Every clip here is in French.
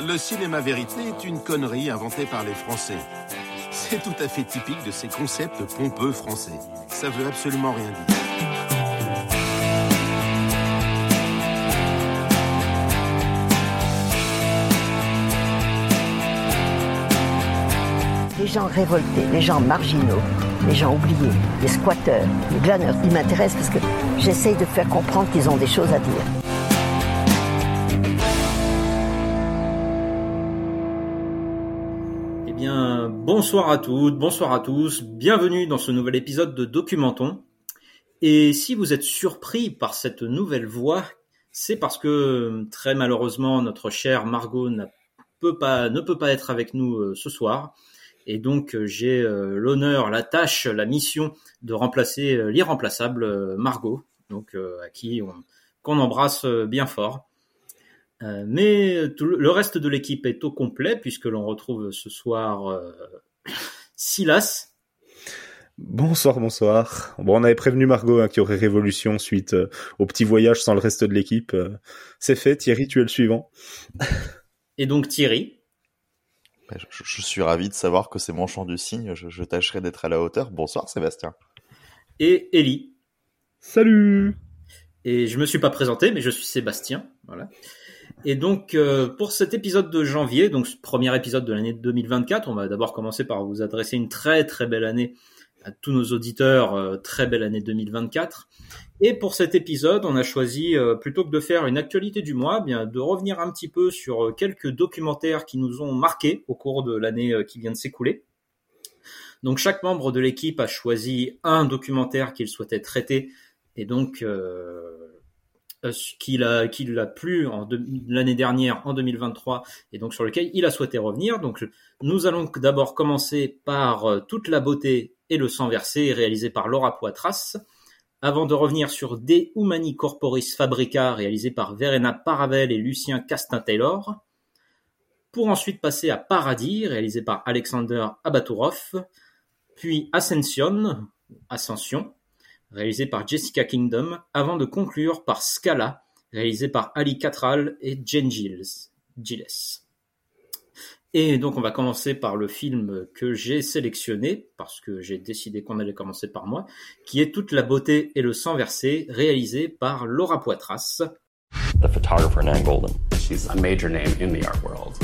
Le cinéma vérité est une connerie inventée par les Français. C'est tout à fait typique de ces concepts pompeux français. Ça veut absolument rien dire. Gens révoltés, les gens marginaux, les gens oubliés, les squatteurs, les glaneurs, ils m'intéressent parce que j'essaye de faire comprendre qu'ils ont des choses à dire. Eh bien, bonsoir à toutes, bonsoir à tous, bienvenue dans ce nouvel épisode de Documenton. Et si vous êtes surpris par cette nouvelle voix, c'est parce que très malheureusement notre chère Margot peut pas, ne peut pas être avec nous euh, ce soir. Et donc euh, j'ai euh, l'honneur, la tâche, la mission de remplacer euh, l'irremplaçable Margot, donc à qui on, qu'on embrasse bien fort. Mais tout le reste de l'équipe est au complet puisque l'on retrouve ce soir Silas. Bonsoir, bonsoir. Bon, on avait prévenu Margot hein, qu'il y aurait révolution suite euh, au petit voyage sans le reste de l'équipe. Euh, c'est fait, Thierry, tu es le suivant. Et donc Thierry. Bah, Je, je suis ravi de savoir que c'est mon champ du signe. Je, je tâcherai d'être à la hauteur. Bonsoir, Sébastien. et Ellie. Salut Et je me suis pas présenté, mais je suis Sébastien. Voilà. Et donc euh, pour cet épisode de janvier, donc ce premier épisode de l'année 2024, on va d'abord commencer par vous adresser une très très belle année à tous nos auditeurs, euh, très belle année 2024. Et pour cet épisode, on a choisi euh, plutôt que de faire une actualité du mois, eh bien de revenir un petit peu sur euh, quelques documentaires qui nous ont marqués au cours de l'année qui vient de s'écouler. Donc chaque membre de l'équipe a choisi un documentaire qu'il souhaitait traiter et donc euh, qu'il a plu l'année dernière en 2023 et donc sur lequel il a souhaité revenir. Donc nous allons d'abord commencer par toute la beauté et le sang versé réalisé par Laura Poitras avant de revenir sur De Humani Corporis Fabrica réalisé par Verena Paravel et Lucien Castin-Taylor pour ensuite passer à Paradis réalisé par Alexander Abatourov puis Ascension Ascension réalisé par Jessica Kingdom, avant de conclure par Scala, réalisé par Ali Catral et Jen Gilles. Gilles. Et donc on va commencer par le film que j'ai sélectionné, parce que j'ai décidé qu'on allait commencer par moi, qui est Toute la beauté et le sang versé, réalisé par Laura Poitras. the photographer Nan Golden. She's a major name in the art world.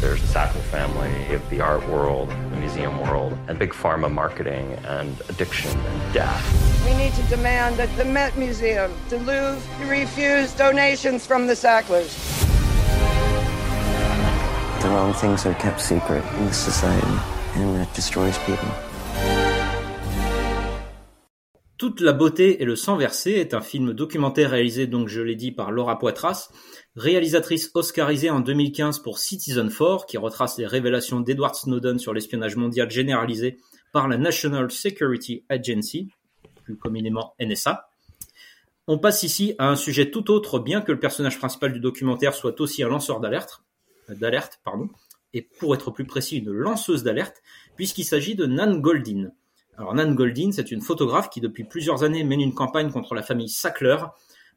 There's the Sackler family, have the art world, museum world, and big pharma marketing and addiction and death. We need to demand that the Met Museum, the Louvre, refuse donations from the Sacklers. The wrong things are kept secret in this society, and it destroys people. Toute la beauté et le sang versé est un film documentaire réalisé, donc je l'ai dit, par Laura Poitras, réalisatrice oscarisée en 2015 pour Citizen 4, qui retrace les révélations d'Edward Snowden sur l'espionnage mondial généralisé par la National Security Agency, plus communément NSA. On passe ici à un sujet tout autre, bien que le personnage principal du documentaire soit aussi un lanceur d'alerte, euh, d'alerte, pardon, et pour être plus précis, une lanceuse d'alerte, puisqu'il s'agit de Nan Goldin. Alors Nan Goldin, c'est une photographe qui depuis plusieurs années mène une campagne contre la famille Sackler,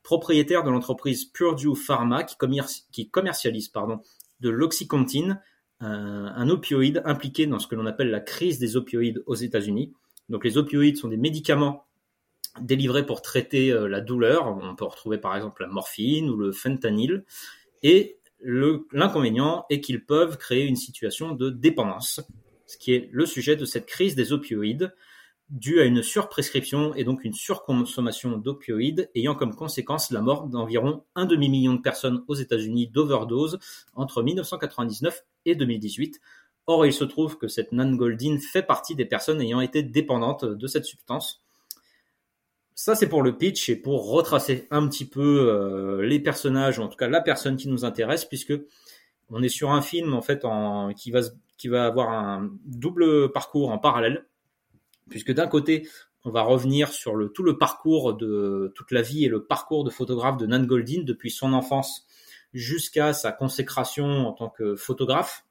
propriétaire de l'entreprise Purdue Pharma qui, commerci- qui commercialise pardon, de l'oxycontin, un, un opioïde impliqué dans ce que l'on appelle la crise des opioïdes aux États-Unis. Donc les opioïdes sont des médicaments délivrés pour traiter euh, la douleur. On peut retrouver par exemple la morphine ou le fentanyl. Et l'inconvénient est qu'ils peuvent créer une situation de dépendance, ce qui est le sujet de cette crise des opioïdes due à une surprescription et donc une surconsommation d'opioïdes ayant comme conséquence la mort d'environ un demi-million de personnes aux États-Unis d'overdose entre 1999 et 2018. Or, il se trouve que cette Nan Goldin fait partie des personnes ayant été dépendantes de cette substance. Ça, c'est pour le pitch et pour retracer un petit peu euh, les personnages, en tout cas la personne qui nous intéresse, puisque on est sur un film en fait en, qui va qui va avoir un double parcours en parallèle, puisque d'un côté on va revenir sur tout le parcours de toute la vie et le parcours de photographe de Nan Goldin depuis son enfance jusqu'à sa consécration en tant que photographe,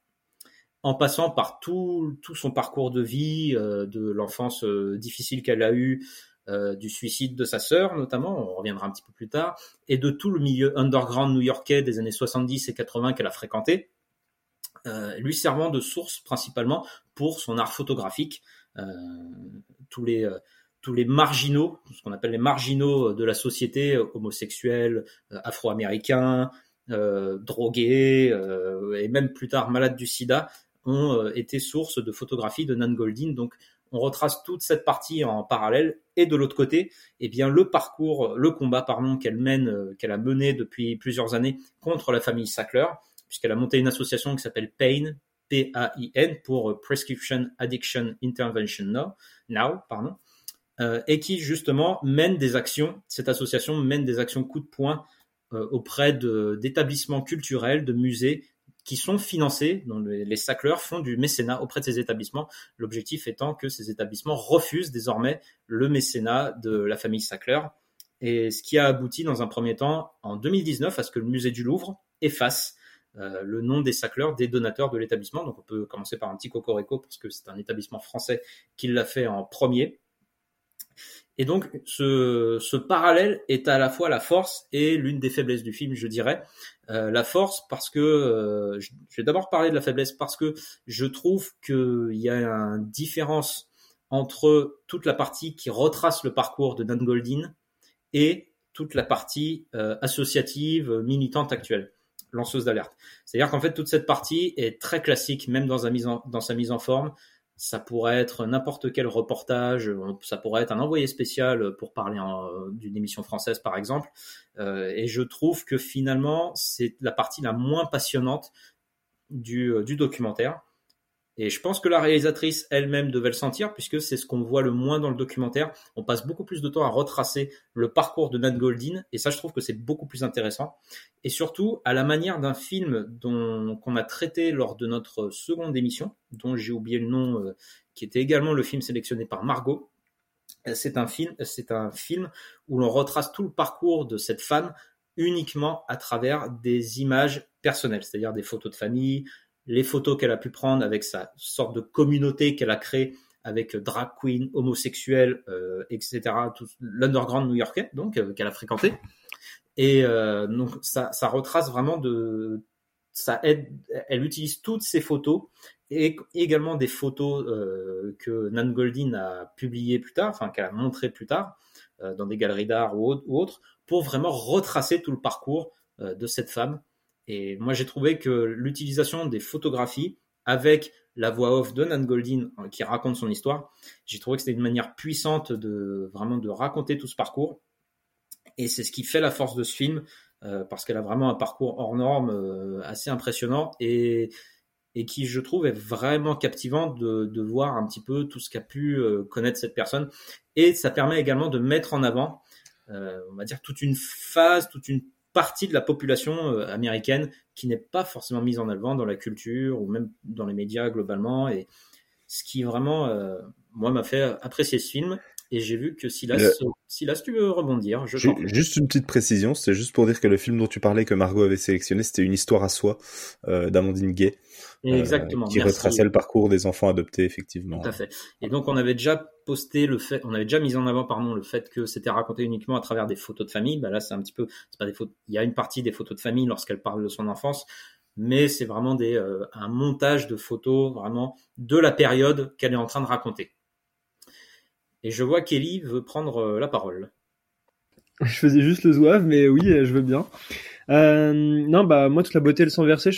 en passant par tout, tout son parcours de vie, euh, de l'enfance euh, difficile qu'elle a eue, euh, du suicide de sa sœur notamment, on reviendra un petit peu plus tard, et de tout le milieu underground new-yorkais des années 70 et 80 qu'elle a fréquenté, lui servant de source principalement pour son art photographique. Tous les tous les marginaux, ce qu'on appelle les marginaux de la société, homosexuels, afro-américains, drogués et même plus tard malades du sida, ont euh, été source de photographies de Nan Goldin. Donc, on retrace toute cette partie en parallèle et de l'autre côté, eh bien le parcours, le combat pardon qu'elle mène, euh, qu'elle a mené depuis plusieurs années contre la famille Sackler, puisqu'elle a monté une association qui s'appelle PAIN, P-A-I-N pour euh, Prescription Addiction Intervention Now, now pardon, et qui justement mène des actions. Cette association mène des actions coup de poing auprès d'établissements culturels, de musées qui sont financés, dont les, Sackler font du mécénat auprès de ces établissements, l'objectif étant que ces établissements refusent désormais le mécénat de la famille Sackler, et ce qui a abouti dans un premier temps en 2019 à ce que le musée du Louvre efface euh, le nom des Sackler, des donateurs de l'établissement. Donc on peut commencer par un petit cocorico parce que c'est un établissement français qui l'a fait en premier. Et donc, ce, ce, parallèle est à la fois la force et l'une des faiblesses du film, je dirais. Euh, la force parce que, euh, je vais d'abord parler de la faiblesse parce que je trouve qu'il y a une différence entre toute la partie qui retrace le parcours de Dan Goldin et toute la partie euh, associative, militante actuelle, lanceuse d'alerte. C'est-à-dire qu'en fait, toute cette partie est très classique, même dans sa mise en, forme ça pourrait être n'importe quel reportage, ça pourrait être un envoyé spécial pour parler d'une émission française par exemple. Euh, et je trouve que finalement c'est la partie la moins passionnante du documentaire. Et je pense que la réalisatrice elle-même devait le sentir, puisque c'est ce qu'on voit le moins dans le documentaire. On passe beaucoup plus de temps à retracer le parcours de Nat Goldin, et ça, je trouve que c'est beaucoup plus intéressant. Et surtout, à la manière d'un film qu'on a traité lors de notre seconde émission, dont j'ai oublié le nom, euh, qui était également le film sélectionné par Margot. C'est un film, c'est un film où l'on retrace tout le parcours de cette femme uniquement à travers des images personnelles, c'est-à-dire des photos de famille, les photos qu'elle a pu prendre avec sa sorte de communauté qu'elle a créée avec drag queen, homosexuels, euh, etc. L'underground new-yorkais, donc euh, qu'elle a fréquenté. Et euh, donc ça, ça retrace vraiment de, ça aide. Elle utilise toutes ces photos et également des photos euh, que Nan Goldin a publiées plus tard, enfin qu'elle a montrées plus tard euh, dans des galeries d'art ou, autres, pour vraiment retracer tout le parcours de cette femme et moi, j'ai trouvé que l'utilisation des photographies avec la voix off de Nan Goldin euh, qui raconte son histoire, j'ai trouvé que c'était une manière puissante de vraiment de raconter tout ce parcours. Et c'est ce qui fait la force de ce film, euh, parce qu'elle a vraiment un parcours hors norme euh, assez impressionnant et, qui, je trouve, est vraiment captivant de, voir un petit peu tout ce qu'a pu connaître cette personne. Et ça permet également de mettre en avant, on va dire, toute une phase, toute une partie de la population euh, américaine qui n'est pas forcément mise en avant dans la culture ou même dans les médias globalement. Et ce qui vraiment, euh, moi, m'a fait apprécier ce film. Et j'ai vu que Silas, le... Silas, tu veux rebondir je Juste une petite précision, c'est juste pour dire que le film dont tu parlais que Margot avait sélectionné, c'était une histoire à soi euh, d'Amandine Gay. Exactement. Euh, qui merci. retraçait le parcours des enfants adoptés, effectivement. Tout à fait. Et donc, on avait déjà posté le fait, on avait déjà mis en avant, pardon, le fait que c'était raconté uniquement à travers des photos de famille. Bah là, c'est un petit peu, c'est pas des photos. Il y a une partie des photos de famille lorsqu'elle parle de son enfance, mais c'est vraiment des, euh, un montage de photos vraiment de la période qu'elle est en train de raconter. Et je vois Kelly veut prendre euh, la parole. Je faisais juste le zouave, mais oui, je veux bien. Euh, non, bah moi toute la beauté le sang versé,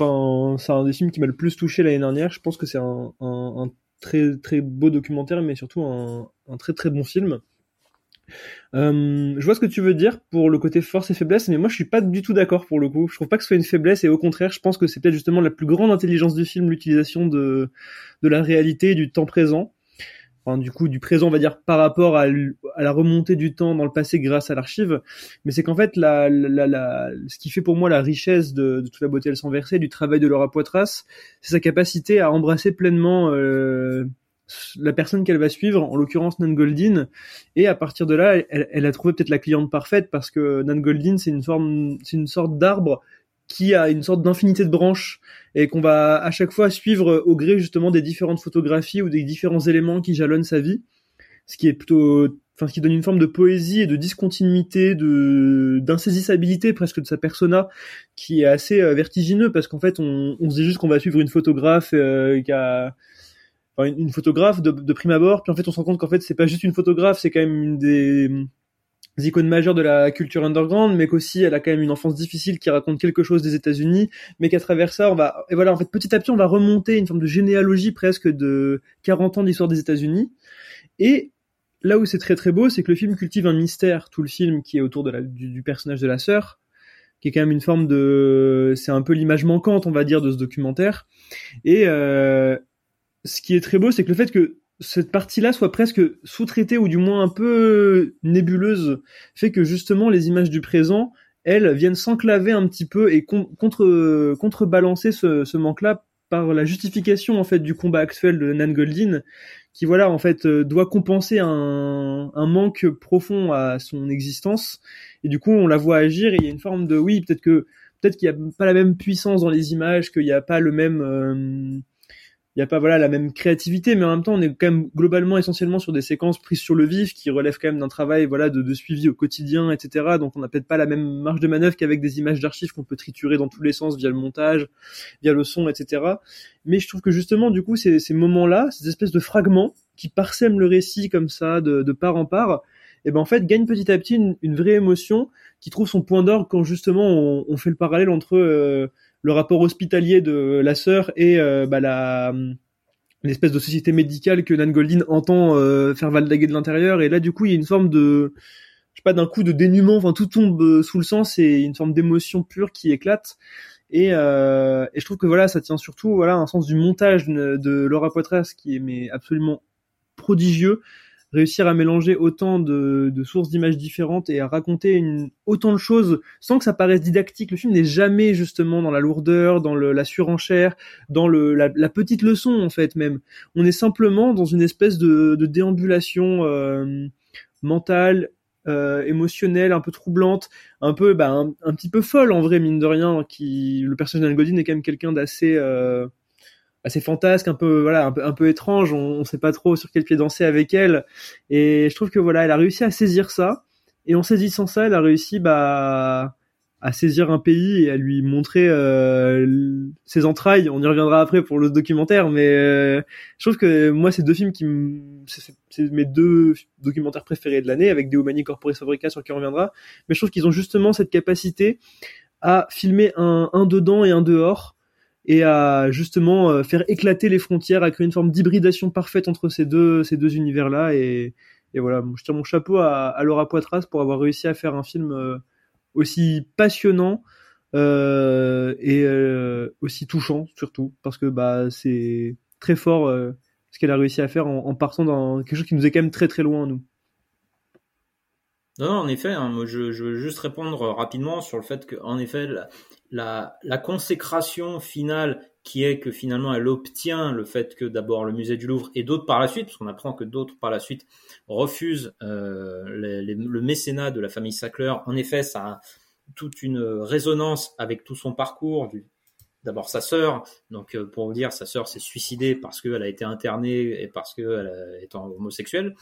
Enfin, c'est un des films qui m'a le plus touché l'année dernière. Je pense que c'est un, un, un, très très beau documentaire, mais surtout un, un très très bon film. Euh, je vois ce que tu veux dire pour le côté force et faiblesse, mais moi je suis pas du tout d'accord pour le coup. Je trouve pas que ce soit une faiblesse et au contraire, je pense que c'est peut-être justement la plus grande intelligence du film, l'utilisation de de la réalité et du temps présent du coup du présent on va dire par rapport à, à, la remontée du temps dans le passé grâce à l'archive. Mais c'est qu'en fait ce qui fait pour moi la richesse de, toute la beauté s'en versée du travail de Laura Poitras c'est sa capacité à embrasser pleinement euh, la personne qu'elle va suivre, en l'occurrence Nan Goldin, et à partir de là, elle, elle a trouvé peut-être la cliente parfaite parce que Nan Goldin, c'est une forme, c'est une sorte d'arbre qui a une sorte d'infinité de branches et qu'on va à chaque fois suivre au gré justement des différentes photographies ou des différents éléments qui jalonnent sa vie, ce qui est plutôt, enfin, ce qui donne une forme de poésie et de discontinuité, de d'insaisissabilité presque de sa persona, qui est assez euh, vertigineux parce qu'en fait on, on se dit juste qu'on va suivre une photographe euh, qui a une, photographe de, de prime abord, puis en fait on se rend compte qu'en fait c'est pas juste une photographe, c'est quand même une des icônes majeures de la culture underground, mais qu'aussi elle a quand même une enfance difficile qui raconte quelque chose des États-Unis, mais qu'à travers ça, on va et voilà, en fait petit à petit, on va remonter une forme de généalogie presque de 40 ans d'histoire des États-Unis. Et là où c'est très très beau, c'est que le film cultive un mystère, tout le film qui est autour de la, du, du personnage de la sœur, qui est quand même une forme de, c'est un peu l'image manquante, on va dire, de ce documentaire. Et euh, ce qui est très beau, c'est que le fait que cette partie-là soit presque sous-traitée ou du moins un peu nébuleuse fait que justement les images du présent, elles viennent s'enclaver un petit peu et con contre contrebalancer ce, ce manque-là par la justification en fait du combat actuel de Nan Goldin qui voilà en fait doit compenser un, un manque profond à son existence. Et du coup on la voit agir et il y a une forme de oui peut-être que peut-être qu'il n'y a pas la même puissance dans les images qu'il n'y a pas le même euh, il y a pas voilà la même créativité mais en même temps on est quand même globalement essentiellement sur des séquences prises sur le vif qui relèvent quand même d'un travail voilà de, de, suivi au quotidien etc donc on n'a peut-être pas la même marge de manœuvre qu'avec des images d'archives qu'on peut triturer dans tous les sens via le montage via le son etc mais je trouve que justement du coup ces, ces moments là ces espèces de fragments qui parsèment le récit comme ça de, de part en part et ben en fait gagne petit à petit une, une vraie émotion qui trouve son point d'orgue quand justement on, on, fait le parallèle entre euh, le rapport hospitalier de la sœur et euh, bah, la l'espèce de société médicale que Nan Goldin entend euh, faire valdaguer de l'intérieur. Et là du coup il y a une forme de je sais pas d'un coup de dénuement. Enfin tout tombe euh, sous le sens et une forme d'émotion pure qui éclate. Et, euh, et je trouve que voilà ça tient surtout voilà un sens du montage de, de Laura Poitras qui est mais absolument prodigieux réussir à mélanger autant de, de sources d'images différentes et à raconter une, autant de choses sans que ça paraisse didactique. Le film n'est jamais justement dans la lourdeur, dans le, la surenchère, dans le, la, petite leçon en fait même. On est simplement dans une espèce de, de déambulation euh, mentale, euh, émotionnelle, un peu troublante, un peu, bah, un, petit peu folle en vrai mine de rien. Qui le personnage d'Anne est quand même quelqu'un d'assez euh, assez fantasque, un peu voilà, un peu, étrange. On, on sait pas trop sur quel pied danser avec elle. Et je trouve que voilà, elle a réussi à saisir ça. Et en saisissant ça, elle a réussi bah à saisir un pays et à lui montrer euh, ses entrailles. On y reviendra après pour le documentaire, mais euh, je trouve que moi, ces deux films qui c'est mes deux documentaires préférés de l'année, avec Deumani Corporis Fabrica sur qui on reviendra. Mais je trouve qu'ils ont justement cette capacité à filmer un, un dedans et un dehors et à justement euh, faire éclater les frontières, à créer une forme d'hybridation parfaite entre ces deux ces deux univers là et, et voilà, je tire mon chapeau à, à, Laura Poitras pour avoir réussi à faire un film euh, aussi passionnant euh, et euh, aussi touchant surtout parce que bah c'est très fort euh, ce qu'elle a réussi à faire en, en, partant dans quelque chose qui nous est quand même très très loin nous. Non, non en effet, hein, moi je, veux juste répondre rapidement sur le fait que, en effet, la, consécration finale qui est que finalement elle obtient le fait que d'abord le musée du Louvre et d'autres par la suite, parce qu'on apprend que d'autres par la suite refusent euh, le mécénat de la famille Sackler. En effet, ça a toute une résonance avec tout son parcours, d'abord sa sœur. Donc euh, pour vous dire, sa sœur s'est suicidée parce qu'elle a été internée et parce qu'elle est homosexuelle.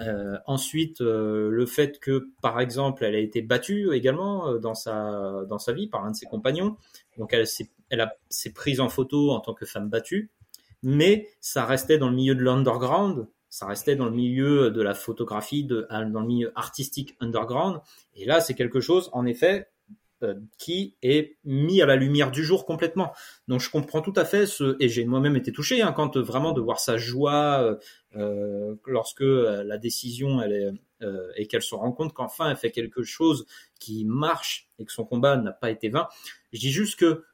Euh, ensuite, euh, le fait que, par exemple, elle a été battue également euh, dans sa dans sa vie par un de ses compagnons. Donc elle s'est elle s'est prise en photo en tant que femme battue, mais ça restait dans le milieu de l'underground. Ça restait dans le milieu de la photographie, de, dans le milieu artistique underground. Et là, c'est quelque chose, en effet, euh, qui est mis à la lumière du jour complètement. Donc je comprends tout à fait ce et j'ai moi-même été touché hein, quand euh, vraiment de voir sa joie euh, euh lorsque la décision elle est euh, et qu'elle se rend compte qu'enfin elle fait quelque chose qui marche et que son combat n'a pas été vain. Je dis juste que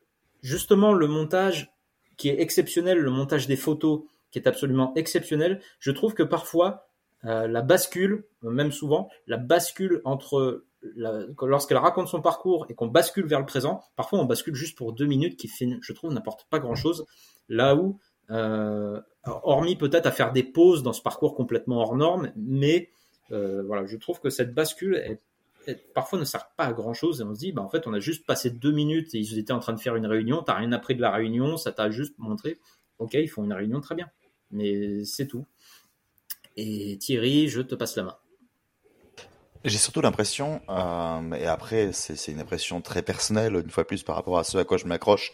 justement le montage qui est exceptionnel, le montage des photos qui est absolument exceptionnel, je trouve que parfois la bascule, même souvent, la bascule entre lorsqu'elle raconte son parcours et qu'on bascule vers le présent, parfois on bascule juste pour deux minutes qui je trouve, n'apporte pas grand chose. Là où, euh, hormis peut-être à faire des pauses dans ce parcours complètement hors norme, mais euh, voilà, je trouve que cette bascule parfois ne servent pas à grand chose et on se dit, bah, en fait, on a juste passé deux minutes et ils étaient en train de faire une réunion, t'as rien appris de la réunion, ça t'a juste montré, ok, ils font une réunion très bien. Mais c'est tout. Et Thierry, je te passe la main. J'ai surtout l'impression, euh, et après c'est une impression très personnelle, une fois plus par rapport à ce à quoi je m'accroche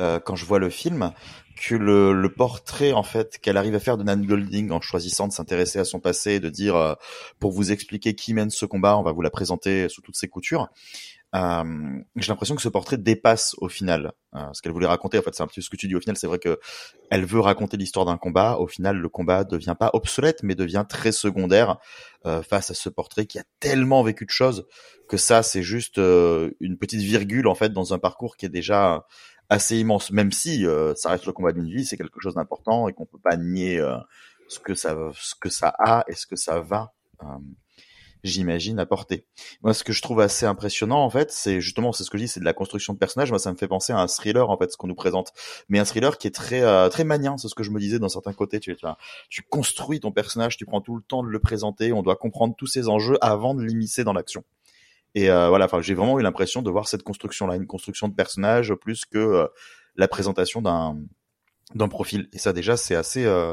euh, quand je vois le film, que le, le portrait en fait qu'elle arrive à faire de Nan Golding en choisissant de s'intéresser à son passé et de dire euh, pour vous expliquer qui mène ce combat, on va vous la présenter sous toutes ses coutures. Euh, j'ai l'impression que ce portrait dépasse au final euh, ce qu'elle voulait raconter. En fait, c'est un petit peu ce que tu dis. Au final, c'est vrai que elle veut raconter l'histoire d'un combat. Au final, le combat devient pas obsolète, mais devient très secondaire euh, face à ce portrait qui a tellement vécu de choses que ça, c'est juste une petite virgule en fait dans un parcours qui est déjà assez immense. Même si ça reste le combat d'une vie, c'est quelque chose d'important et qu'on peut pas nier ce que ça, ce que ça a et ce que ça va j'imagine, apporter. Moi, ce que je trouve assez impressionnant, en fait, c'est justement, c'est ce que je dis, c'est de la construction de personnage. Moi, ça me fait penser à un thriller, en fait, ce qu'on nous présente. Mais un thriller qui est très, euh, très magnien, c'est ce que je me disais dans certains côtés. Tu, tu, tu construis ton personnage, tu prends tout le temps de le présenter, on doit comprendre tous ses enjeux avant de l'immiscer dans l'action. Et euh, voilà, enfin, j'ai vraiment eu l'impression de voir cette construction-là, une construction de personnage plus que euh, la présentation d'un d'un profil. Et ça, déjà, c'est assez, euh,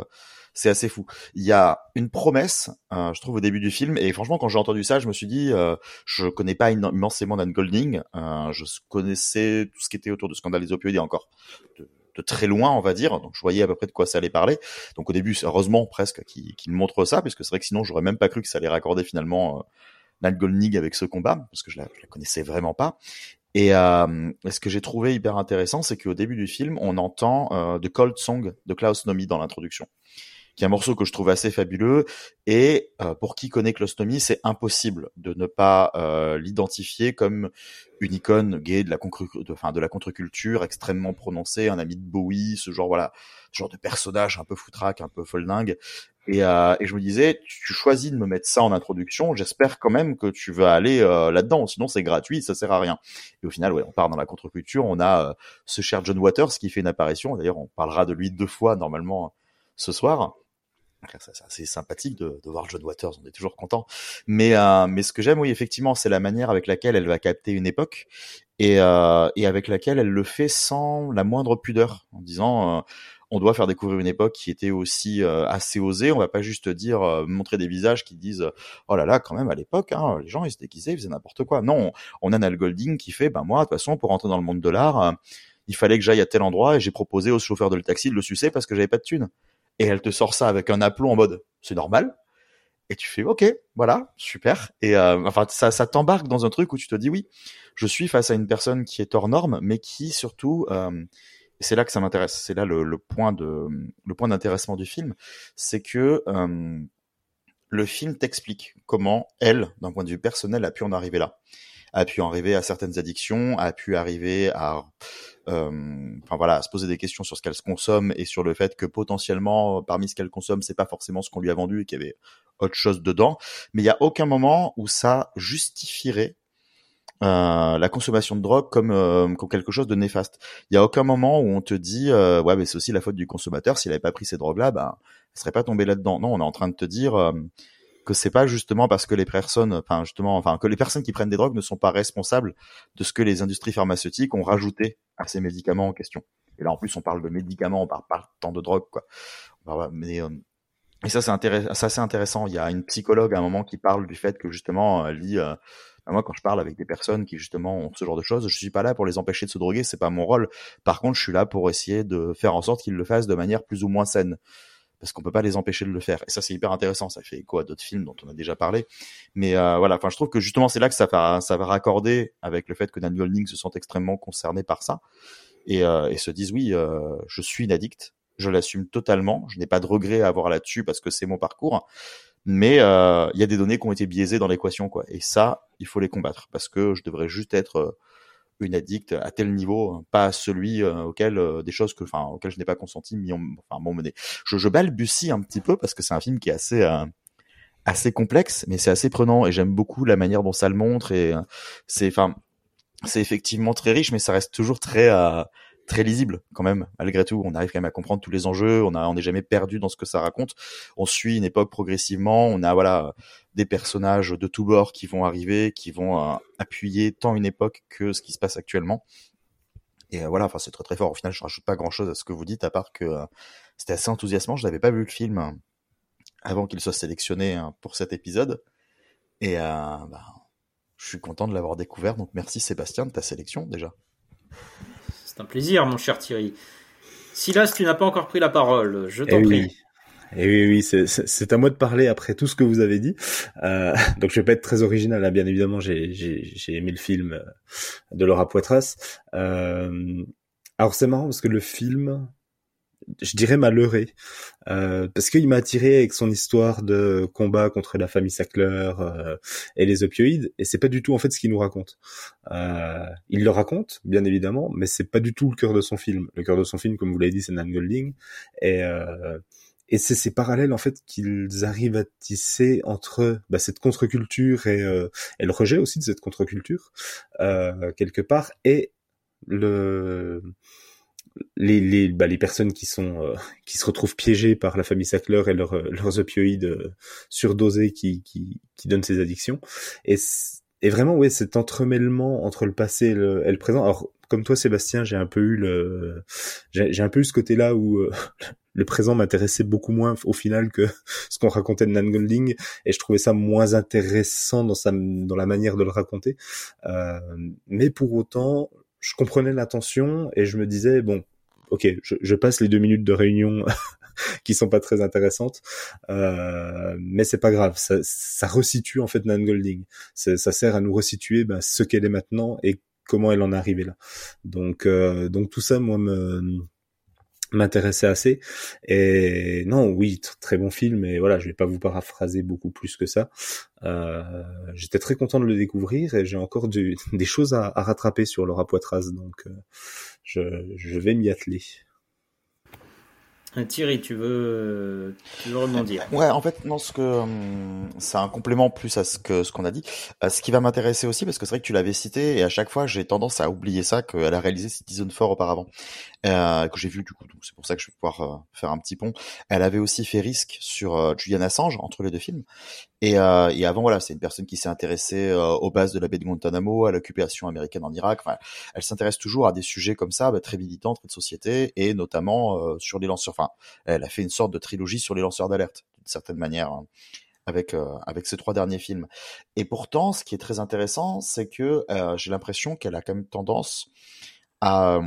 c'est assez fou. Il y a une promesse, euh, je trouve, au début du film, et franchement, quand j'ai entendu ça, je me suis dit, euh, je connais pas immensément Dan Golding, euh, je connaissais tout ce qui était autour de scandale des opioïdes encore de, très loin, on va dire, donc je voyais à peu près de quoi ça allait parler. Donc au début, heureusement presque qu'il montre ça, puisque c'est vrai que sinon, j'aurais même pas cru que ça allait raccorder finalement. Euh, Dan Golding avec ce combat parce que je la, la connaissais vraiment pas et ce que j'ai trouvé hyper intéressant, c'est qu'au début du film, on entend euh, The Cold Song de Klaus Nomi dans l'introduction qui est un morceau que je trouve assez fabuleux. Et euh, pour qui connaît Clostomy, c'est impossible de ne pas euh, l'identifier comme une icône gay de la, de, enfin, de la contre-culture extrêmement prononcée, un ami de Bowie, ce genre voilà, ce genre de personnage un peu foutraque, un peu foldingue. Et, euh, et je me disais, tu choisis de me mettre ça en introduction, j'espère quand même que tu vas aller euh, là-dedans, sinon c'est gratuit, ça sert à rien. Et au final, ouais, on part dans la contre-culture, on a euh, ce cher John Waters qui fait une apparition, d'ailleurs on parlera de lui deux fois normalement ce soir c'est assez sympathique de, de, voir John Waters, on est toujours content. Mais, euh, mais ce que j'aime, oui, effectivement, c'est la manière avec laquelle elle va capter une époque et, euh, et avec laquelle elle le fait sans la moindre pudeur, en disant euh, on doit faire découvrir une époque qui était aussi euh, assez osée. On va pas juste dire euh, montrer des visages qui disent oh là là, quand même à l'époque, hein, les gens ils se déguisaient, ils faisaient n'importe quoi. Non, on a Nal Golding qui fait ben moi de toute façon pour rentrer dans le monde de l'art. Euh, il fallait que j'aille à tel endroit et j'ai proposé au chauffeur de le taxi de le sucer parce que j'avais pas de thunes et elle te sort ça avec un aplomb en mode c'est normal. Et tu fais ok voilà super. Et euh, enfin ça ça t'embarque dans un truc où tu te dis oui je suis face à une personne qui est hors norme mais qui surtout euh, c'est là que ça m'intéresse c'est là le, le, point de le point d'intéressement du film c'est que euh, le film t'explique comment elle d'un point de vue personnel a pu en arriver là a pu arriver à certaines addictions, a pu arriver à, euh, enfin voilà, à se poser des questions sur ce qu'elle consomme et sur le fait que potentiellement parmi ce qu'elle consomme, c'est pas forcément ce qu'on lui a vendu et qu'il y avait autre chose dedans. Mais il y a aucun moment où ça justifierait euh, la consommation de drogue comme, euh, comme quelque chose de néfaste. Il y a aucun moment où on te dit euh, ouais mais c'est aussi la faute du consommateur s'il avait pas pris ces drogues là, ben il serait pas tombé là-dedans. Non, on est en train de te dire euh, que c'est pas justement parce que les personnes, enfin justement, enfin que les personnes qui prennent des drogues ne sont pas responsables de ce que les industries pharmaceutiques ont rajouté à ces médicaments en question. Et là en plus on parle de médicaments, on parle tant de drogue quoi. Mais euh, et ça c'est intéressant, intéressant. Il y a une psychologue à un moment qui parle du fait que justement elle dit euh, moi quand je parle avec des personnes qui justement ont ce genre de choses, je suis pas là pour les empêcher de se droguer, c'est pas mon rôle. Par contre, je suis là pour essayer de faire en sorte qu'ils le fassent de manière plus ou moins saine parce qu'on peut pas les empêcher de le faire. Et ça, c'est hyper intéressant. Ça fait écho à d'autres films dont on a déjà parlé. Mais euh, voilà, enfin, je trouve que justement, c'est là que ça va, raccorder avec le fait que Dan Golding se sent extrêmement concerné par ça et, euh, se disent oui, euh, je suis une addict, je l'assume totalement, je n'ai pas de regret à avoir là-dessus parce que c'est mon parcours. Mais il y a des données qui ont été biaisées dans l'équation, quoi. Et ça, il faut les combattre parce que je devrais juste être une addict à tel niveau, pas celui euh, auquel euh, des choses que, enfin, auquel je n'ai pas consenti, mais enfin, m'ont mené. Je, je balbutie un petit peu parce que c'est un film qui est assez, euh, assez complexe, mais c'est assez prenant et j'aime beaucoup la manière dont ça le montre et c'est, enfin, c'est effectivement très riche, mais ça reste toujours très, très lisible quand même malgré tout. On arrive quand même à comprendre tous les enjeux. On n'est jamais perdu dans ce que ça raconte. On suit une époque progressivement. On a voilà des personnages de tous bords qui vont arriver, qui vont appuyer tant une époque que ce qui se passe actuellement. Et voilà, enfin c'est très très fort. Au final, je rajoute pas grand chose à ce que vous dites à part que c'était assez enthousiasmant. Je n'avais pas vu le film avant qu'il soit sélectionné hein, pour cet épisode. Et euh, bah, je suis content de l'avoir découvert. Donc merci Sébastien de ta sélection déjà. C'est un plaisir, mon cher Thierry. Silas, tu n'as pas encore pris la parole. Je t'en eh prie. Oui. Et eh oui, oui, c'est à moi de parler après tout ce que vous avez dit. Euh, donc je vais pas être très original, là, bien évidemment, j'ai aimé le film de Laura Poitras. Euh, alors c'est marrant parce que le film, je dirais m'a euh, parce qu'il m'a attiré avec son histoire de combat contre la famille Sackler euh, et les opioïdes et c'est pas du tout en fait ce qu'il nous raconte. Euh, il le raconte bien évidemment, mais c'est pas du tout le cœur de son film. Le cœur de son film, comme vous l'avez dit, c'est Nan Golding et euh, et c'est ces parallèles en fait qu'ils arrivent à tisser entre bah, cette contre-culture et, euh, et, le rejet aussi de cette contre-culture euh, quelque part et le les, les, bah, les personnes qui sont euh, qui se retrouvent piégées par la famille Sackler et leur, euh, leurs opioïdes euh, surdosés qui, qui, qui donnent ces addictions. Et, et vraiment ouais cet entremêlement entre le passé et le, et le présent. Alors comme toi Sébastien j'ai un peu eu le j'ai un peu eu ce côté là où le présent m'intéressait beaucoup moins au final que ce qu'on racontait de Nan Golding et je trouvais ça moins intéressant dans sa dans la manière de le raconter. Euh, mais pour autant je comprenais l'intention et je me disais bon, ok, je, passe les deux minutes de réunion qui sont pas très intéressantes, euh, mais c'est pas grave, ça, ça resitue en fait Nan Golding, ça sert à nous resituer ben, ce qu'elle est maintenant et comment elle en est arrivée là. Donc, euh, donc tout ça, moi, me m'intéressait assez. Et non, oui, très bon film. Et voilà, je vais pas vous paraphraser beaucoup plus que ça. Euh, J'étais très content de le découvrir et j'ai encore du, des choses à, à, rattraper sur Laura Poitras, donc euh, je, je vais m'y atteler. Euh, Thierry, tu veux, tu veux rebondir? Ouais, en fait, non, ce que hum, c'est un complément plus à ce que ce qu'on a dit. Euh, ce qui va m'intéresser aussi, parce que c'est vrai que tu l'avais cité, et à chaque fois j'ai tendance à oublier ça qu'elle a réalisé Citizen 4 auparavant, euh, que j'ai vu du coup. Donc c'est pour ça que je vais pouvoir euh, faire un petit pont. Elle avait aussi fait Risque sur euh, Julian Assange entre les deux films, et, euh, et avant, voilà, c'est une personne qui s'est intéressée euh, aux bases de la baie de Guantanamo, à l'occupation américaine en Irak. Enfin, elle s'intéresse toujours à des sujets comme ça, bah, très militants, très de société, et notamment euh, sur les lanceurs. Enfin, elle a fait une sorte de trilogie sur les lanceurs d'alerte, d'une certaine manière. Hein, avec avec ces trois derniers films. Et pourtant, ce qui est très intéressant, c'est que j'ai l'impression qu'elle a quand même tendance à,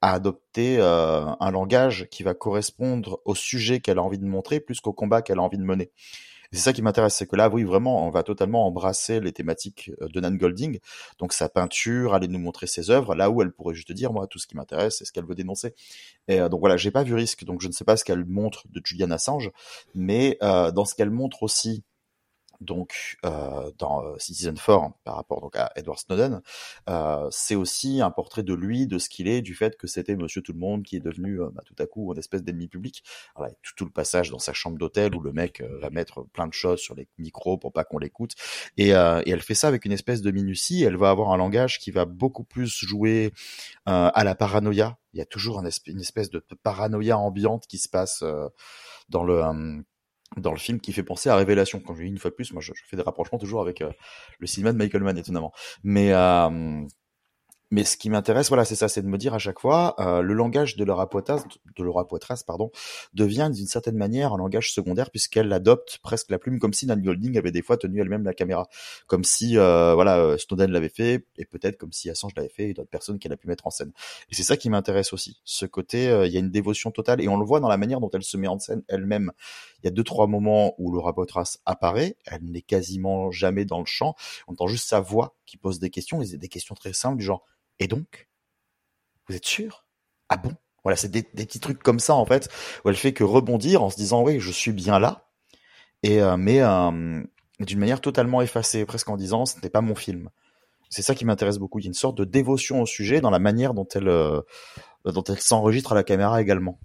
à adopter un langage qui va correspondre au sujet qu'elle a envie de montrer plus qu'au combat qu'elle a envie de mener. C'est ça qui m'intéresse, c'est que là, oui, vraiment, on va totalement embrasser les thématiques euh, de Nan Golding, donc sa peinture, aller nous montrer ses œuvres, là où elle pourrait juste dire, moi, tout ce qui m'intéresse, c'est ce qu'elle veut dénoncer. Et euh, donc voilà, j'ai pas vu risque, donc je ne sais pas ce qu'elle montre de Julian Assange, mais euh, dans ce qu'elle montre aussi donc euh, dans euh, Citizen 4 par rapport donc à Edward Snowden, euh, c'est aussi un portrait de lui, de ce qu'il est, du fait que c'était Monsieur Tout le Monde qui est devenu euh, bah, tout à coup une espèce d'ennemi public. Alors, tout, tout, le passage dans sa chambre d'hôtel où le mec euh, va mettre plein de choses sur les micros pour pas qu'on l'écoute, et, et, elle fait ça avec une espèce de minutie. Elle va avoir un langage qui va beaucoup plus jouer à la paranoïa. Il y a toujours une espèce de paranoïa ambiante qui se passe dans le dans le film qui fait penser à Révélation. Quand je dis une fois de plus, moi je, je fais des rapprochements toujours avec euh, le cinéma de Michael Mann, étonnamment. Mais euh, mais ce qui m'intéresse, voilà, c'est ça, c'est de me dire à chaque fois, euh, le langage de Laura Poitras, de Laura Poitras, pardon, devient d'une certaine manière un langage secondaire puisqu'elle adopte presque la plume, comme si Nan Golding avait des fois tenu elle-même la caméra, comme si, euh, voilà, euh, Snowden l'avait fait et peut-être comme si Assange l'avait fait et d'autres personnes qu'elle a pu mettre en scène. Et c'est ça qui m'intéresse aussi, ce côté, euh, il y a une dévotion totale et on le voit dans la manière dont elle se met en scène elle-même. Il y a deux trois moments où Laura Poitras apparaît, elle n'est quasiment jamais dans le champ, on entend juste sa voix qui pose des questions, et des questions très simples du genre et donc Vous êtes sûr? Ah bon? Voilà, c'est des, des, petits trucs comme ça en fait, où elle fait que rebondir en se disant oui, je suis bien là, et euh, mais euh, d'une manière totalement effacée, presque en disant ce n'est pas mon film. C'est ça qui m'intéresse beaucoup. Il y a une sorte de dévotion au sujet dans la manière dont elle euh, dont elle s'enregistre à la caméra également.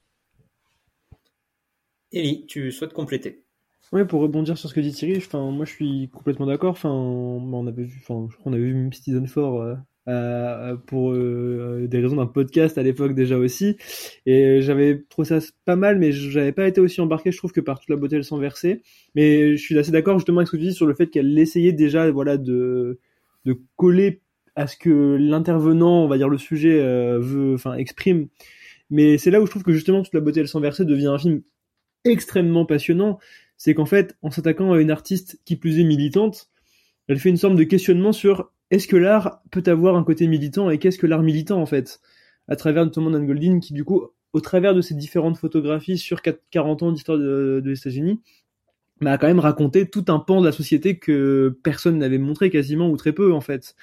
Ellie, tu souhaites compléter? Ouais, pour rebondir sur ce que dit Thierry, enfin, moi je suis complètement d'accord. Enfin, on avait vu, enfin, on avait vu Citizen 4 euh, pour euh, des raisons d'un podcast à l'époque déjà aussi. Et j'avais trouvé ça pas mal, mais j'avais pas été aussi embarqué, je trouve, que par toute la beauté elle s'en versait. Mais je suis assez d'accord justement avec ce que tu dis sur le fait qu'elle essayait déjà, voilà, de de coller à ce que l'intervenant, on va dire le sujet, euh, veut, enfin exprime. Mais c'est là où je trouve que justement toute la beauté elle s'en versait devient un film extrêmement passionnant. C'est qu'en fait, en s'attaquant à une artiste qui plus est militante, elle fait une sorte de questionnement sur est-ce que l'art peut avoir un côté militant et qu'est-ce que l'art militant en fait à travers notamment Nan Goldin qui du coup au travers de ces différentes photographies sur 40 ans d'histoire de, de, États-Unis m'a quand même raconté tout un pan de la société que personne n'avait montré quasiment ou très peu en fait.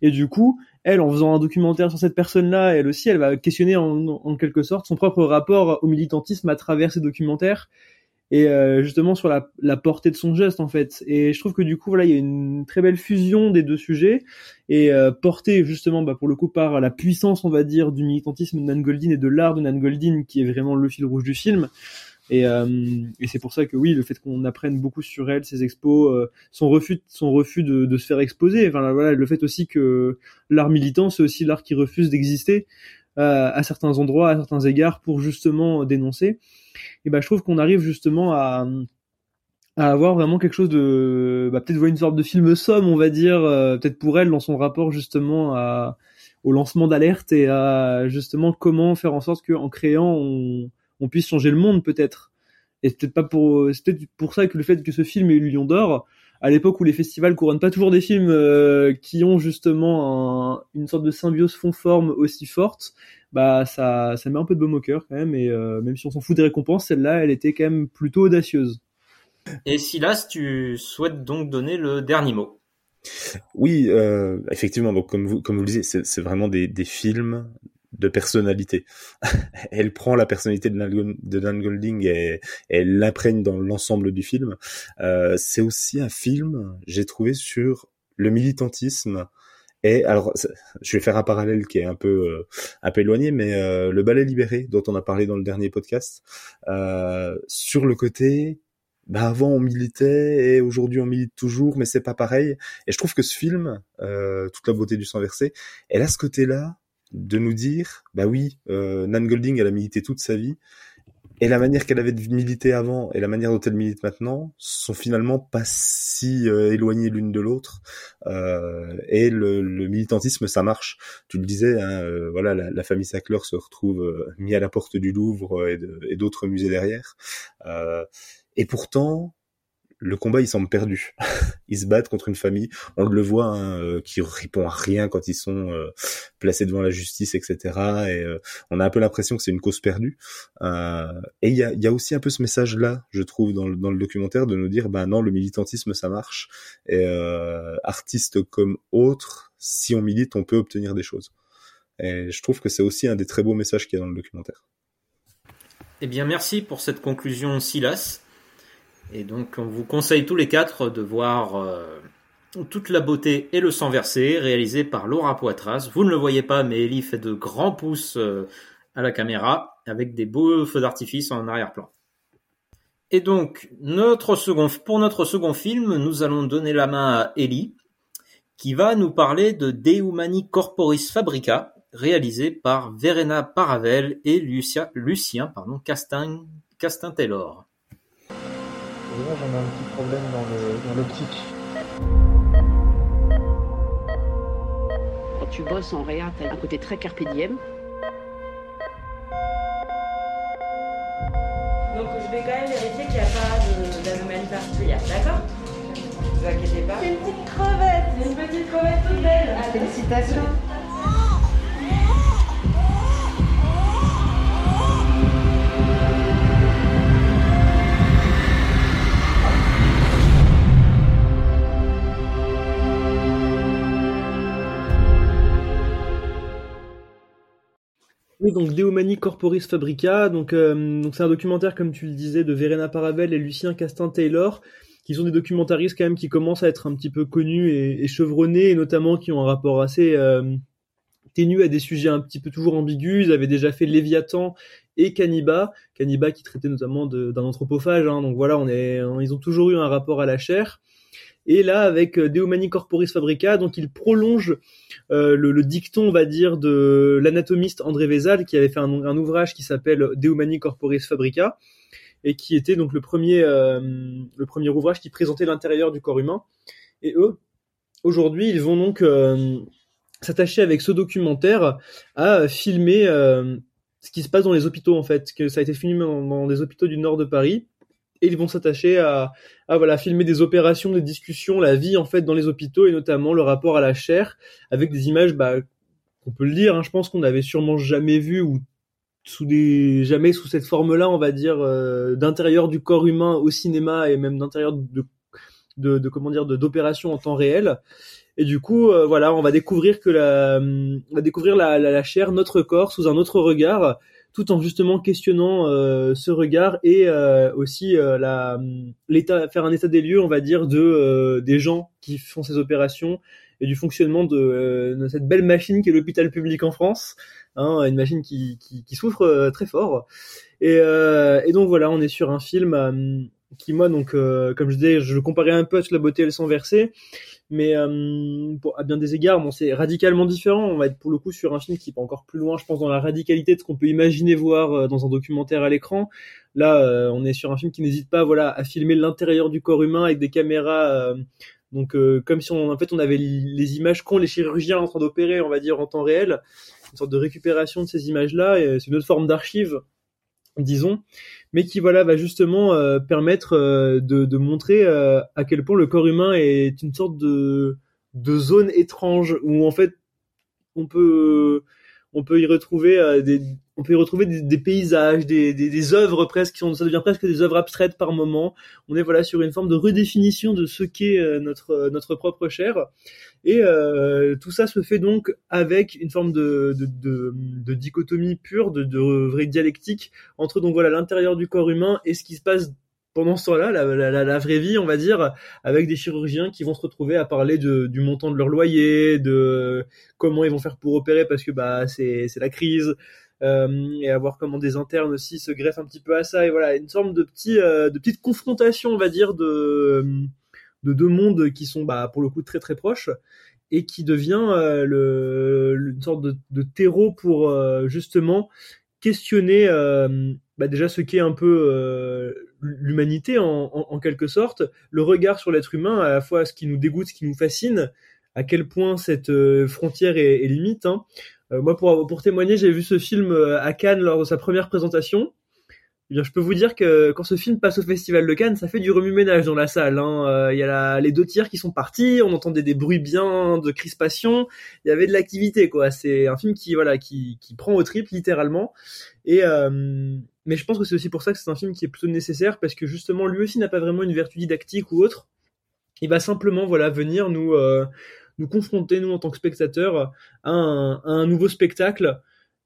Et du coup, elle, en faisant un documentaire sur cette personne-là, elle aussi, elle va questionner en, en, quelque sorte son propre rapport au militantisme à travers ces documentaires et euh, justement sur la, la, portée de son geste en fait. Et je trouve que du coup voilà il y a une très belle fusion des deux sujets et euh, portée justement bah, pour le coup par la puissance on va dire du militantisme de Nan Goldin et de l'art de Nan Goldin qui est vraiment le fil rouge du film. Et, euh, et c'est pour ça que oui, le fait qu'on apprenne beaucoup sur elle, ses expos, euh, son refus, son refus de, de, se faire exposer, enfin voilà, le fait aussi que l'art militant, c'est aussi l'art qui refuse d'exister à certains endroits, à certains égards, pour justement dénoncer. Et ben je trouve qu'on arrive justement à à avoir vraiment quelque chose de bah, peut-être une sorte de film somme on va dire euh, peut-être pour elle dans son rapport justement à au lancement d'alerte et à justement comment faire en sorte qu'en créant on, on puisse changer le monde peut-être. Et c'est peut-être pas pour peut-être pour ça que le fait que ce film ait eu Lion d'or à l'époque où les festivals couronnent pas toujours des films euh, qui ont justement un, une sorte de symbiose fond-forme aussi forte, bah ça, ça met un peu de baume au cœur quand même. Et euh, même si on s'en fout des récompenses, celle-là, elle était quand même plutôt audacieuse. Et Silas, tu souhaites donc donner le dernier mot Oui, euh, effectivement. Donc comme vous comme vous le disiez, c'est vraiment des, des films de personnalité. elle prend la personnalité de Dan, Golding et, elle l'imprègne dans l'ensemble du film. Euh, c'est aussi un film, j'ai trouvé, sur le militantisme. Et alors, je vais faire un parallèle qui est un peu euh, un peu éloigné, mais euh, le ballet libéré dont on a parlé dans le dernier podcast, euh, sur le côté bah avant on militait et aujourd'hui on milite toujours, mais c'est pas pareil. Et je trouve que ce film, euh, toute la beauté du sang versé, elle a ce côté-là de nous dire, bah oui, euh, Nan Golding, elle a milité toute sa vie, et la manière qu'elle avait de militer avant et la manière dont elle milite maintenant sont finalement pas si euh, éloignées l'une de l'autre. Euh, et le, le, militantisme, ça marche. Tu le disais, hein, euh, voilà, la, la, famille Sackler se retrouve euh, mis à la porte du Louvre et d'autres musées derrière. et pourtant, le combat il semble perdu. ils se battent contre une famille, on le voit, hein, euh, qui répond à rien quand ils sont euh, placés devant la justice, etc. Et euh, on a un peu l'impression que c'est une cause perdue. et il y a, y a, aussi un peu ce message-là, je trouve, dans le, dans le documentaire, de nous dire, ben non, le militantisme ça marche. Et artistes comme autres, si on milite, on peut obtenir des choses. Et je trouve que c'est aussi un des très beaux messages qu'il y a dans le documentaire. Eh bien, merci pour cette conclusion, Silas. Et donc, on vous conseille tous les quatre de voir euh, toute la beauté et le sang versé, réalisé par Laura Poitras. Vous ne le voyez pas, mais Ellie fait de grands pouces euh, à la caméra, avec des beaux feux d'artifice en arrière-plan. Et donc, pour notre second film, nous allons donner la main à Ellie, qui va nous parler de De Humani Corporis Fabrica, réalisé par Verena Paravel et Lucia, Lucien pardon, Castin, J'en ai un petit problème dans l'optique. Quand tu bosses en réa, t'as un côté très carpe diem. Donc je vais quand même vérifier qu'il n'y a pas d'anomalie particulière, d'accord? Ne vous inquiétez pas. C'est une petite crevette, une petite crevette toute belle. Félicitations. Donc Deumani Corporis Fabrica, donc euh, donc c'est un documentaire comme tu le disais de Verena Paravel et Lucien Castin Taylor, qui sont des documentaristes quand même qui commencent à être un petit peu connus et, chevronnés, et notamment qui ont un rapport assez euh, ténu à des sujets un petit peu toujours ambigus. Ils avaient déjà fait Léviathan et Cannibal, Cannibal qui traitait notamment d'un anthropophage. Hein, donc voilà, on est, ils ont toujours eu un rapport à la chair. Et là, avec euh, De Humani Corporis Fabrica, donc il prolonge euh, le, dicton, on va dire, de l'anatomiste André Vézal, qui avait fait un, ouvrage qui s'appelle De Humani Corporis Fabrica, et qui était donc le premier, euh, le premier ouvrage qui présentait l'intérieur du corps humain. Et eux, aujourd'hui, ils vont donc s'attacher avec ce documentaire à filmer ce qui se passe dans les hôpitaux, en fait, que ça a été filmé dans, dans des hôpitaux du nord de Paris et ils vont s'attacher à, voilà filmer des opérations, des discussions, la vie en fait dans les hôpitaux et notamment le rapport à la chair avec des images bah on peut le dire, hein, je pense qu'on n'avait sûrement jamais vu ou jamais sous cette forme-là, on va dire euh, d'intérieur du corps humain au cinéma et même d'intérieur de, comment dire d'opérations en temps réel. Et du coup, euh, voilà, on va découvrir que la, on va découvrir la, la chair, notre corps sous un autre regard, tout en justement questionnant euh, ce regard et euh, aussi euh, la l'état faire un état des lieux on va dire de euh, des gens qui font ces opérations et du fonctionnement de, euh, de cette belle machine qui est l'hôpital public en France hein, une machine qui, qui, qui souffre très fort. Et, et, donc voilà on est sur un film qui moi donc comme je disais je le comparais un peu à la beauté et le sang versé mais euh, à bien des égards, bon, c'est radicalement différent. On va être pour le coup sur un film qui va encore plus loin, je pense, dans la radicalité de ce qu'on peut imaginer voir euh, dans un documentaire à l'écran. Là, euh, on est sur un film qui n'hésite pas, voilà, à filmer l'intérieur du corps humain avec des caméras. donc, comme si on, en fait, on avait les images qu'ont les chirurgiens en train d'opérer, on va dire en temps réel, une sorte de récupération de ces images-là. C'est une autre forme d'archive, disons mais qui voilà va justement euh, permettre euh, de, de, montrer euh, à quel point le corps humain est une sorte de, de zone étrange où en fait on peut on peut y retrouver des on peut y retrouver des, paysages, des, œuvres presque, ça devient presque des œuvres abstraites par moment. On est voilà sur une forme de redéfinition de ce qu'est notre notre propre chair. Et euh, tout ça se fait donc avec une forme de, dichotomie pure, de, vraie dialectique entre donc voilà l'intérieur du corps humain et ce qui se passe pendant ce temps-là, la, vraie vie, on va dire, avec des chirurgiens qui vont se retrouver à parler de, du montant de leur loyer, de comment ils vont faire pour opérer parce que bah c'est la crise. Euh, et à voir comment des internes aussi se greffent un petit peu à ça et voilà une sorte de petit euh, de petite confrontation on va dire de de deux mondes qui sont bah, pour le coup très très proches et qui devient euh, le, une sorte de, de terreau pour justement questionner bah, déjà ce qu'est un peu l'humanité en, quelque sorte, le regard sur l'être humain, à la fois ce qui nous dégoûte, ce qui nous fascine, à quel point cette frontière est, est limite. Hein. Moi, pour, pour témoigner, j'ai vu ce film à Cannes lors de sa première présentation. Eh bien, je peux vous dire que quand ce film passe au Festival de Cannes, ça fait du remue-ménage dans la salle. Hein. Euh, il y a les deux tiers qui sont partis, on entendait des bruits bien de crispation, il y avait de l'activité, quoi. C'est un film qui, voilà, qui, qui prend au trip littéralement. Et euh, mais je pense que c'est aussi pour ça que c'est un film qui est plutôt nécessaire parce que justement, lui aussi n'a pas vraiment une vertu didactique ou autre. Il va simplement, voilà, venir nous euh, nous confronter nous en tant que spectateurs à un, à un nouveau spectacle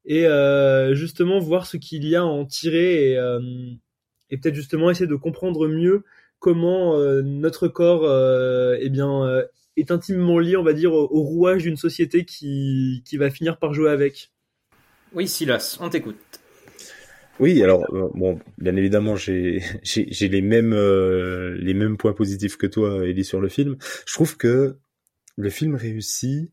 et euh, justement voir ce qu'il y a à en tirer et, euh, et peut-être justement essayer de comprendre mieux comment euh, notre corps eh bien est intimement lié, on va dire, au, au rouage d'une société qui, qui va finir par jouer avec. Oui, Silas, on t'écoute. Oui, alors bon, bien évidemment, j'ai j'ai les mêmes euh, les mêmes points positifs que toi, Ellie, sur le film. Je trouve que le film réussit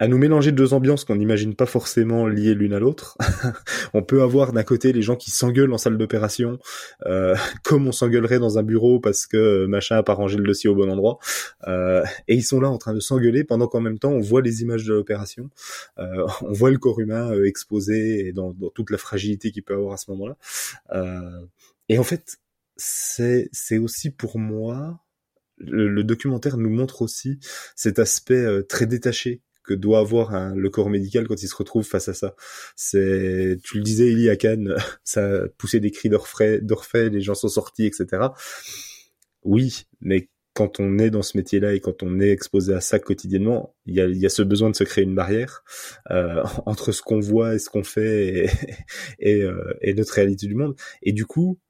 à nous mélanger deux ambiances qu'on n'imagine pas forcément liées l'une à l'autre. on peut avoir d'un côté les gens qui s'engueulent en salle d'opération, euh, comme on s'engueulerait dans un bureau parce que machin a pas rangé le dossier au bon endroit, euh, et ils sont là en train de s'engueuler pendant qu'en même temps on voit les images de l'opération, euh, on voit le corps humain euh, exposé et dans, dans, toute la fragilité qu'il peut avoir à ce moment-là. Euh, et en fait, c'est c'est aussi pour moi le, documentaire nous montre aussi cet aspect euh, très détaché que doit avoir un, le corps médical quand il se retrouve face à ça. C'est, tu le disais, y a Cannes, ça a poussé des cris d'orfraie, d'orfraie, les gens sont sortis, etc. Oui, mais quand on est dans ce métier-là et quand on est exposé à ça quotidiennement, il y a, y a ce besoin de se créer une barrière euh, entre ce qu'on voit et ce qu'on fait et, et, euh, et, notre réalité du monde. Et du coup,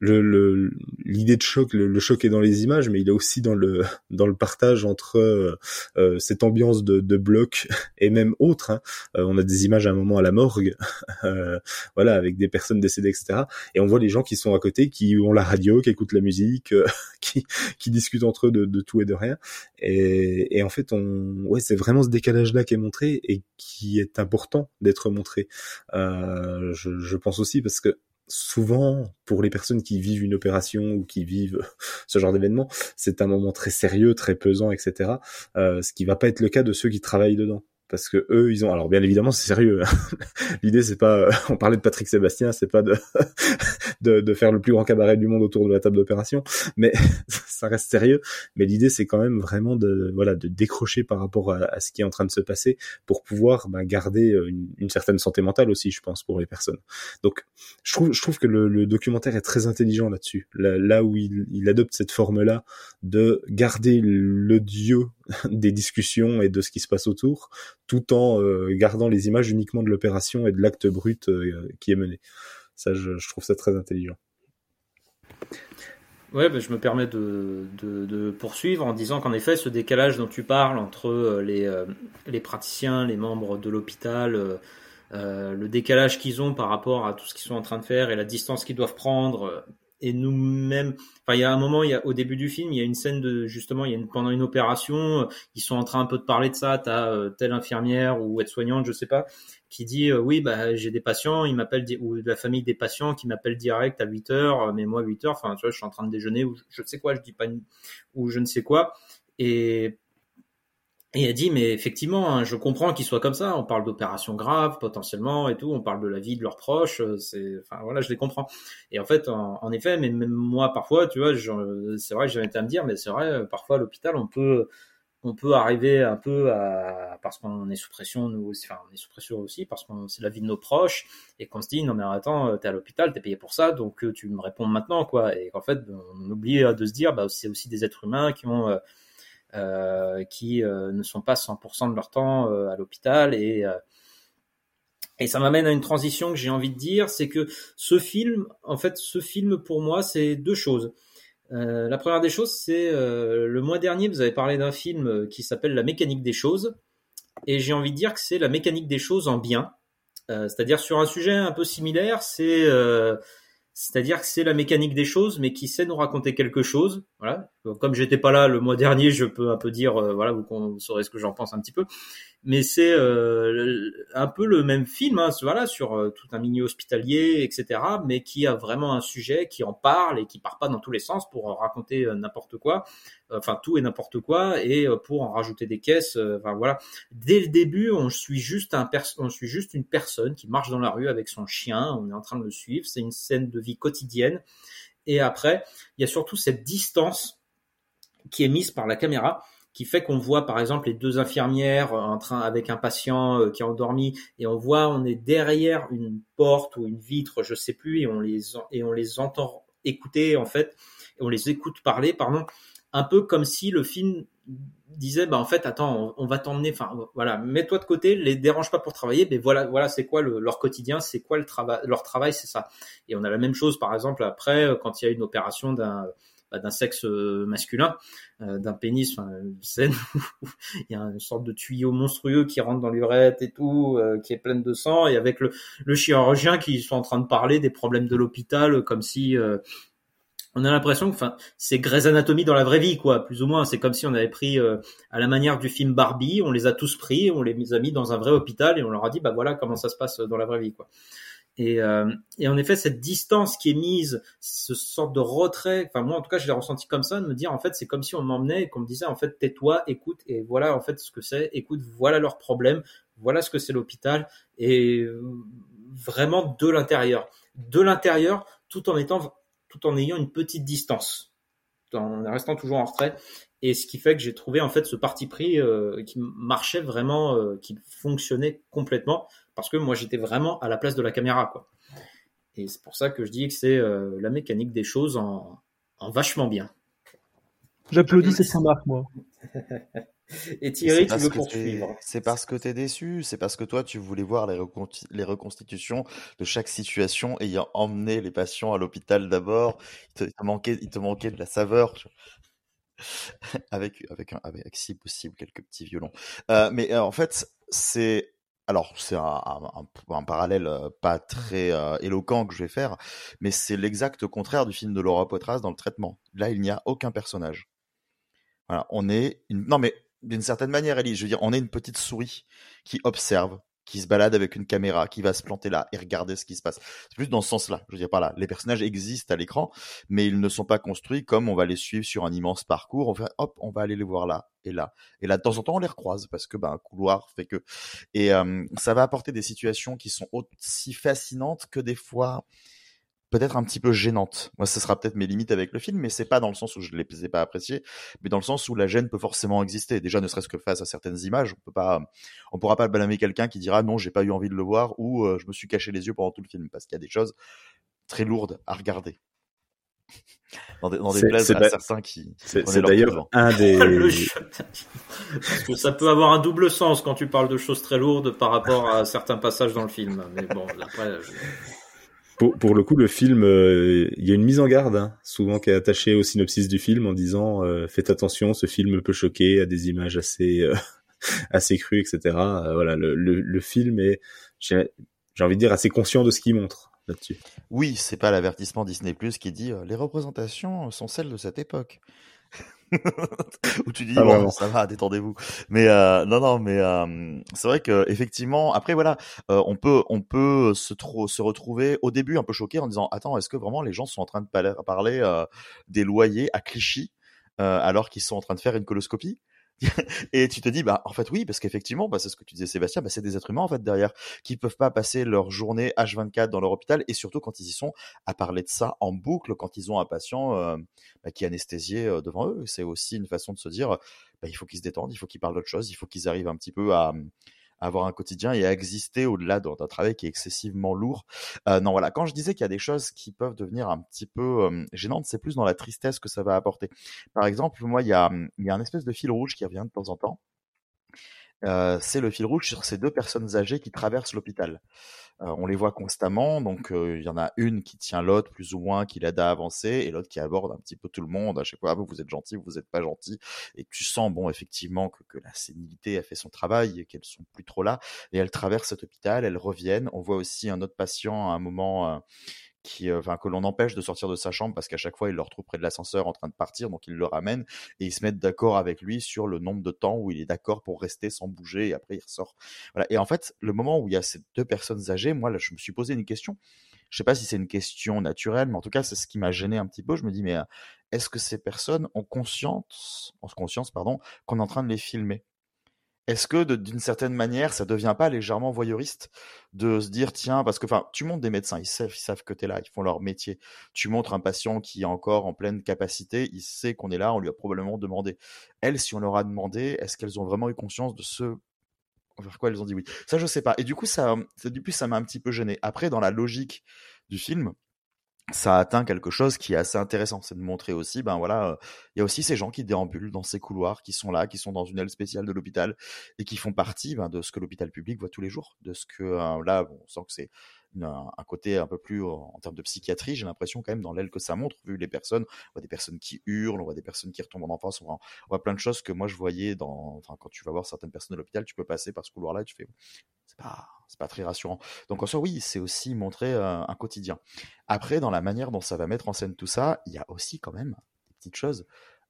le l'idée de choc, le, choc est dans les images, mais il est aussi dans le dans le partage entre euh, euh cette ambiance de, de bloc et même autre. Hein. Euh, on a des images à un moment à la morgue, euh, voilà, avec des personnes décédées, etc. Et on voit les gens qui sont à côté, qui ont la radio, qui écoutent la musique, qui qui discutent entre eux de, de tout et de rien. Et, et en fait, on ouais, c'est vraiment ce décalage là qui est montré et qui est important d'être montré. je, je pense aussi parce que souvent, pour les personnes qui vivent une opération ou qui vivent ce genre d'événement, c'est un moment très sérieux, très pesant, etc. Euh, ce qui va pas être le cas de ceux qui travaillent dedans parce que eux ils ont alors bien évidemment c'est sérieux hein. l'idée c'est pas on parlait de Patrick Sébastien c'est pas de, de, faire le plus grand cabaret du monde autour de la table d'opération mais ça reste sérieux. Mais l'idée c'est quand même vraiment de voilà de décrocher par rapport à, ce qui est en train de se passer pour pouvoir bah, garder euh, une, certaine santé mentale aussi je pense pour les personnes. Donc je trouve que le, le documentaire est très intelligent là-dessus. Là, où il, il adopte cette forme là de garder l'audio des discussions et de ce qui se passe autour tout en euh, gardant les images uniquement de l'opération et de l'acte brut euh, qui est mené. Ça, je, trouve ça très intelligent. Ouais, bah, je me permets de, poursuivre en disant qu'en effet, ce décalage dont tu parles entre euh, les praticiens, les membres de l'hôpital, le décalage qu'ils ont par rapport à tout ce qu'ils sont en train de faire et la distance qu'ils doivent prendre et nous-mêmes. Enfin, il y a un moment, il y a au début du film, il y a une scène de justement, il y a une, pendant une opération, ils sont en train un peu de parler de ça. T'as euh, telle infirmière ou aide-soignante, je sais pas, qui dit euh, oui, bah j'ai des patients, ils m'appellent ou de la famille des patients qui m'appellent direct à 8 heures, euh, mais moi 8 heures, enfin tu vois, je suis en train de déjeuner ou je, je sais quoi, je dis pas ou je ne sais quoi. Et et elle dit, mais effectivement, hein, je comprends qu'ils soient comme ça. On parle d'opérations graves potentiellement et tout. On parle de la vie de leurs proches. Euh, c'est, enfin voilà, je les comprends. Et en fait, en, effet, mais même moi parfois, tu vois, c'est vrai, j'avais été à me dire, mais c'est vrai, euh, parfois à l'hôpital, on peut, on peut arriver un peu à, parce qu'on est sous pression, nous aussi, enfin, on est sous pression aussi, parce que c'est la vie de nos proches, et qu'on se dit, non mais attends, euh, t'es à l'hôpital, t'es payé pour ça, donc tu me réponds maintenant, quoi. Et qu'en fait, on oublie de se dire, bah, c'est aussi des êtres humains qui ont qui euh, ne sont pas 100% de leur temps euh, à l'hôpital et et ça m'amène à une transition que j'ai envie de dire, c'est que ce film, en fait, ce film pour moi, c'est deux choses. Euh, la première des choses, c'est euh, le mois dernier, vous avez parlé d'un film qui s'appelle La mécanique des choses, et j'ai envie de dire que c'est la mécanique des choses en bien. Euh, C'est-à-dire sur un sujet un peu similaire, c'est c'est-à-dire que c'est la mécanique des choses, mais qui sait nous raconter quelque chose. Voilà. Comme j'étais pas là le mois dernier, je peux un peu dire, euh, voilà, vous, saurez ce que j'en pense un petit peu mais c'est euh, un peu le même film, hein, voilà, sur euh, tout un milieu hospitalier, etc., mais qui a vraiment un sujet qui en parle et qui part pas dans tous les sens pour raconter euh, n'importe quoi, enfin tout et n'importe quoi, et pour en rajouter des caisses, enfin voilà. Dès le début, on suit juste un on suit juste une personne qui marche dans la rue avec son chien, on est en train de le suivre, c'est une scène de vie quotidienne, et après, il y a surtout cette distance qui est mise par la caméra qui fait qu'on voit par exemple les deux infirmières en train avec un patient euh, qui est endormi et on voit on est derrière une porte ou une vitre je sais plus et on les et on les entend écouter en fait et on les écoute parler pardon un peu comme si le film disait bah en fait attends on, va t'emmener enfin voilà mets-toi de côté les dérange pas pour travailler mais voilà voilà c'est quoi le, leur quotidien c'est quoi leur travail c'est ça. Et on a la même chose par exemple après quand il y a une opération d'un bah, d'un sexe euh, masculin, euh, d'un pénis, enfin, une scène où il y a une sorte de tuyau monstrueux qui rentre dans l'urètre et tout, euh, qui est pleine de sang, et avec le, le chirurgien qui sont en train de parler des problèmes de l'hôpital, comme si on a l'impression que enfin c'est Grey's Anatomy dans la vraie vie quoi plus ou moins. C'est comme si on avait pris à la manière du film Barbie on les a tous pris on les a mis dans un vrai hôpital et on leur a dit bah voilà comment ça se passe dans la vraie vie quoi et, euh, et, en effet, cette distance qui est mise, ce sorte de retrait, enfin moi en tout cas je l'ai ressenti comme ça, de me dire en fait c'est comme si on m'emmenait et qu'on me disait en fait tais-toi, écoute et voilà en fait ce que c'est, écoute voilà leurs problèmes, voilà ce que c'est l'hôpital et vraiment de l'intérieur, de l'intérieur tout en étant, tout en ayant une petite distance, en restant toujours en retrait. Et ce qui fait que j'ai trouvé en fait ce parti pris euh, qui marchait vraiment, euh, qui fonctionnait complètement parce que moi j'étais vraiment à la place de la caméra quoi. Et c'est pour ça que je dis que c'est euh, la mécanique des choses en, en vachement bien. J'applaudis cette Saint-Marc moi. Et Thierry, tu veux poursuivre. C'est parce que t'es déçu. C'est parce que toi, tu voulais voir les, reconti- les reconstitutions de chaque situation ayant emmené les patients à l'hôpital d'abord. Il te, il il te manquait de la saveur. tu avec, avec, un, avec, si possible, quelques petits violons. Euh, mais euh, en fait, c'est, alors, c'est un, un, un- parallèle euh, pas très euh, éloquent que je vais faire, mais c'est l'exact contraire du film de Laura Poitras dans le traitement. Là, il n'y a aucun personnage. Voilà, on est une... non mais d'une certaine manière, Ellie, je veux dire, on est une petite souris qui observe, qui se balade avec une caméra, qui va se planter là et regarder ce qui se passe. C'est plus dans ce sens-là. Je veux dire par là, les personnages existent à l'écran, mais ils ne sont pas construits comme on va les suivre sur un immense parcours. On fait, hop, on va aller les voir là et là et là. De temps en temps, on les recroise parce que ben un couloir fait que et euh, ça va apporter des situations qui sont aussi fascinantes que des fois peut-être un petit peu gênante. Moi, ce sera peut-être mes limites avec le film, mais c'est pas dans le sens où je ne les ai pas appréciés, mais dans le sens où la gêne peut forcément exister. Déjà, ne serait-ce que face à certaines images, on peut pas, on pourra pas blâmer quelqu'un qui dira non, j'ai pas eu envie de le voir ou euh, je me suis caché les yeux pendant tout le film parce qu'il y a des choses très lourdes à regarder. Dans des, dans des places à certains qui. c'est- d'ailleurs un des-. Parce que ça peut avoir un double sens quand tu parles de choses très lourdes par rapport à certains passages dans le film. Mais bon, après, je- Pour, le coup, le film, euh, il y a une mise en garde, hein, souvent qui est attachée au synopsis du film en disant euh, faites attention, ce film peut choquer à des images assez euh, assez crues, etc. Voilà, le, le, le film est, j'ai envie de dire, assez conscient de ce qu'il montre là-dessus. Oui, c'est pas l'avertissement Disney Plus qui dit les représentations sont celles de cette époque. Où tu dis Ah, bon, ça va, détendez-vous. Mais euh, non, non, mais euh, c'est vrai que effectivement, après voilà, euh, on peut, on peut se retrouver au début un peu choqué en disant attends, est-ce que vraiment les gens sont en train de parler, parler euh, des loyers à Clichy euh, alors qu'ils sont en train de faire une coloscopie? et tu te dis, bah, en fait, oui, parce qu'effectivement, bah, c'est ce que tu disais, Sébastien, bah, c'est des êtres humains, en fait, derrière, qui peuvent pas passer leur journée H24 dans leur hôpital, et surtout quand ils y sont, à parler de ça en boucle, quand ils ont un patient euh, bah, qui est anesthésié euh, devant eux. C'est aussi une façon de se dire, bah, il faut qu'ils se détendent, il faut qu'ils parlent d'autre chose, il faut qu'ils arrivent un petit peu à, à avoir un quotidien et à exister au-delà d'un travail qui est excessivement lourd. Euh, non, voilà, quand je disais qu'il y a des choses qui peuvent devenir un petit peu euh, gênantes, c'est plus dans la tristesse que ça va apporter. Par exemple, moi, il y a, il y a un espèce de fil rouge qui revient de temps en temps. Euh, c'est le fil rouge sur ces deux personnes âgées qui traversent l'hôpital. Euh, on les voit constamment, donc euh, il y en a une qui tient l'autre plus ou moins, qui l'aide à avancer, et l'autre qui aborde un petit peu tout le monde. À chaque fois, ah, vous, êtes gentil, vous êtes pas gentil, et tu sens, bon, effectivement, que, la sénilité a fait son travail et qu'elles sont plus trop là. Et elles traversent cet hôpital, elles reviennent. On voit aussi un autre patient à un moment. Qui, euh, enfin, que l'on empêche de sortir de sa chambre parce qu'à chaque fois il le retrouve près de l'ascenseur en train de partir, donc il le ramène et ils se mettent d'accord avec lui sur le nombre de temps où il est d'accord pour rester sans bouger et après il ressort. Voilà. Et en fait, le moment où il y a ces deux personnes âgées, moi là, je me suis posé une question. Je sais pas si c'est une question naturelle, mais en tout cas, c'est ce qui m'a gêné un petit peu. Je me dis, mais euh, est-ce que ces personnes ont conscience, ont conscience, pardon, qu'on est en train de les filmer? Est-ce que d'une certaine manière, ça devient pas légèrement voyeuriste de se dire tiens parce que enfin tu montres des médecins, ils savent, ils savent que tu es là, ils font leur métier. Tu montres un patient qui est encore en pleine capacité, il sait qu'on est là, on lui a probablement demandé. Elles, si on leur a demandé, est-ce qu'elles ont vraiment eu conscience de ce vers quoi elles ont dit oui? Ça je sais pas. Et du coup ça, ça du plus ça m'a un petit peu gêné. Après dans la logique du film, ça atteint quelque chose qui est assez intéressant, c'est de montrer aussi, ben voilà, euh, il y a aussi ces gens qui déambulent dans ces couloirs, qui sont là, qui sont dans une aile spéciale de l'hôpital et qui font partie ben, de ce que l'hôpital public voit tous les jours, de ce que euh, là, bon, on sent que c'est un, côté un peu plus en termes de psychiatrie, j'ai l'impression quand même dans l'aile que ça montre, vu les personnes, on voit des personnes qui hurlent, on voit des personnes qui retombent en enfance, on voit, plein de choses que moi je voyais dans, enfin quand tu vas voir certaines personnes de l'hôpital, tu peux passer par ce couloir-là, tu fais, c'est pas, c'est pas très rassurant. Donc en soi, oui, c'est aussi montrer euh, un quotidien. Après, dans la manière dont ça va mettre en scène tout ça, il y a aussi quand même des petites choses,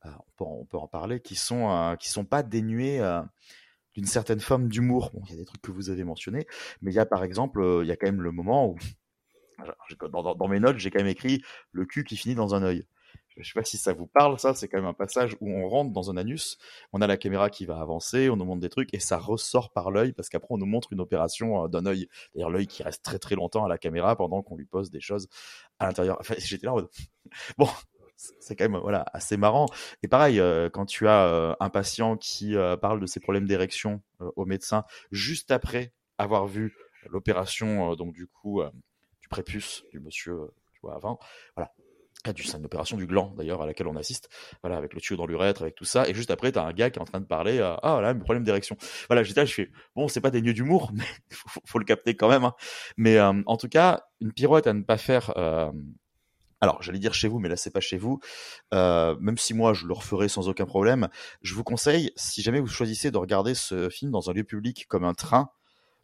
euh, on, peut, on peut en parler, qui sont, euh, qui sont pas dénuées d'une certaine forme d'humour. Bon, il y a des trucs que vous avez mentionnés, mais il y a par exemple, euh, il y a quand même le moment où, dans mes notes, j'ai quand même écrit le cul qui finit dans un œil. Je sais pas si ça vous parle, ça, c'est quand même un passage où on rentre dans un anus, on a la caméra qui va avancer, on nous montre des trucs et ça ressort par l'œil parce qu'après on nous montre une opération euh, d'un œil. D'ailleurs, l'œil qui reste très très longtemps à la caméra pendant qu'on lui pose des choses à l'intérieur. Enfin, j'étais là en mode, bon, c'est quand même voilà assez marrant. Et pareil, euh, quand tu as euh, un patient qui euh, parle de ses problèmes d'érection au médecin juste après avoir vu l'opération, donc du coup, du prépuce du monsieur, tu vois, avant, voilà. C'est une opération du gland d'ailleurs à laquelle on assiste, voilà, avec le tuyau dans l'urètre, avec tout ça, et juste après t'as un gars qui est en train de parler, ah là, problème d'érection. Voilà, j'étais je bon, c'est pas des nœuds d'humour, mais faut, faut, le capter quand même. Hein. Mais en tout cas, une pirouette à ne pas faire. Alors, j'allais dire chez vous, mais là c'est pas chez vous. Euh, même si moi je le referai sans aucun problème, je vous conseille, si jamais vous choisissez de regarder ce film dans un lieu public comme un train,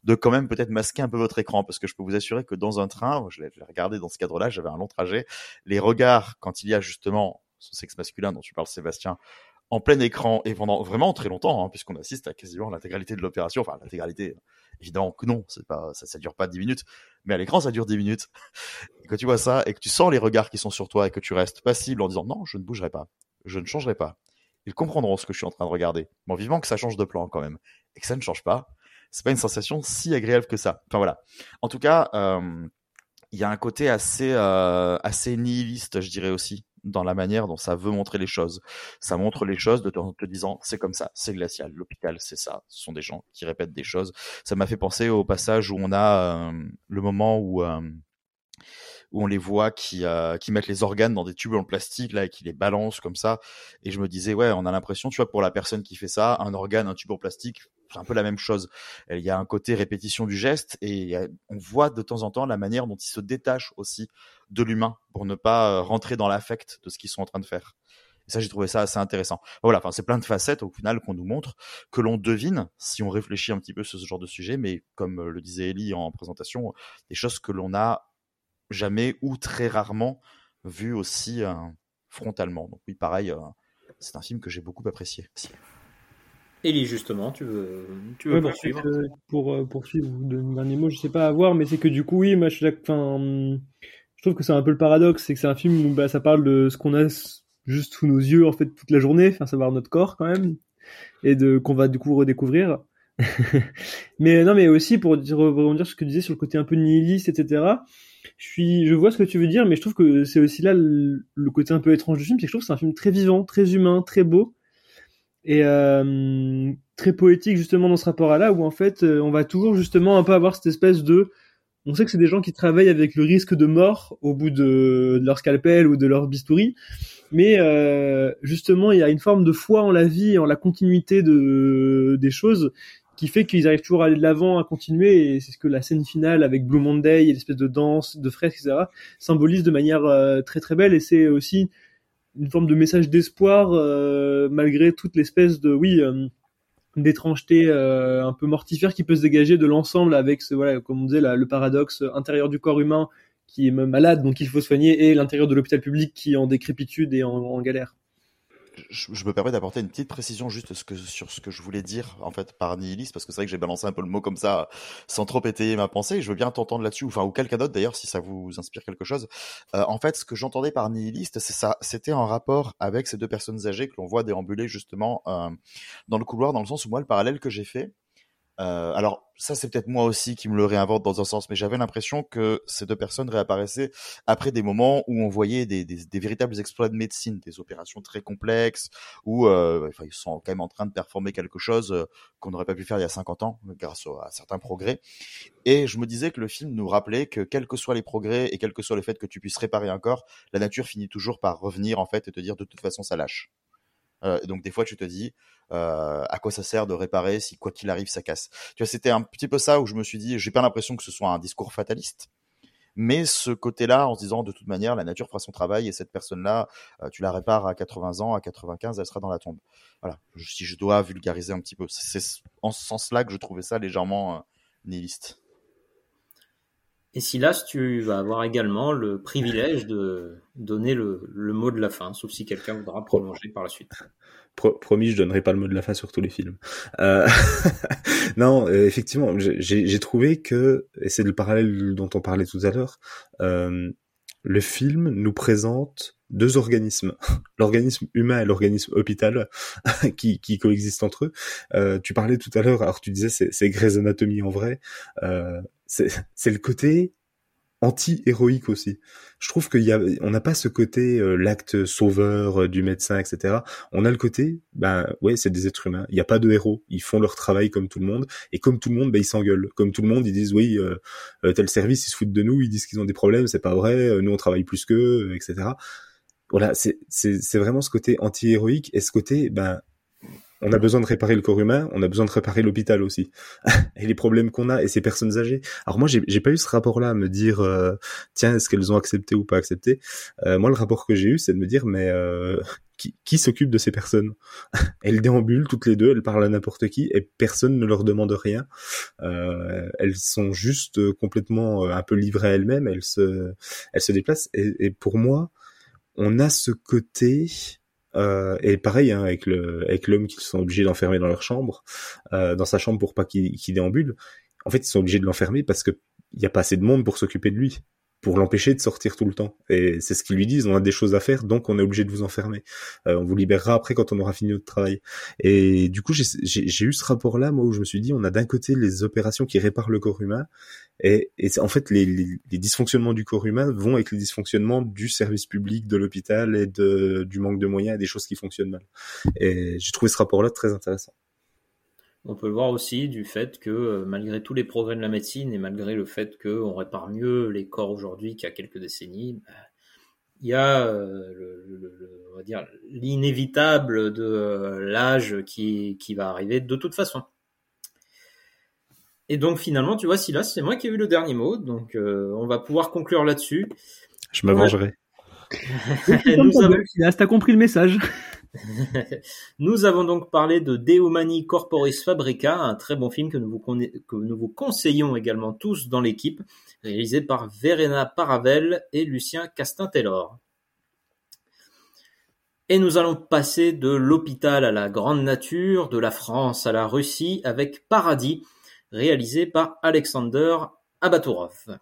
de quand même peut-être masquer un peu votre écran parce que je peux vous assurer que dans un train, je l'ai regardé dans ce cadre-là, j'avais un long trajet, les regards quand il y a justement ce sexe masculin dont tu parles Sébastien en plein écran et pendant vraiment très longtemps hein, puisqu'on assiste à quasiment l'intégralité de l'opération, enfin l'intégralité évidemment que non, pas ça ça dure pas 10 minutes, mais à l'écran ça dure 10 minutes. Et que tu vois ça et que tu sens les regards qui sont sur toi et que tu restes passible en disant non, je ne bougerai pas, je ne changerai pas. Ils comprendront ce que je suis en train de regarder. Bon, vivement que ça change de plan quand même et que ça ne change pas c'est pas une sensation si agréable que ça. Enfin voilà. En tout cas, euh, il y a un côté assez euh, assez nihiliste, je dirais aussi, dans la manière dont ça veut montrer les choses. Ça montre les choses de te, te disant c'est comme ça, c'est glacial. L'hôpital, c'est ça. Ce sont des gens qui répètent des choses. Ça m'a fait penser au passage où on a euh, le moment où euh, où on les voit qui euh, qui mettent les organes dans des tubes en plastique là et qui les balancent comme ça et je me disais ouais on a l'impression tu vois pour la personne qui fait ça un organe un tube en plastique c'est un peu la même chose. Il y a un côté répétition du geste et on voit de temps en temps la manière dont ils se détachent aussi de l'humain pour ne pas euh, rentrer dans l'affect de ce qu'ils sont en train de faire. Et ça, j'ai trouvé ça assez intéressant. Voilà, enfin, c'est plein de facettes au final qu'on nous montre, que l'on devine si on réfléchit un petit peu sur ce genre de sujet, mais comme euh, le disait Ellie en présentation, des choses que l'on n'a jamais ou très rarement vues aussi euh, frontalement. Donc oui, pareil, c'est un film que j'ai beaucoup apprécié. Ellie, justement, tu veux, tu veux poursuivre Pour euh, poursuivre, de dernier mot, je sais pas avoir, mais c'est que du coup, oui, moi, je, je trouve que c'est un peu le paradoxe, c'est que c'est un film où bah, ça parle de ce qu'on a juste sous nos yeux en fait toute la journée, enfin savoir notre corps quand même, et de qu'on va du coup redécouvrir. mais non, mais aussi pour dire, rebondir sur ce que tu disais sur le côté un peu nihiliste, etc. Je suis, je vois ce que tu veux dire, mais je trouve que c'est aussi là le, le, côté un peu étrange du film, c'est que je trouve que c'est un film très vivant, très humain, très beau, et euh, très poétique justement dans ce rapport à là où en fait euh, on va toujours justement un peu avoir cette espèce de on sait que c'est des gens qui travaillent avec le risque de mort au bout de, de leur scalpel ou de leur bistouri mais euh, justement il y a une forme de foi en la vie en la continuité de des choses qui fait qu'ils arrivent toujours à aller de l'avant, à continuer, et c'est ce que la scène finale avec Blue Monday et l'espèce de danse, de fresque, etc., symbolise de manière euh, très très belle, et c'est aussi une forme de message d'espoir euh, malgré toute l'espèce de oui euh, d'étrangeté euh, un peu mortifère qui peut se dégager de l'ensemble avec ce voilà comme on disait le paradoxe intérieur du corps humain qui est malade donc il faut soigner et l'intérieur de l'hôpital public qui est en décrépitude et en galère je, je, me permets d'apporter une petite précision juste ce que, sur ce que je voulais dire en fait par nihiliste parce que c'est vrai que j'ai balancé un peu le mot comme ça sans trop étayer ma pensée. Je veux bien t'entendre là-dessus, enfin ou quelqu'un d'autre d'ailleurs si ça vous inspire quelque chose. Euh, en fait, ce que j'entendais par nihiliste, c'est ça, c'était en rapport avec ces deux personnes âgées que l'on voit déambuler justement euh, dans le couloir, dans le sens où moi le parallèle que j'ai fait, euh, alors ça c'est peut-être moi aussi qui me le réinvente dans un sens, mais j'avais l'impression que ces deux personnes réapparaissaient après des moments où on voyait des, des, des véritables exploits de médecine, des opérations très complexes, où euh, enfin, ils sont quand même en train de performer quelque chose euh, qu'on n'aurait pas pu faire il y a 50 ans grâce à certains progrès. Et je me disais que le film nous rappelait que quels que soient les progrès et quel que soit le fait que tu puisses réparer un corps, la nature finit toujours par revenir en fait et te dire de toute façon ça lâche. Euh, donc des fois tu te dis euh, à quoi ça sert de réparer si quoi qu'il arrive ça casse. Tu vois, c'était un petit peu ça où je me suis dit, j'ai pas l'impression que ce soit un discours fataliste, mais ce côté-là en se disant de toute manière la nature fera son travail et cette personne-là, euh, tu la répares à 80 ans, à 95, elle sera dans la tombe. Voilà, si je dois vulgariser un petit peu, c'est en ce sens-là que je trouvais ça légèrement nihiliste. Et Silas, tu vas avoir également le privilège de donner le, le mot de la fin, sauf si quelqu'un voudra prolonger par la suite promis, je donnerai pas le mot de la fin sur tous les films. Euh... non, euh, effectivement, j'ai trouvé que, et c'est le parallèle dont on parlait tout à l'heure, euh, le film nous présente deux organismes, l'organisme humain et l'organisme hôpital, qui, qui, coexistent entre eux. Euh, tu parlais tout à l'heure, alors tu disais c'est Grey's Anatomy en vrai, euh, c'est le côté anti-héroïque aussi. Je trouve qu'il y a, on n'a pas ce côté euh, l'acte sauveur euh, du médecin, etc. On a le côté, ben ouais, c'est des êtres humains. Il n'y a pas de héros. Ils font leur travail comme tout le monde, et comme tout le monde, ben ils s'engueulent. Comme tout le monde, ils disent oui, euh, tel service, ils se foutent de nous, ils disent qu'ils ont des problèmes, c'est pas vrai. nous on travaille plus qu'eux, etc. Voilà, c'est c'est c'est vraiment ce côté anti-héroïque et ce côté, ben on a besoin de réparer le corps humain, on a besoin de réparer l'hôpital aussi. et les problèmes qu'on a et ces personnes âgées. Alors moi, j'ai, pas eu ce rapport-là à me dire, euh, tiens, est-ce qu'elles ont accepté ou pas accepté? Euh, moi, le rapport que j'ai eu, c'est de me dire, mais euh, qui, qui s'occupe de ces personnes? Elles déambulent toutes les deux, elles parlent à n'importe qui et personne ne leur demande rien. elles sont juste complètement un peu livrées à elles-mêmes. Elles se, elles se déplacent. Et, et pour moi, on a ce côté euh, et pareil hein, avec le avec l'homme qu'ils sont obligés d'enfermer dans leur chambre, euh, dans sa chambre pour pas qu'il déambule. En fait, ils sont obligés de l'enfermer parce que il y a pas assez de monde pour s'occuper de lui pour l'empêcher de sortir tout le temps. Et c'est ce qu'ils lui disent, on a des choses à faire, donc on est obligé de vous enfermer. Euh, on vous libérera après quand on aura fini notre travail. Et du coup, j'ai eu ce rapport-là, moi, où je me suis dit, on a d'un côté les opérations qui réparent le corps humain, et, et en fait, les, les, les, dysfonctionnements du corps humain vont avec les dysfonctionnements du service public, de l'hôpital et de, du manque de moyens et des choses qui fonctionnent mal. Et j'ai trouvé ce rapport-là très intéressant. On peut le voir aussi du fait que euh, malgré tous les progrès de la médecine et malgré le fait qu'on répare mieux les corps aujourd'hui qu'il y a quelques décennies, bah, il y a euh, le, on va dire l'inévitable de euh, l'âge qui, qui va arriver de toute façon. Et donc finalement, tu vois, Silas, c'est moi qui ai eu le dernier mot, donc on va pouvoir conclure là-dessus. Je me vengerai. Nous avons... Silas, t'as compris le message. nous avons donc parlé de Deumani Corporis Fabrica, un très bon film que nous vous, conseillons également tous dans l'équipe, réalisé par Verena Paravel et Lucien Castin-Taylor. Et nous allons passer de l'hôpital à la grande nature, de la France à la Russie, avec Paradis, réalisé par Alexander Abaturov.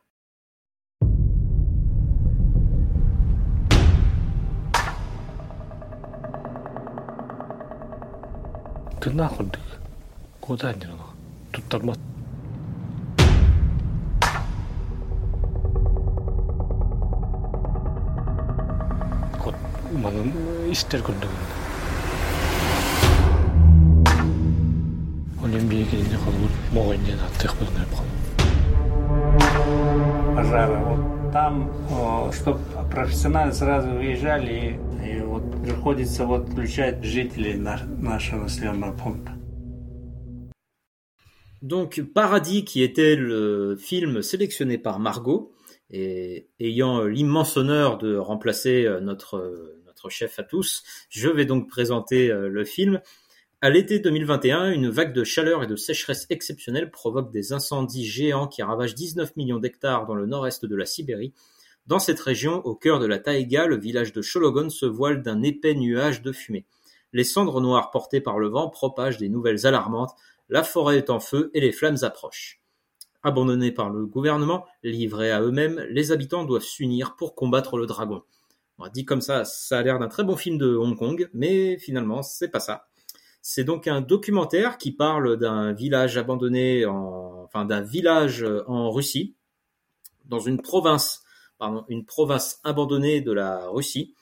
Ты нахуй, ты куда не Тут тормоз. Вот, ну, мана истер күндігін. Олимпия келінде қалып, моғайнен аттық бұзын әп қалып. Пожары, вот там, чтобы профессионалы сразу выезжали и вот приходится вот включать жителей нашего населенного пункта. Donc Paradis, qui était le film sélectionné par Margot, et ayant l'immense honneur de remplacer euh, notre, euh, notre chef à tous, je vais donc présenter euh, le film. À l'été 2021, une vague de chaleur et de sécheresse exceptionnelle provoque des incendies géants qui ravagent 19 millions d'hectares dans le nord-est de la Sibérie dans cette région, au cœur de la taïga, le village de Chologon se voile d'un épais nuage de fumée. Les cendres noires portées par le vent propagent des nouvelles alarmantes, la forêt est en feu et les flammes approchent. Abandonnés par le gouvernement, livrés à eux-mêmes, les habitants doivent s'unir pour combattre le dragon. dit comme ça, ça a l'air d'un très bon film de Hong Kong, mais finalement, c'est pas ça. C'est donc un documentaire qui parle d'un village abandonné en, enfin, d'un village en Russie, dans une province une province abandonnée de la Russie,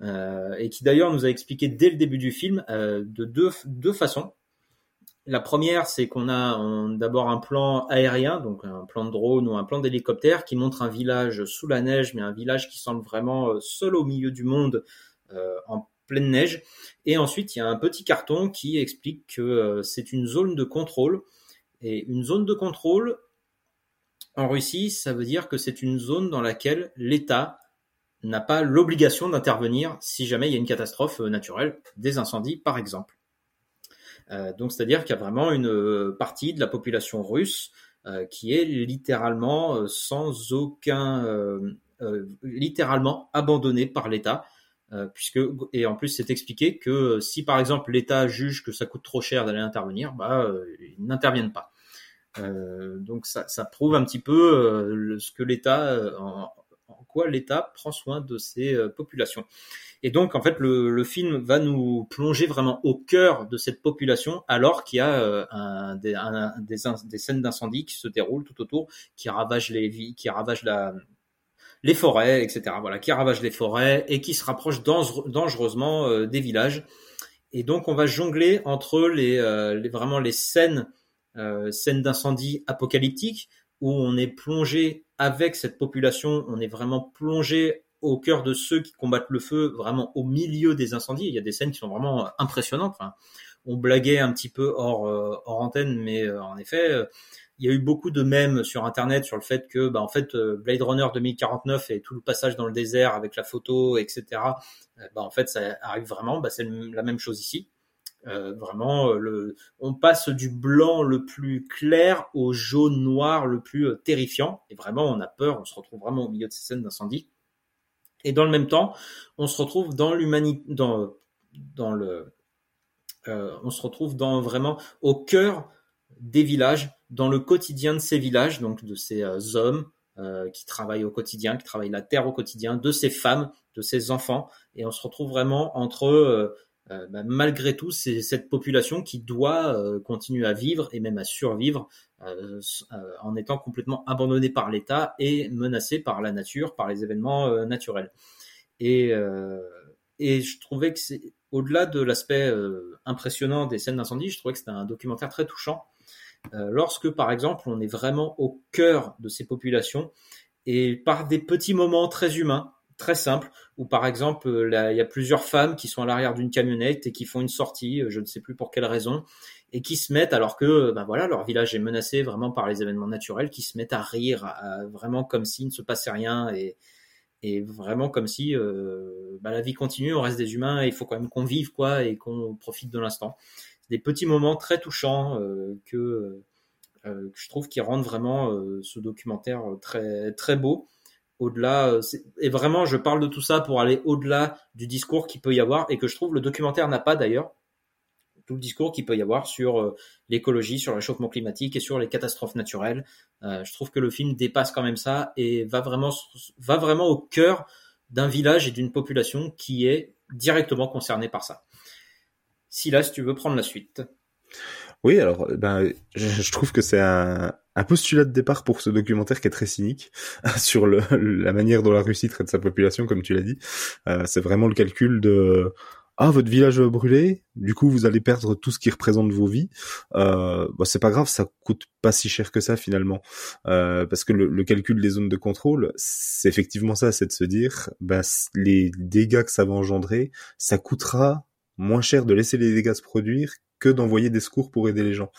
euh, et qui d'ailleurs nous a expliqué dès le début du film euh, de deux, deux façons. La première, c'est qu'on a d'abord un plan aérien, donc un plan de drone ou un plan d'hélicoptère qui montre un village sous la neige, mais un village qui semble vraiment euh, seul au milieu du monde en pleine neige. Et ensuite, il y a un petit carton qui explique que c'est une zone de contrôle. Et une zone de contrôle, en Russie, ça veut dire que c'est une zone dans laquelle l'État n'a pas l'obligation d'intervenir si jamais il y a une catastrophe euh, naturelle, des incendies par exemple. Euh, donc c'est-à-dire qu'il y a vraiment une euh, partie de la population russe qui est littéralement sans aucun, littéralement abandonnée par l'État, puisque et en plus c'est expliqué que si par exemple l'État juge que ça coûte trop cher d'aller intervenir, bah ils n'interviennent pas. Euh, donc ça, ça, prouve un petit peu euh, ce que l'État, euh, quoi l'État prend soin de ces populations. Et donc, en fait, le, le, film va nous plonger vraiment au cœur de cette population, alors qu'il y a un, des, un, des, des, scènes d'incendie qui se déroulent tout autour, qui ravagent les vies, qui ravagent la, les forêts, etc. Voilà, qui ravagent les forêts et qui se rapprochent dangereusement des villages. Et donc, on va jongler entre les, les vraiment les scènes, scènes d'incendie apocalyptiques où on est plongé avec cette population, on est vraiment plongé au cœur de ceux qui combattent le feu, vraiment au milieu des incendies. Il y a des scènes qui sont vraiment euh, impressionnantes. On blaguait un petit peu hors, euh, antenne, mais euh, en effet, il y a eu beaucoup de mèmes sur Internet sur le fait que, bah, en fait, Blade Runner 2049 et tout le passage dans le désert avec la photo, etc. Bah, en fait, ça arrive vraiment. Bah, c'est la même chose ici. Euh, vraiment, le, on passe du blanc le plus clair au jaune noir le plus terrifiant. Et vraiment, on a peur. On se retrouve vraiment au milieu de ces scènes d'incendie. Et dans le même temps, on se retrouve dans l'humanité, dans, le, euh, on se retrouve dans vraiment au cœur des villages, dans le quotidien de ces villages, donc de ces euh, hommes euh, qui travaillent au quotidien, qui travaillent la terre au quotidien, de ces femmes, de ces enfants, et on se retrouve vraiment entre euh, bah, malgré tout, c'est cette population qui doit euh, continuer à vivre et même à survivre euh, en étant complètement abandonnée par l'État et menacée par la nature, par les événements naturels. Et, et je trouvais que c'est au-delà de l'aspect impressionnant des scènes d'incendie, je trouvais que c'était un documentaire très touchant. lorsque, par exemple, on est vraiment au cœur de ces populations et par des petits moments très humains, très simple où par exemple euh, il y a plusieurs femmes qui sont à l'arrière d'une camionnette et qui font une sortie, euh, je ne sais plus pour quelle raison, et qui se mettent alors que ben voilà leur village est menacé vraiment par les événements naturels, qui se mettent à rire vraiment comme s'il ne se passait rien et, et vraiment comme si euh, bah, la vie continue, on reste des humains et il faut quand même qu'on vive quoi et qu'on profite de l'instant. Des petits moments très touchants que, que je trouve qui rendent vraiment ce documentaire très très beau au-delà. Euh, et vraiment, je parle de tout ça pour aller au-delà du discours qu'il peut y avoir et que je trouve le documentaire n'a pas d'ailleurs tout le discours qu'il peut y avoir sur euh, l'écologie, sur le réchauffement climatique et sur les catastrophes naturelles. Euh, je trouve que le film dépasse quand même ça et va vraiment va vraiment au cœur d'un village et d'une population qui est directement concernée par ça. Silas, si tu veux prendre la suite? Oui, alors ben, je, trouve que c'est un, postulat de départ pour ce documentaire qui est très cynique sur le, la manière dont la Russie traite sa population, comme tu l'as dit. Euh, c'est vraiment le calcul de ah votre village va brûler, du coup vous allez perdre tout ce qui représente vos vies. Euh, bah, c'est pas grave, ça coûte pas si cher que ça finalement, euh, parce que le, le, calcul des zones de contrôle, c'est effectivement ça, c'est de se dire bah, les dégâts que ça va engendrer, ça coûtera moins cher de laisser les dégâts se produire que d'envoyer des secours pour aider les gens.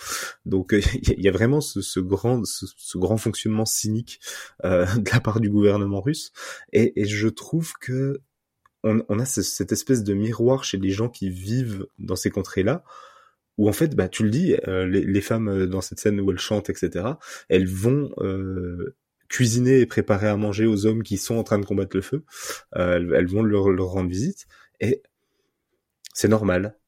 Donc il y, a vraiment ce, ce grand ce, ce, grand fonctionnement cynique euh, de la part du gouvernement russe. Et, et je trouve que on, on a ce, cette espèce de miroir chez les gens qui vivent dans ces contrées-là où en fait bah tu le dis euh, les, les, femmes euh, dans cette scène où elles chantent etc elles vont euh, cuisiner et préparer à manger aux hommes qui sont en train de combattre le feu. Euh, elles, elles, vont leur, leur rendre visite. Et c'est normal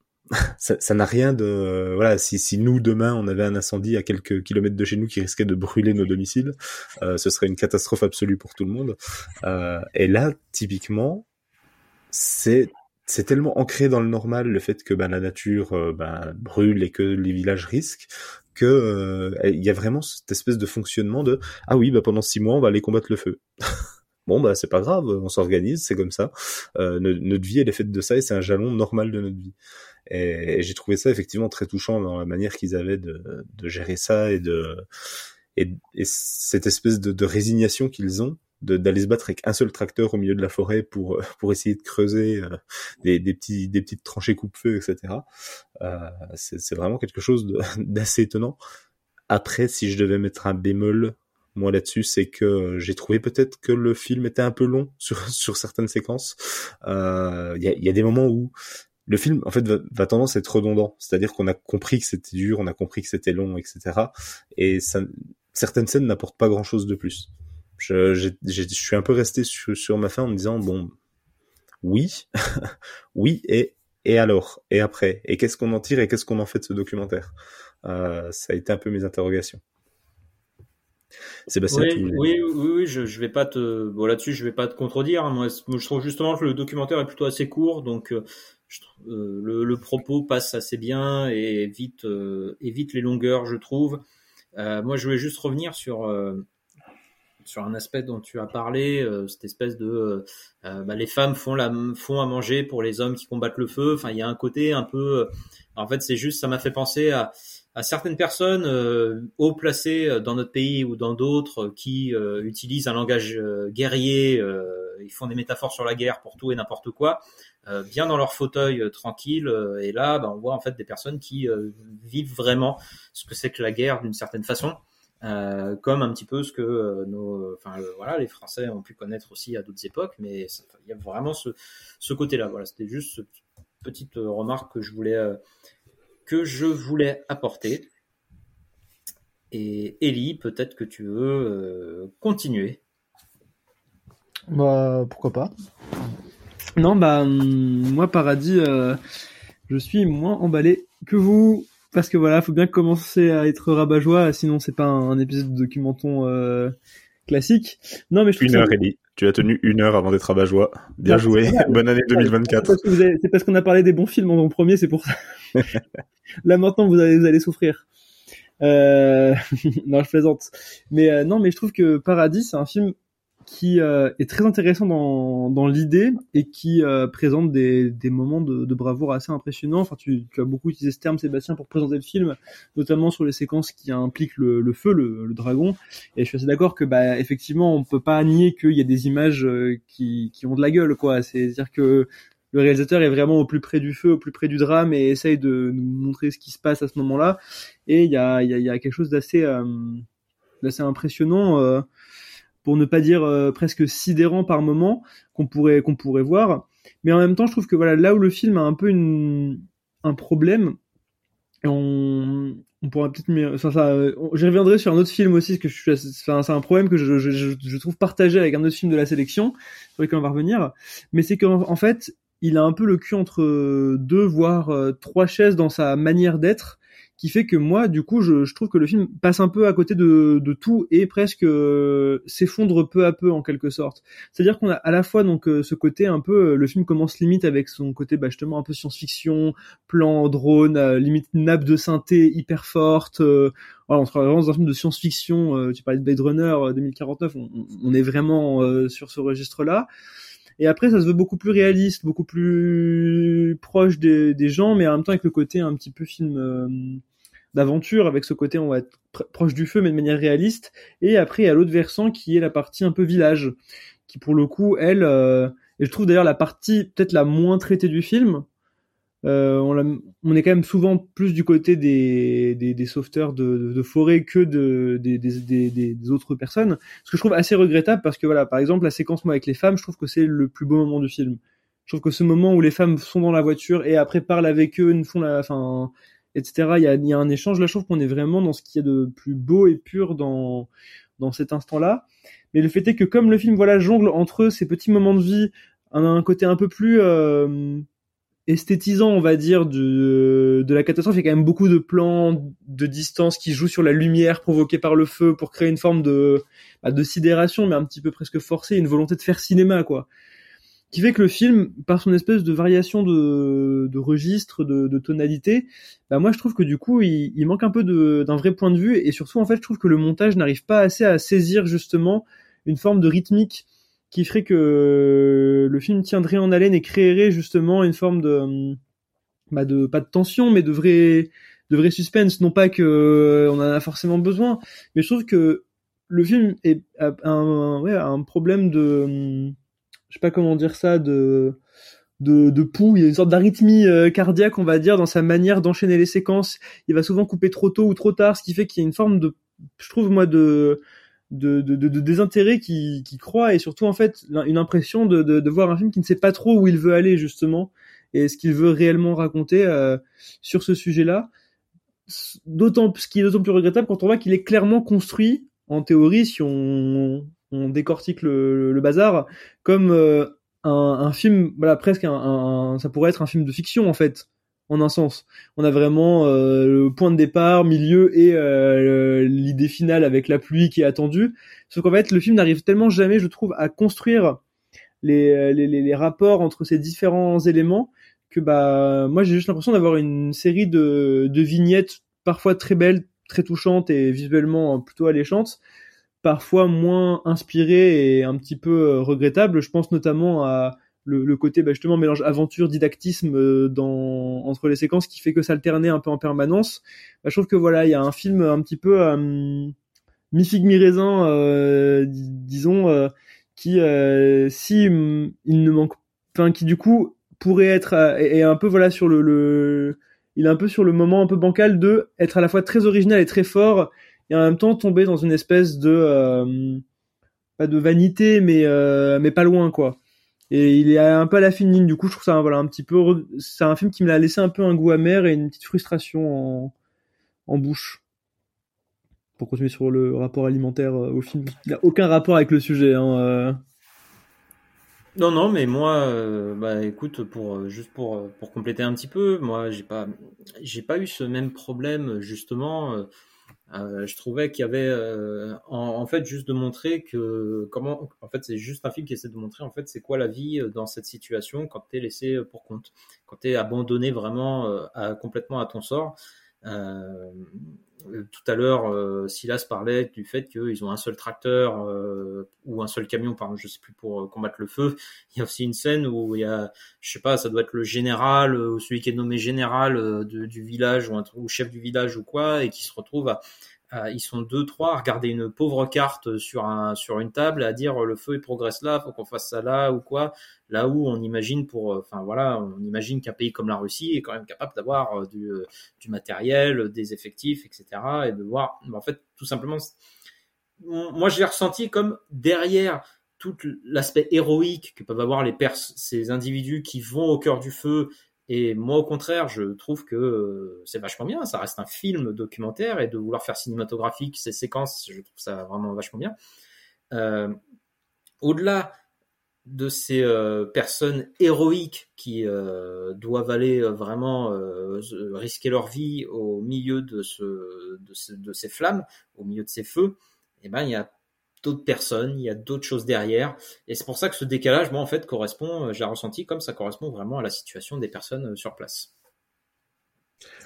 ça n'a rien de voilà si, si nous demain on avait un incendie à quelques kilomètres de chez nous qui risquait de brûler nos domiciles euh, ce serait une catastrophe absolue pour tout le monde. Euh, et là typiquement c'est c'est tellement ancré dans le normal le fait que ben, la nature euh, ben, brûle et que les villages risquent que euh, il y a vraiment cette espèce de fonctionnement de ah oui bah pendant six mois on va aller combattre le feu. Bon bah c'est pas grave on s'organise c'est comme ça. Euh, notre vie elle est faite de ça et c'est un jalon normal de notre vie et, j'ai trouvé ça effectivement très touchant dans la manière qu'ils avaient de, de, gérer ça et de et, et cette espèce de, de résignation qu'ils ont d'aller se battre avec un seul tracteur au milieu de la forêt pour pour essayer de creuser euh, des, des petits des petites tranchées coupe-feu etc euh, c'est vraiment quelque chose d'assez étonnant après si je devais mettre un bémol moi là-dessus, c'est que j'ai trouvé peut-être que le film était un peu long sur sur certaines séquences. Il euh, y, a, y, a, des moments où le film en fait va, tendance à être redondant, c'est-à-dire qu'on a compris que c'était dur, on a compris que c'était long, etc. Et ça, certaines scènes n'apportent pas grand-chose de plus. Je, je, suis un peu resté sur, sur ma fin en me disant bon, oui, oui et et alors? Et après? Et qu'est-ce qu'on en tire et qu'est-ce qu'on en fait de ce documentaire? Euh, ça a été un peu mes interrogations. Sébastien, oui, oui, oui, oui, je, je vais pas te, bon là-dessus, je vais pas te contredire. Moi, c- moi, je trouve justement que le documentaire est plutôt assez court, donc euh, le, le propos passe assez bien et évite, euh, évite les longueurs, je trouve. Euh, moi, je voulais juste revenir sur sur un aspect dont tu as parlé, cette espèce de, bah, les femmes font la font à manger pour les hommes qui combattent le feu. Enfin, il y a un côté un peu, en fait, c'est juste, ça m'a fait penser à à certaines personnes euh, haut placées euh, dans notre pays ou dans d'autres euh, qui euh, utilisent un langage euh, guerrier, euh, ils font des métaphores sur la guerre pour tout et n'importe quoi, bien dans leur fauteuil tranquille. et là, bah, on voit en fait des personnes qui vivent vraiment ce que c'est que la guerre d'une certaine façon. Comme un petit peu ce que nos, enfin voilà, les Français ont pu connaître aussi à d'autres époques, mais il y a vraiment ce, ce côté-là. Voilà, c'était juste cette petite remarque que je voulais que je voulais apporter. Et Ellie, peut-être que tu veux euh, continuer. Bah, pourquoi pas. Non, bah, hum, moi, Paradis, euh, je suis moins emballé que vous. Parce que voilà, faut bien commencer à être rabat-joie, sinon c'est pas un, un épisode de documenton euh, classique. Non, mais je trouve Une ça- heure, Ellie. Tu as tenu une heure avant d'être à joie. Bien Ah, joué. Bonne année C'est 2024. parce que vous avez- C'est parce qu'on a parlé des bons films en premier, c'est pour ça. Là maintenant, vous allez, vous allez souffrir. Euh... non, je plaisante. Mais euh, non, mais je trouve que Paradis, c'est un film qui euh, est très intéressant dans, dans l'idée et qui euh, présente des, des moments de, de bravoure assez impressionnants. Enfin, tu, tu as beaucoup utilisé ce terme, Sébastien, pour présenter le film, notamment sur les séquences qui impliquent le, le feu, le, le dragon. Et je suis assez d'accord que, bah, effectivement, on peut pas nier qu'il y a des images euh, qui, qui ont de la gueule, quoi. C'est-à-dire que le réalisateur est vraiment au plus près du feu, au plus près du drame et essaye de nous montrer ce qui se passe à ce moment-là. Et il y a, y, a, y a quelque chose d'assez euh, impressionnant, euh, pour ne pas dire euh, presque sidérant par moment, qu'on pourrait qu'on pourrait voir. Mais en même temps, je trouve que voilà, là où le film a un peu une, un problème, on, on pourra peut-être mieux- enfin, ça, euh, j'y reviendrai sur un autre film aussi, parce que je suis enfin, c'est un problème que je, je, je, je trouve partagé avec un autre film de la sélection, sur lequel on va revenir. Mais c'est qu'en en fait, il a un peu le cul entre deux, voire euh, trois chaises dans sa manière d'être, qui fait que moi, du coup, je, je trouve que le film passe un peu à côté de, de tout et presque euh, s'effondre peu à peu en quelque sorte. C'est-à-dire qu'on a à la fois donc euh, ce côté un peu, euh, le film commence limite avec son côté bah, justement un peu science-fiction, plan drone, euh, limite nappe de synthé hyper forte. voilà, on se vraiment dans un film de science-fiction. tu parlais de Blade Runner euh, 2049, on, on- est vraiment sur ce registre-là. Et après, ça se veut beaucoup plus réaliste, beaucoup plus proche des, des gens, mais en même temps avec le côté un petit peu film d'aventure, avec ce côté on va être pr- proche du feu, mais de manière réaliste. Et après, il y a l'autre versant qui est la partie un peu village, qui pour le coup, elle, euh, et je trouve d'ailleurs la partie peut-être la moins traitée du film. Euh, on, l'a- on est quand même souvent plus du côté des, des, des sauveteurs de, de, forêt que de, des, des, des, autres personnes. Ce que je trouve assez regrettable parce que voilà, par exemple, la séquence moi avec les femmes, je trouve que c'est le plus beau moment du film. Je trouve que ce moment où les femmes sont dans la voiture et après parlent avec eux, font la, enfin, etc. Il y a, y a un échange. Là, je trouve qu'on est vraiment dans ce qu'il y a de plus beau et pur dans dans cet instant-là. Mais le fait est que comme le film voilà jongle entre ces petits moments de vie, un, un côté un peu plus euh, esthétisant, on va dire, de, de la catastrophe. Il y a quand même beaucoup de plans de distance qui jouent sur la lumière provoquée par le feu pour créer une forme de, bah, de sidération, mais un petit peu presque forcée, une volonté de faire cinéma, quoi. Qui fait que le film, par son espèce de variation de, de registre, de, de tonalité, bah moi je trouve que du coup il, il manque un peu d'un vrai point de vue. Et surtout en fait je trouve que le montage n'arrive pas assez à saisir justement une forme de rythmique qui ferait que le film tiendrait en haleine et créerait justement une forme de, bah de pas de tension mais de vrai de vrai suspense. Non pas que on en a forcément besoin mais je trouve que le film est un, ouais, a un problème de je sais pas comment dire ça de de, de pouls, il y a une sorte d'arythmie euh, cardiaque, on va dire, dans sa manière d'enchaîner les séquences. Il va souvent couper trop tôt ou trop tard, ce qui fait qu'il y a une forme de, je trouve moi, de de, de, de, désintérêt qui, qui croît et surtout en fait une impression de, de, de voir un film qui ne sait pas trop où il veut aller justement et ce qu'il veut réellement raconter euh, sur ce sujet-là. D'autant ce qui est d'autant plus regrettable quand on voit qu'il est clairement construit en théorie si on, on décortique le, le bazar comme euh, un, un film voilà presque un, un- ça pourrait être un film de fiction en fait en un sens. On a vraiment euh, le point de départ, milieu et euh, l'idée finale avec la pluie qui est attendue. Sauf qu'en fait, le film n'arrive tellement jamais, je trouve, à construire les, les, les rapports entre ces différents éléments que bah moi j'ai juste l'impression d'avoir une série de, de vignettes parfois très belles, très touchantes et visuellement plutôt alléchantes, parfois moins inspirées et un petit peu regrettables. Je pense notamment à le, le côté bah, justement mélange aventure didactisme euh, dans entre les séquences qui fait que s'alterner un peu en permanence bah, je trouve que voilà il y a un film un petit peu euh, mi figue mi raisin euh, disons euh, qui euh, si il ne manque enfin qui du coup pourrait être et, un peu voilà sur le, le il est un peu sur le moment un peu bancal de être à la fois très original et très fort et en même temps tomber dans une espèce de pas de vanité mais mais pas loin quoi. Et il est un peu à la fine ligne du coup je trouve ça voilà un petit peu c'est un film qui me l'a laissé un peu un goût amer et une petite frustration en, en bouche. Pour continuer sur le rapport alimentaire euh, au film. Il n'a aucun rapport avec le sujet hein, euh. non non mais moi euh, bah écoute pour euh, juste pour euh, pour compléter un petit peu moi j'ai pas j'ai pas eu ce même problème justement euh, euh, je trouvais qu'il y avait euh, en, en, fait juste de montrer que comment en fait c'est juste un film qui essaie de montrer en fait c'est quoi la vie euh, dans cette situation quand tu es laissé euh, pour compte quand tu es abandonné vraiment à, complètement à ton sort. Euh, tout à l'heure, euh, Silas parlait du fait qu'ils ont un seul tracteur euh, ou un seul camion, pardon, je sais plus pour combattre le feu. Il y a aussi une scène où il y a, je sais pas, ça doit être le général ou celui qui est nommé général du village ou un ou chef du village ou quoi, et qui se retrouve à ils sont deux trois à regarder une pauvre carte sur un sur une table à dire le feu il progresse là, faut qu'on fasse ça là ou quoi. Là où on imagine pour, enfin voilà, on imagine qu'un pays comme la Russie est quand même capable d'avoir du, du matériel, des effectifs, etc. Et de voir, en fait, tout simplement, moi je l'ai ressenti comme derrière tout l'aspect héroïque que peuvent avoir les pers ces individus qui vont au cœur du feu. Et moi, au contraire, je trouve que c'est vachement bien. Ça reste un film documentaire et de vouloir faire cinématographique ces séquences, je trouve ça vraiment vachement bien. Euh, Au-delà de ces euh, personnes héroïques qui euh, doivent aller euh, vraiment risquer leur vie au milieu de, ce, de, ce, de, ces flammes, au milieu de ces feux, eh ben il y a d'autres personnes, il y a d'autres choses derrière, et c'est pour ça que ce décalage, moi en fait, correspond, j'ai ressenti comme ça correspond vraiment à la situation des personnes sur place.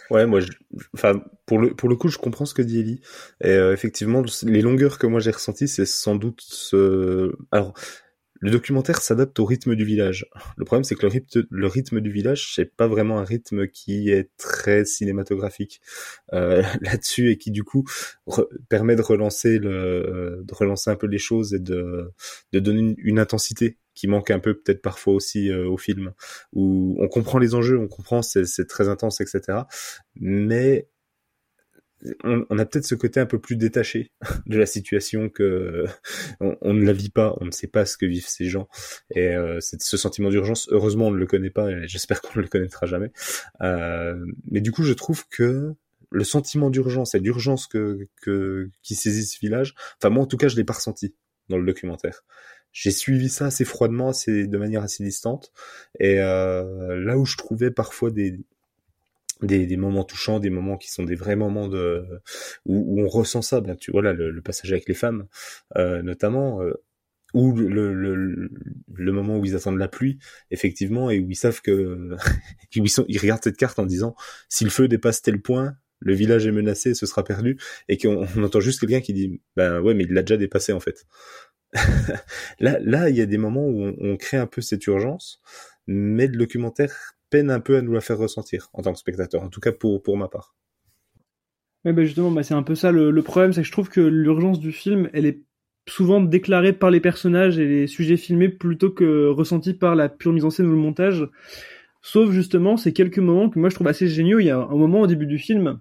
Ouais, moi, je, enfin, pour le pour le coup, je comprends ce que dit Ellie. Et euh, effectivement, les longueurs que moi j'ai ressenties, c'est sans doute ce. Alors, le documentaire s'adapte au rythme du village. Le problème, c'est que le rythme, du village, c'est pas vraiment un rythme qui est très cinématographique euh, là-dessus et qui du coup permet de relancer le, de relancer un peu les choses et de, de donner une, une intensité qui manque un peu peut-être parfois aussi euh, au film où on comprend les enjeux, on comprend c'est très intense, etc. Mais on, on, a peut-être ce côté un peu plus détaché de la situation que on, ne la vit pas, on ne sait pas ce que vivent ces gens et euh, ce sentiment d'urgence. Heureusement, on ne le connaît pas et j'espère qu'on ne le connaîtra jamais. Euh, mais du coup, je trouve que le sentiment d'urgence et d'urgence que, que qui saisit ce village, enfin moi en tout cas, je l'ai pas ressenti dans le documentaire. J'ai suivi ça assez froidement, assez de manière assez distante et euh, là où je trouvais parfois des des, des, moments touchants, des moments qui sont des vrais moments de où, où on ressent ça. Ben, tu vois là le, le passage avec les femmes, euh, notamment, euh, ou le, le, le, moment où ils attendent la pluie, effectivement, et où ils savent que ils, sont, ils regardent cette carte en disant si le feu dépasse tel point, le village est menacé, ce sera perdu, et qu'on on entend juste quelqu'un qui dit ben ouais, mais il l'a déjà dépassé en fait. là, là, il y a des moments où on, on crée un peu cette urgence, mais le documentaire peine un peu à nous la faire ressentir en tant que spectateur, en tout cas pour, pour ma part. Ouais, bah justement, bah c'est un peu ça le, problème, c'est que je trouve que l'urgence du film, elle est souvent déclarée par les personnages et les sujets filmés plutôt que ressentie par la pure mise en scène ou le montage. Sauf justement ces quelques moments que moi je trouve assez géniaux. Il y a un moment au début du film,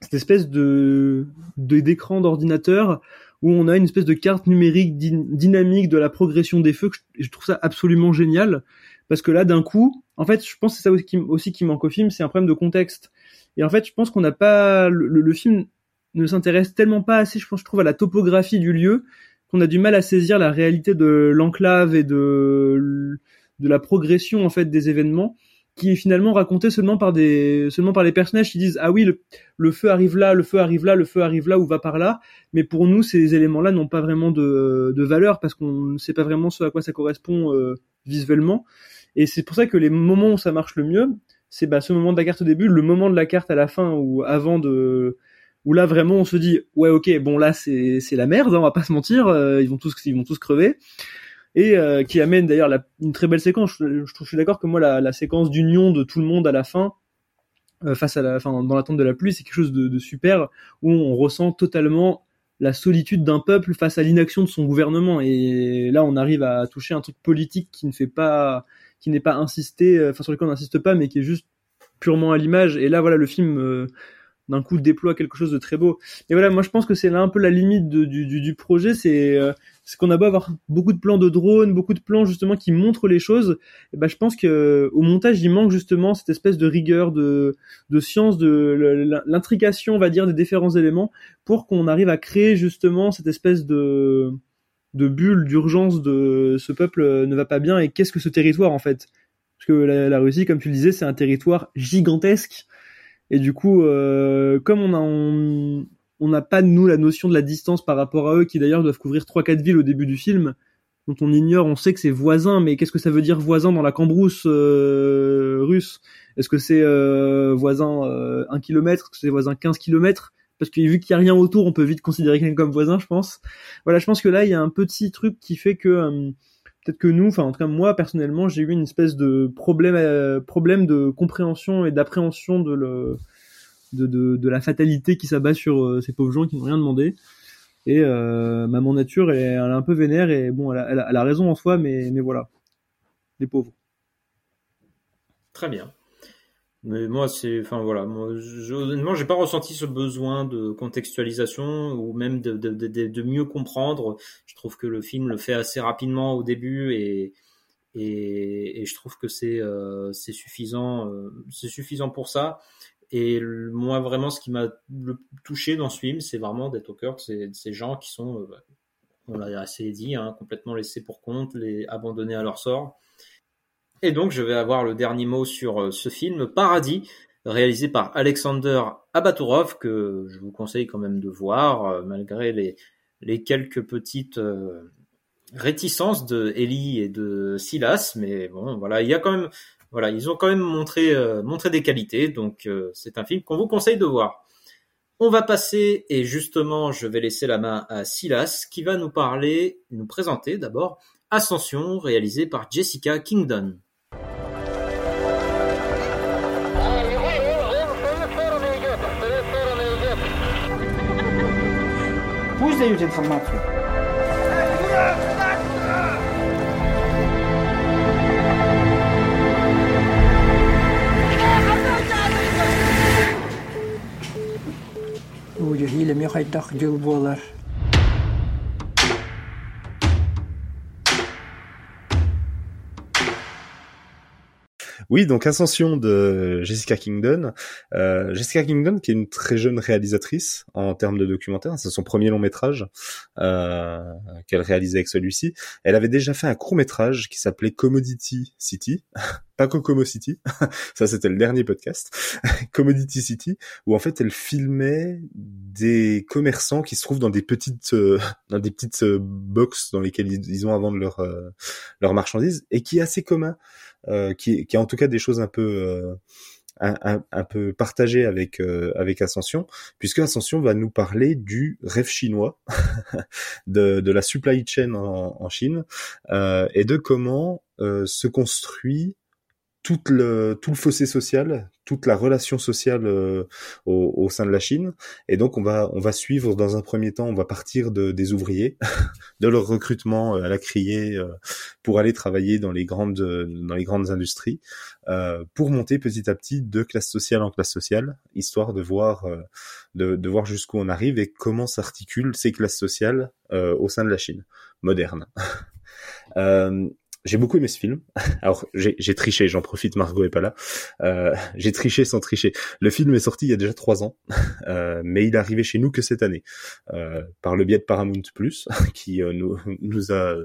cette espèce de d'écran d'ordinateur où on a une espèce de carte numérique dynamique de la progression des feux. Que je trouve ça absolument génial parce que là d'un coup en fait je pense que c'est ça aussi qui, aussi qui manque au film c'est un problème de contexte. Et en fait je pense qu'on n'a pas le, film ne s'intéresse tellement pas assez je pense je trouve à la topographie du lieu qu'on a du mal à saisir la réalité de l'enclave et de de la progression en fait des événements qui est finalement raconté seulement par des seulement par les personnages qui disent ah oui le, feu arrive là, le feu arrive là, le feu arrive là ou va par là, mais pour nous ces éléments-là n'ont pas vraiment de, de valeur parce qu'on ne sait pas vraiment ce à quoi ça correspond euh, visuellement et c'est pour ça que les moments où ça marche le mieux, c'est bah, ce moment de la carte au début, le moment de la carte à la fin ou avant de où là vraiment on se dit ouais ok bon là c'est c'est la merde, hein, on va pas se mentir, euh, ils vont tous ils vont tous crever et euh, qui amène d'ailleurs une très belle séquence. Je, je, suis d'accord que moi la, la séquence d'union de tout le monde à la fin, euh, face à la, enfin dans l'attente de la pluie, c'est quelque chose de, de, super où on ressent totalement la solitude d'un peuple face à l'inaction de son gouvernement. Et là, on arrive à toucher un truc politique qui ne fait pas, qui n'est pas insisté, euh, enfin sur lequel on n'insiste pas, mais qui est juste purement à l'image. Et là, voilà, le film euh, d'un coup déploie quelque chose de très beau. Et voilà, moi je pense que c'est là un peu la limite du, projet, c'est euh, qu'on a beau avoir beaucoup de plans de drones, beaucoup de plans justement qui montrent les choses, et ben je pense que au montage il manque justement cette espèce de rigueur, de science, de l'intrication, on va dire, des différents éléments, pour qu'on arrive à créer justement cette espèce de de bulle d'urgence de ce peuple ne va pas bien et qu'est-ce que ce territoire en fait? Parce que la, la Russie, comme tu le disais, c'est un territoire gigantesque. Et du coup, euh, comme on a on n'a pas nous la notion de la distance par rapport à eux, qui d'ailleurs doivent couvrir trois quatre villes au début du film, dont on ignore, on sait que c'est voisin, mais qu'est-ce que ça veut dire voisin dans la cambrousse euh, russe? Est-ce que c'est euh, voisin euh, 1 km Est-ce que c'est voisin 15 km Parce que vu qu'il y a rien autour, on peut vite considérer quelqu'un comme voisin, je pense. Voilà, je pense que là, il y a un petit truc qui fait que euh, peut-être que nous, enfin en tout cas moi personnellement, j'ai eu une espèce de problème, euh, problème de compréhension et d'appréhension de, la fatalité qui s'abat sur euh, ces pauvres gens qui n'ont rien demandé. Et ma mon nature, elle, est un peu vénère et bon, elle a raison en soi, mais, mais voilà, les pauvres. Très bien. Mais moi, c'est, enfin voilà, moi, je, honnêtement, j'ai pas ressenti ce besoin de contextualisation ou même de, de, de, mieux comprendre. Je trouve que le film le fait assez rapidement au début et et, et je trouve que c'est euh, c'est suffisant, euh, c'est suffisant pour ça. Et moi, vraiment, ce qui m'a touché dans ce film, c'est vraiment d'être au cœur de ces, de ces gens qui sont, euh, on l'a assez dit, hein, complètement laissés pour compte, les abandonnés à leur sort. Et donc, je vais avoir le dernier mot sur ce film, Paradis, réalisé par Alexander Abaturov, que je vous conseille quand même de voir, malgré les, quelques petites euh, réticences de Ellie et de Silas. Mais bon, voilà, il y a quand même, voilà, ils ont quand même montré, euh, montré des qualités. Donc, euh, c'est un film qu'on vous conseille de voir. On va passer, et justement, je vais laisser la main à Silas, qui va nous parler, nous présenter d'abord Ascension, réalisé par Jessica Kingdon. Пусть дают информацию. Uyu hile mi haytak jıl Oui, donc Ascension de Jessica Kingdon. Euh, Jessica Kingdon, qui est une très jeune réalisatrice en termes de documentaire, c'est son premier long métrage euh, qu'elle réalisait avec celui-ci. Elle avait déjà fait un court métrage qui s'appelait Commodity City, pas Kokomo City, ça c'était le dernier podcast, Commodity City, où en fait elle filmait des commerçants qui se trouvent dans des petites euh, dans des petites euh, box dans lesquelles ils, ont à vendre leurs euh, leurs marchandises et qui est assez commun euh, qui, qui a en tout cas des choses un peu euh, un, un, peu partagées avec euh, avec Ascension, puisque Ascension va nous parler du rêve chinois, de, de la supply chain en, en Chine et de comment se construit tout le tout le fossé social, toute la relation sociale euh, au, au, sein de la Chine. Et donc on va on va suivre dans un premier temps, on va partir de, des ouvriers, de leur recrutement à la criée euh, pour aller travailler dans les grandes dans les grandes industries, euh, pour monter petit à petit de classe sociale en classe sociale, histoire de voir de, de voir jusqu'où on arrive et comment s'articulent ces classes sociales au sein de la Chine moderne. j'ai beaucoup aimé ce film. Alors j'ai triché, j'en profite, Margot est pas là. Euh, j'ai triché sans tricher. Le film est sorti il y a déjà trois ans, euh, mais il est arrivé chez nous que cette année euh, par le biais de Paramount Plus, qui euh, nous nous a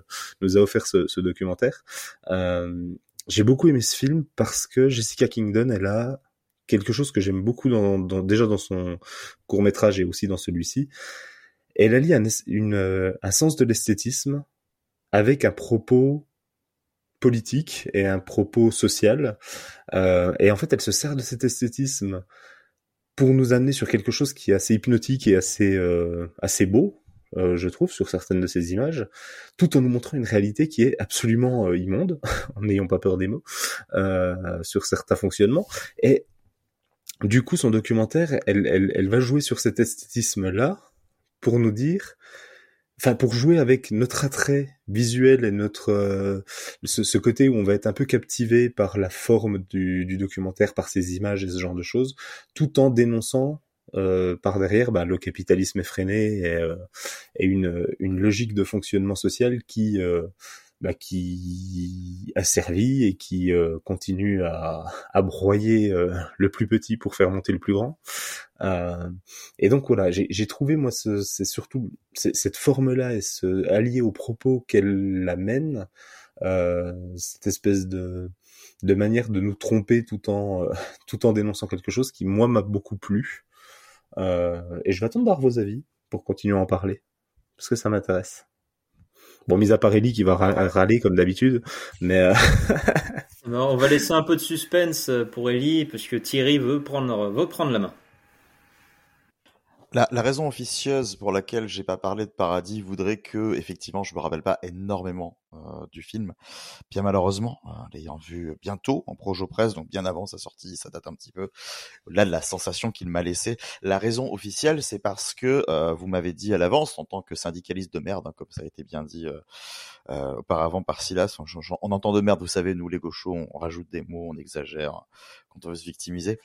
nous a offert ce, ce documentaire. Euh, j'ai beaucoup aimé ce film parce que Jessica Kingdon, elle a quelque chose que j'aime beaucoup dans, dans, déjà dans son court métrage et aussi dans celui-ci. Elle allie un, une, euh, un sens de l'esthétisme avec un propos politique et un propos social. Euh, et en fait, elle se sert de cet esthétisme pour nous amener sur quelque chose qui est assez hypnotique et assez euh, assez beau, euh, je trouve, sur certaines de ces images, tout en nous montrant une réalité qui est absolument euh, immonde, en n'ayant pas peur des mots, euh, sur certains fonctionnements. Et du coup, son documentaire, elle, elle, elle va jouer sur cet esthétisme-là pour nous dire, enfin pour jouer avec notre attrait visuel et notre euh, ce, ce, côté où on va être un peu captivé par la forme du, du documentaire, par ses images et ce genre de choses, tout en dénonçant euh, par derrière bah, le capitalisme effréné et, euh, et une, une, logique de fonctionnement social qui euh, bah, qui a servi et qui euh, continue à, à broyer euh, le plus petit pour faire monter le plus grand. et donc voilà, j'ai trouvé moi c'est surtout cette forme-là et ce allié aux propos qu'elle amène, cette espèce de de manière de nous tromper tout en tout en dénonçant quelque chose qui moi m'a beaucoup plu euh, et je vais attendre d'avoir vos avis pour continuer à en parler. Parce que ça m'intéresse. Bon, mis à part Ellie qui va râler comme d'habitude, mais... Euh... on va laisser un peu de suspense pour Ellie, puisque Thierry veut prendre, veut prendre la main. La, la, raison officieuse pour laquelle j'ai pas parlé de Paradis voudrait que, effectivement, je me rappelle pas énormément euh, du film. Bien malheureusement, euh, l'ayant vu bientôt en projo presse, donc bien avant sa sortie, ça date un petit peu. Là, de la sensation qu'il m'a laissé. La raison officielle, c'est parce que euh, vous m'avez dit à l'avance, en tant que syndicaliste de merde, hein, comme ça a été bien dit euh, euh, auparavant par Silas, on, on, entend de merde, vous savez, nous les gauchos, on, rajoute des mots, on exagère quand on veut se victimiser.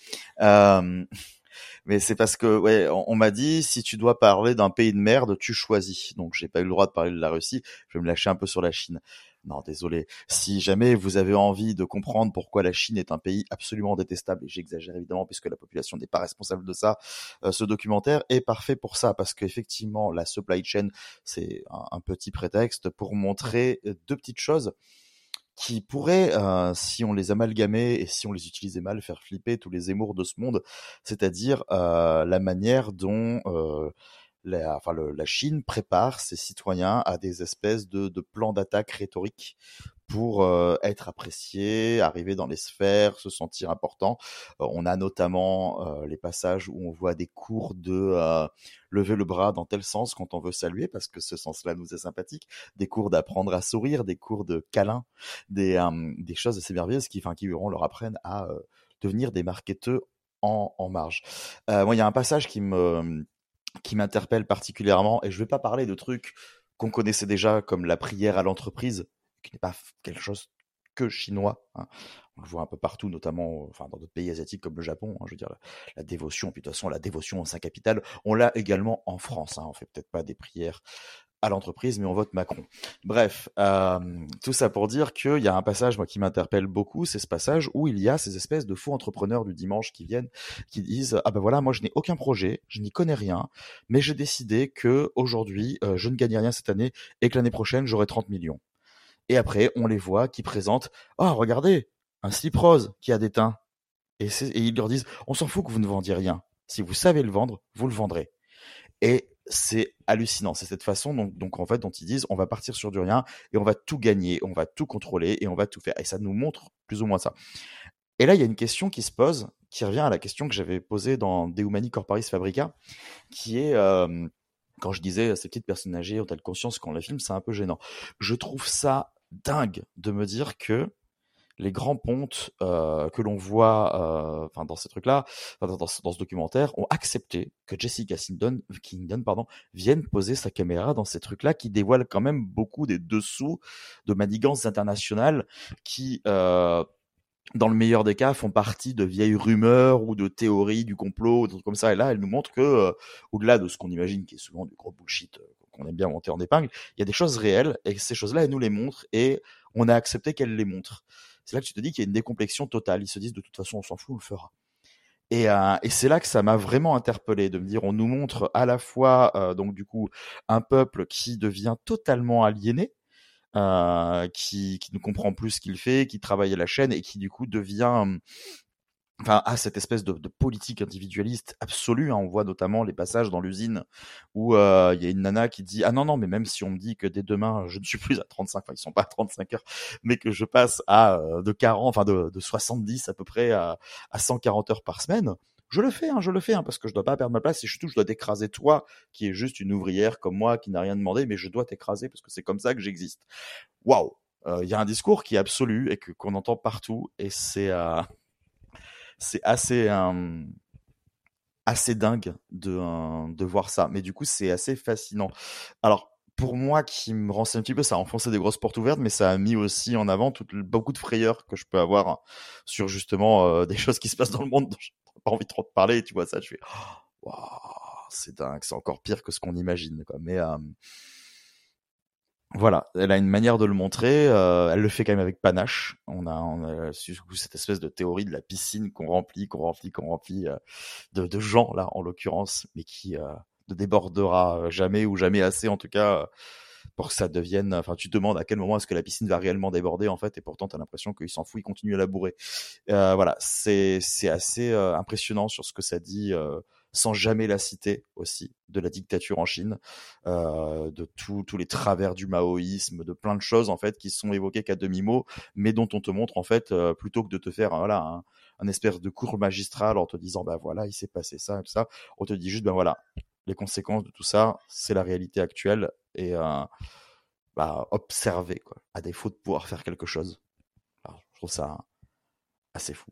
Euh, mais c'est parce que ouais, on, m'a dit si tu dois parler d'un pays de merde, tu choisis. Donc j'ai pas eu le droit de parler de la Russie, je vais me lâcher un peu sur la Chine. Non, désolé. Si jamais vous avez envie de comprendre pourquoi la Chine est un pays absolument détestable, et j'exagère évidemment puisque la population n'est pas responsable de ça, euh, ce documentaire est parfait pour ça, parce qu'effectivement, la supply chain, c'est un, un, petit prétexte pour montrer deux petites choses qui pourraient, euh, si on les amalgamait et si on les utilisait mal, faire flipper tous les émours de ce monde, c'est-à-dire euh, la manière dont euh, la Chine prépare ses citoyens à des espèces de, de plans d'attaque rhétoriques pour euh, être apprécié, arriver dans les sphères, se sentir important. Euh, on a notamment euh, les passages où on voit des cours de lever le bras dans tel sens quand on veut saluer, parce que ce sens-là nous est sympathique, des cours d'apprendre à sourire, des cours de câlin, des, des choses assez merveilleuses qui, enfin, qui leur apprennent à devenir des marketeux en, en marge. moi, il y a un passage qui me qui m'interpelle particulièrement, et je vais pas parler de trucs qu'on connaissait déjà, comme la prière à l'entreprise, qui n'est pas quelque chose que chinois. Hein. On le voit un peu partout, notamment enfin, dans d'autres pays asiatiques comme le Japon. Hein, je veux dire, la, dévotion, puis de toute façon, la dévotion en Saint Capital, on l'a également en France. Hein. On fait peut-être pas des prières à l'entreprise, mais on vote Macron. Bref, euh, tout ça pour dire qu'il y a un passage moi qui m'interpelle beaucoup, c'est ce passage où il y a ces espèces de faux entrepreneurs du dimanche qui viennent, qui disent ah ben voilà, moi je n'ai aucun projet, je n'y connais rien, mais j'ai décidé que aujourd'hui euh, je ne gagne rien cette année et que l'année prochaine j'aurai 30 millions. Et après on les voit qui présentent oh regardez un slip rose qui a des teints et, ils leur disent on s'en fout que vous ne vendiez rien, si vous savez le vendre, vous le vendrez. Et c'est hallucinant. C'est cette façon donc, donc en fait dont ils disent on va partir sur du rien et on va tout gagner, on va tout contrôler et on va tout faire. Et ça nous montre plus ou moins ça. Et là, il y a une question qui se pose, qui revient à la question que j'avais posée dans De Humani Corporis Fabrica, qui est euh, quand je disais ces petites personnes âgées ont-elles conscience quand on la filme, c'est un peu gênant? Je trouve ça dingue de me dire que les grands pontes euh, que l'on voit euh, dans trucs-là, dans, ce documentaire, ont accepté que Jessica Kingdon, Kingdon pardon, vienne poser sa caméra dans ces trucs-là qui dévoilent quand même beaucoup des dessous de manigances internationales qui, euh, dans le meilleur des cas, font partie de vieilles rumeurs ou de théories du complot, des trucs comme ça. Et là, elle nous montre que, au-delà de ce qu'on imagine qui est souvent du gros bullshit qu'on aime bien monter en épingle, il y a des choses réelles et ces choses-là, elle nous les montre et on a accepté qu'elle les montre c'est là que tu te dis qu'il y a une décomplexion totale. Ils se disent de toute façon, on s'en fout, on le fera. Et, euh, et c'est là que ça m'a vraiment interpellé de me dire, on nous montre à la fois euh, donc du coup un peuple qui devient totalement aliéné, euh, qui, qui ne comprend plus ce qu'il fait, qui travaille à la chaîne et qui du coup devient enfin à cette espèce de, de politique individualiste absolue. Hein. On voit notamment les passages dans l'usine où euh, il y a une nana qui dit ah non non mais même si on me dit que dès demain je ne suis plus à 35, enfin ils sont pas à 35 heures, mais que je passe à euh, de 40, enfin de, de 70 à peu près à, à 140 heures par semaine. Je le fais, hein, je le fais, hein, parce que je dois pas perdre ma place et surtout je dois t'écraser toi, qui est juste une ouvrière comme moi, qui n'a rien demandé, mais je dois t'écraser parce que c'est comme ça que j'existe. Waouh, euh, il y a un discours qui est absolu et que qu'on entend partout et c'est euh, c'est assez euh, assez dingue de euh, de voir ça. Mais du coup, c'est assez fascinant. Alors pour moi qui me renseigne un petit peu, ça a enfoncé des grosses portes ouvertes, mais ça a mis aussi en avant beaucoup de frayeurs que je peux avoir sur justement euh, des choses qui se passent dans le monde dont j'ai pas envie trop de parler. Tu vois ça, je fais, oh, wow, c'est dingue, c'est encore pire que ce qu'on imagine. Quoi. Mais euh, voilà, elle a une manière de le montrer. Euh, elle le fait quand même avec panache. On a, on a cette espèce de théorie de la piscine qu'on remplit, qu'on remplit, qu'on remplit euh, de, de, gens là, en l'occurrence, mais qui euh, ne débordera jamais ou jamais assez, en tout cas, pour que ça devienne. Enfin, tu te demandes à quel moment est-ce que la piscine va réellement déborder en fait, et pourtant tu as l'impression qu'il s'en fout, il continue à la bourrer. voilà, c'est c'est assez impressionnant sur ce que ça dit sans jamais la citer aussi, de la dictature en Chine, euh, de tous les travers du maoïsme, de plein de choses en fait qui sont évoquées qu'à demi mot, mais dont on te montre en fait euh, plutôt que de te faire voilà un, espèce de cours magistral en te disant bah voilà il s'est passé ça tout ça, on te dit juste ben voilà les conséquences de tout ça, c'est la réalité actuelle et euh, bah observer quoi, à défaut de pouvoir faire quelque chose. Je trouve ça assez fou.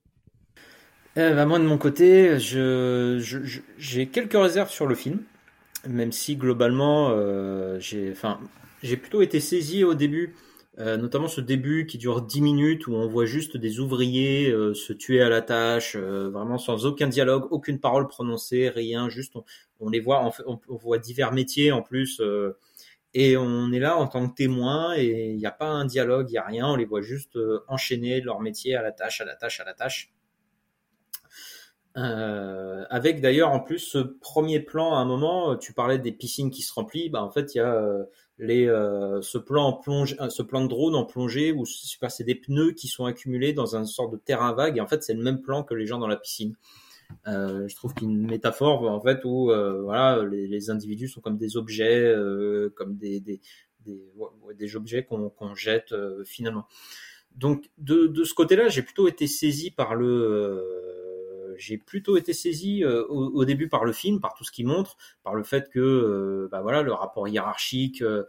Euh, bah moi de mon côté, j'ai quelques réserves sur le film, même si globalement, euh, j'ai, plutôt été saisi au début, euh, notamment ce début qui dure 10 minutes où on voit juste des ouvriers se tuer à la tâche, vraiment sans aucun dialogue, aucune parole prononcée, rien, juste on, les voit, on, on, voit divers métiers en plus. et on est là en tant que témoin et il n'y a pas un dialogue, il n'y a rien, on les voit juste enchaîner leur métier à la tâche, à la tâche, à la tâche. Euh, avec d'ailleurs en plus ce premier plan à un moment, tu parlais des piscines qui se remplissent, bah en fait il y a euh, les euh, ce plan en plonge, euh, ce plan de drone en plongée où c'est des pneus qui sont accumulés dans un sorte de terrain vague et en fait c'est le même plan que les gens dans la piscine. Euh, je trouve qu'il métaphore en fait où voilà les, les, individus sont comme des objets, comme des des, des, des objets qu'on qu'on jette finalement. Donc de, de ce côté-là, j'ai plutôt été saisi par le j'ai plutôt été saisi euh, au, début par le film, par tout ce qu'il montre, par le fait que euh, bah voilà le rapport hiérarchique euh,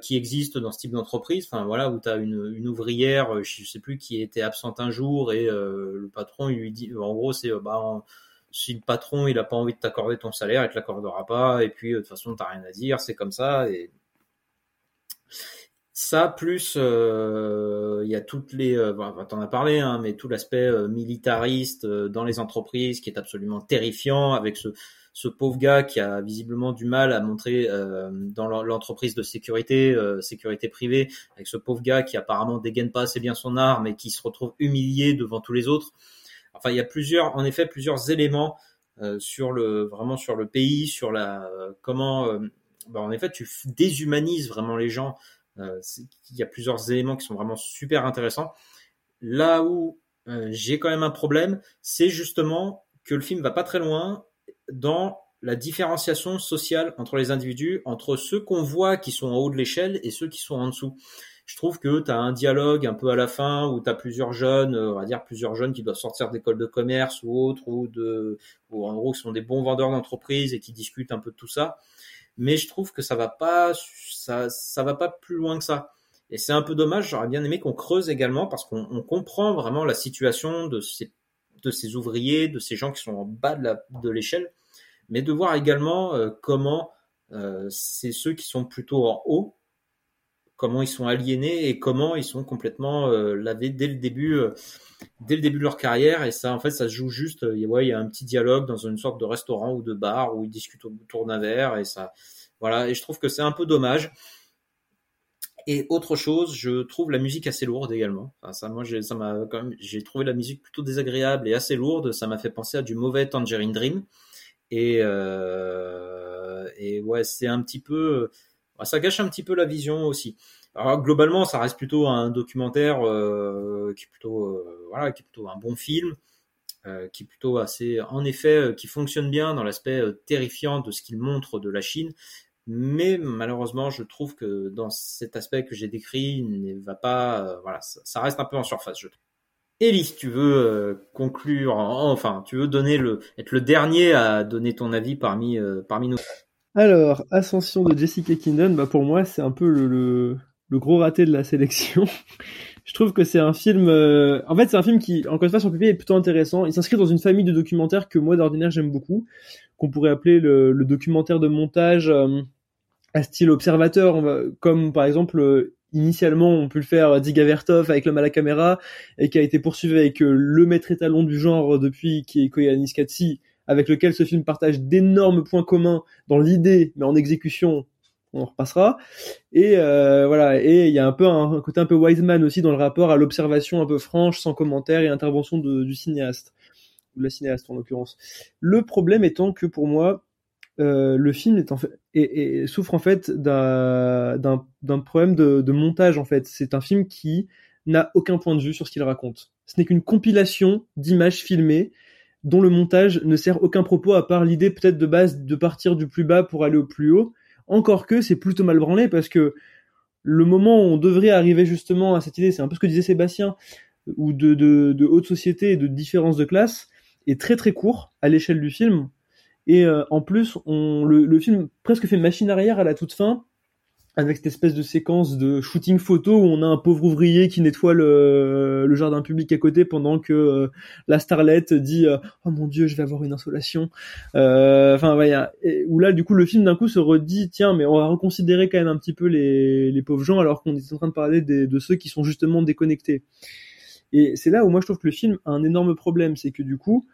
qui existe dans ce type d'entreprise, enfin voilà où tu as une, ouvrière, je sais plus qui était absente un jour et le patron il lui dit en gros c'est bah si le patron il a pas envie de t'accorder ton salaire, il te l'accordera pas et puis de toute façon t'as rien à dire, c'est comme ça ça, plus euh, il y a toutes les, euh, bon, t'en as parlé, hein, mais tout l'aspect euh, militariste euh, dans les entreprises qui est absolument terrifiant, avec ce, ce pauvre gars qui a visiblement du mal à montrer euh, dans l'entreprise de sécurité, sécurité privée, avec ce pauvre gars qui apparemment dégaine pas assez bien son arme et qui se retrouve humilié devant tous les autres. Enfin, il y a plusieurs, en effet, plusieurs éléments sur le, vraiment sur le pays, sur la, comment, bah, en effet, tu déshumanises vraiment les gens euh, il y a plusieurs éléments qui sont vraiment super intéressants. Là où euh, j'ai quand même un problème, c'est justement que le film va pas très loin dans la différenciation sociale entre les individus, entre ceux qu'on voit qui sont en haut de l'échelle et ceux qui sont en dessous. Je trouve que tu as un dialogue un peu à la fin où tu as plusieurs jeunes, euh, on va dire plusieurs jeunes qui doivent sortir d'école de commerce ou autres, ou de, en gros qui sont des bons vendeurs d'entreprise et qui discutent un peu de tout ça mais je trouve que ça va pas, ça, ça va pas plus loin que ça. Et c'est un peu dommage. J'aurais bien aimé qu'on creuse également parce qu'on comprend vraiment la situation de ces, de ces ouvriers, de ces gens qui sont en bas de l'échelle, mais de voir également euh, comment euh, c'est ceux qui sont plutôt en haut comment ils sont aliénés et comment ils sont complètement euh, lavés dès le début, euh, dès le début de leur carrière. Et ça, en fait, ça se joue juste. Euh, ouais, il y a un petit dialogue dans une sorte de restaurant ou de bar où ils discutent autour d'un verre et ça, voilà. Et je trouve que c'est un peu dommage. Et autre chose, je trouve la musique assez lourde également. Moi, ça m'a quand même, j'ai trouvé la musique plutôt désagréable et assez lourde. Ça m'a fait penser à du mauvais Tangerine Dream. Et, euh, et ouais, c'est un petit peu, ça gâche un petit peu la vision aussi. Alors, globalement, ça reste plutôt un documentaire euh, qui est plutôt euh, voilà, qui est plutôt un bon film, euh, qui est plutôt assez, en effet, euh, qui fonctionne bien dans l'aspect euh, terrifiant de ce qu'il montre de la Chine. Mais malheureusement, je trouve que dans cet aspect que j'ai décrit, il ne va pas, voilà, ça, reste un peu en surface, je trouve. Elise, tu veux conclure, en- enfin, tu veux donner le, être le dernier à donner ton avis parmi, parmi nous. Alors, Ascension de Jessica Kingdon, bah pour moi, c'est un peu le, le, le gros raté de la sélection. Je trouve que c'est un film. euh, En fait, c'est un film qui, encore une fois, sur le papier, est plutôt intéressant. Il s'inscrit dans une famille de documentaires que moi, d'ordinaire, j'aime beaucoup, qu'on pourrait appeler le, le documentaire de montage euh, à style observateur, on va, comme par exemple. euh, Initialement, on peut le faire Diga Vertov avec l'homme à la caméra et qui a été poursuivi avec euh, le maître étalon du genre depuis qui est Koyanis Katsi, avec lequel ce film partage d'énormes points communs dans l'idée, mais en exécution, on en repassera. Et euh, voilà, et il y a un peu un, côté un peu Wiseman aussi dans le rapport à l'observation un peu franche, sans commentaire et intervention du cinéaste ou de la cinéaste en l'occurrence. Le problème étant que pour moi, euh, le film souffre en fait d'un problème de, de montage en fait. C'est un film qui n'a aucun point de vue sur ce qu'il raconte. Ce n'est qu'une compilation d'images filmées dont le montage ne sert aucun propos à part l'idée peut-être de base de partir du plus bas pour aller au plus haut. Encore que c'est plutôt mal branlé parce que le moment où on devrait arriver justement à cette idée, c'est un peu ce que disait Sébastien, ou de, haute société et de différence de classe, est très très court à l'échelle du film. Et euh, en plus, le film presque fait machine arrière à la toute fin, avec cette espèce de séquence de shooting photo où on a un pauvre ouvrier qui nettoie le, le jardin public à côté pendant que euh, la starlette dit euh, oh mon dieu je vais avoir une insolation. Euh, enfin voilà où là du coup le film d'un coup se redit tiens mais on va reconsidérer quand même un petit peu les, les pauvres gens alors qu'on est en train de parler des- de ceux qui sont justement déconnectés. Et c'est là où moi je trouve que le film a un énorme problème c'est que du coup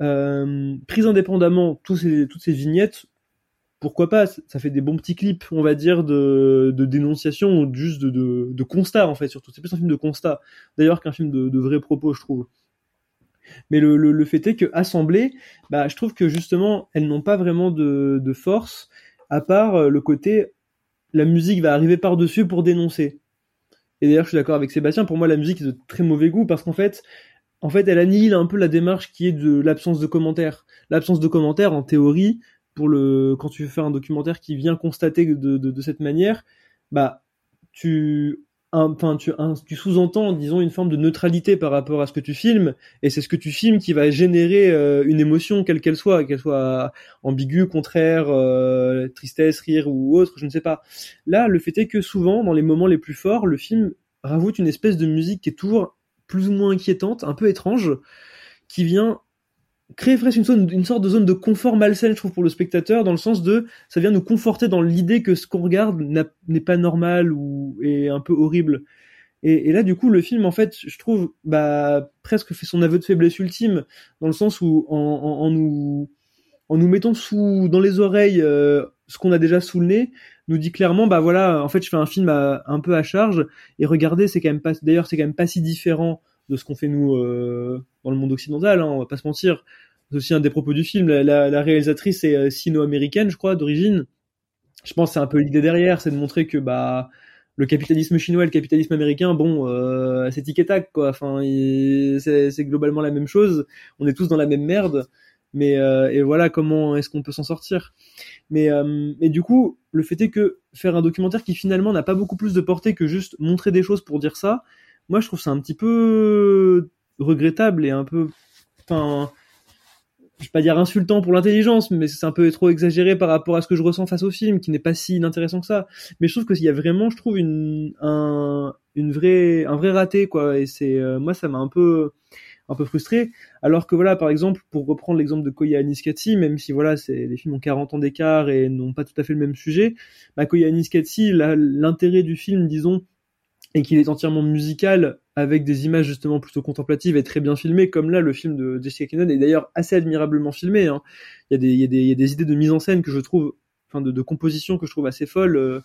euh, pris indépendamment ces, toutes ces vignettes pourquoi pas ça fait des bons petits clips on va dire de, dénonciation ou juste de, constat en fait surtout. C'est plus un film de constat d'ailleurs qu'un film de, de vrais propos je trouve. Mais le, fait est que assemblées bah je trouve que justement elles n'ont pas vraiment de, force à part euh, le côté la musique va arriver par dessus pour dénoncer. Et d'ailleurs je suis d'accord avec Sébastien pour moi la musique est de très mauvais goût parce qu'en fait en fait elle annihile un peu la démarche qui est de l'absence de commentaires. L'absence de commentaires en théorie pour le quand tu faire un documentaire qui vient constater de, de, de cette manière bah tu enfin tu, tu sous-entends disons une forme de neutralité par rapport à ce que tu filmes et c'est ce que tu filmes qui va générer euh, une émotion quelle qu'elle soit qu'elle soit ambiguë contraire euh, tristesse rire ou autre je ne sais pas. Là le fait est que souvent dans les moments les plus forts le film rajoute une espèce de musique qui est toujours plus ou moins inquiétante un peu étrange qui vient créer presque une, sorte de zone de confort malsaine, je trouve, pour le spectateur, dans le sens de, ça vient nous conforter dans l'idée que ce qu'on regarde n'est pas normal ou est un peu horrible. Et, là, du coup, le film, en fait, je trouve, bah, presque fait son aveu de faiblesse ultime, dans le sens où, en nous, en nous mettant sous, dans les oreilles, euh, ce qu'on a déjà sous le nez, nous dit clairement, bah voilà, en fait, je fais un film à, un peu à charge, et regardez, c'est quand même pas, d'ailleurs, c'est quand même pas si différent de ce qu'on fait nous euh, dans le monde occidental, hein, on va pas se mentir. C'est aussi un des propos du film. La, réalisatrice est euh, sino-américaine, je crois, d'origine. Je pense que c'est un peu l'idée derrière, c'est de montrer que bah le capitalisme chinois et le capitalisme américain, bon, c'est tic tac, quoi. Enfin, c'est globalement la même chose. On est tous dans la même merde. Mais euh, et voilà comment est-ce qu'on peut s'en sortir. Mais du coup, le fait est que faire un documentaire qui finalement n'a pas beaucoup plus de portée que juste montrer des choses pour dire ça, moi je trouve ça un petit peu regrettable et un peu enfin je vais pas dire insultant pour l'intelligence mais c'est un peu trop exagéré par rapport à ce que je ressens face au film qui n'est pas si inintéressant que ça. Mais je trouve qu'il y a vraiment je trouve une un une vraie un vrai raté quoi. Et c'est euh, moi ça m'a un peu un peu frustré. Alors que voilà par exemple pour reprendre l'exemple de Koya Aniskatsi même si voilà c'est les films ont 40 ans d'écart et n'ont pas tout à fait le même sujet bah Koya Aniskatsi l'intérêt du film disons et qu'il est entièrement musical avec des images justement plutôt contemplatives et très bien filmées comme là le film de Jessica Keenan est d'ailleurs assez admirablement filmé hein. il y a des idées de mise en scène que je trouve enfin de, composition que je trouve assez folles euh,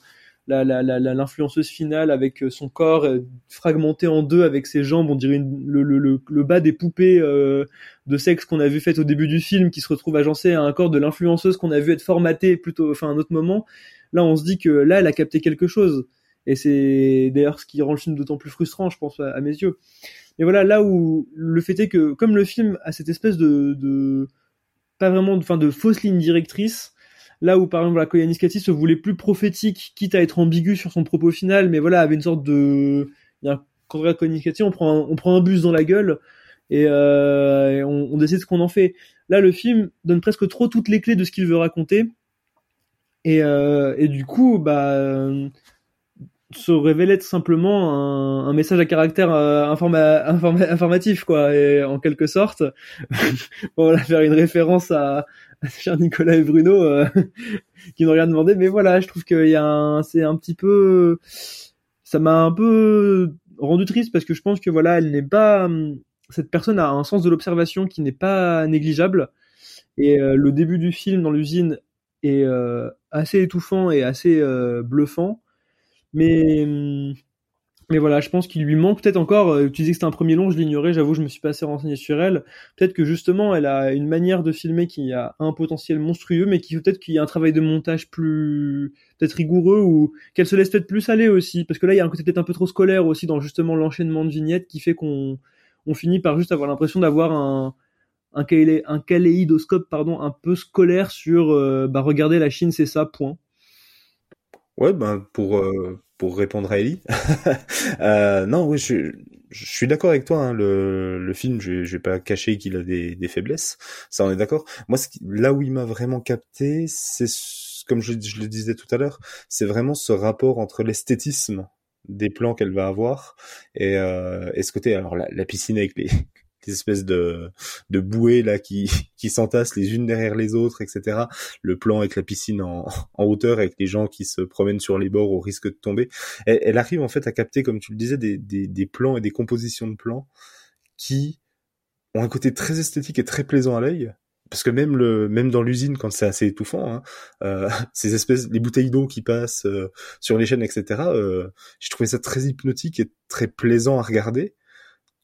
l'influenceuse finale avec son corps euh, fragmenté en deux avec ses jambes on dirait le, bas des poupées euh, de sexe qu'on a vu fait au début du film qui se retrouve agencé à un corps de l'influenceuse qu'on a vu être formaté plutôt enfin à un autre moment là on se dit que là elle a capté quelque chose Et c'est d'ailleurs ce qui rend le film d'autant plus frustrant, je pense, à, mes yeux. Et voilà, là où le fait est que, comme le film a cette espèce de, de pas vraiment, enfin, de fausse ligne directrice, là où par exemple la Koyanis se voulait plus prophétique, quitte à être ambigu sur son propos final, mais voilà, avait une sorte de, il y a quand on regarde on prend un, on prend un bus dans la gueule et, euh, on, on, décide ce qu'on en fait. Là, le film donne presque trop toutes les clés de ce qu'il veut raconter et, euh, et du coup, bah se révèle être simplement un, un message à caractère euh, informa, informatif quoi et en quelque sorte va faire une référence à, à cher Nicolas et Bruno euh, qui n'ont rien demandé. Mais voilà je trouve qu'il y a un c'est un petit peu ça m'a un peu rendu triste parce que je pense que voilà elle n'est pas cette personne a un sens de l'observation qui n'est pas négligeable. Et euh, le début du film dans l'usine est assez étouffant et assez bluffant mais, mais voilà, je pense qu'il lui manque peut-être encore. Euh, tu disais que c'était un premier long, je l'ignorais, j'avoue, je me suis pas assez renseigné sur elle. Peut-être que justement, elle a une manière de filmer qui a un potentiel monstrueux, mais qui peut-être qu'il y a un travail de montage plus peut-être rigoureux ou qu'elle se laisse peut-être plus aller aussi. Parce que là, il y a un côté peut-être un peu trop scolaire aussi dans justement l'enchaînement de vignettes qui fait qu'on on finit par juste avoir l'impression d'avoir un un, un kaléidoscope pardon un peu scolaire sur euh, bah regardez la Chine c'est ça point. Ouais ben pour euh, pour répondre à Ellie. euh, non, oui, je, je suis d'accord avec toi. Hein, le, le film, je, je vais pas cacher qu'il a des, des faiblesses. Ça, on est d'accord. Moi, ce là où il m'a vraiment capté, c'est comme je, je, le disais tout à l'heure, c'est vraiment ce rapport entre l'esthétisme des plans qu'elle va avoir et, euh, et ce côté alors la, la piscine avec les des espèces de, de bouées là qui, qui s'entassent les unes derrière les autres, etc. Le plan avec la piscine en, hauteur, avec les gens qui se promènent sur les bords au risque de tomber. Elle, arrive en fait à capter, comme tu le disais, des plans et des compositions de plans qui ont un côté très esthétique et très plaisant à l'œil, parce que même le même dans l'usine quand c'est assez étouffant hein, euh, ces espèces les bouteilles d'eau qui passent euh, sur les chaînes etc euh, j'ai trouvé ça très hypnotique et très plaisant à regarder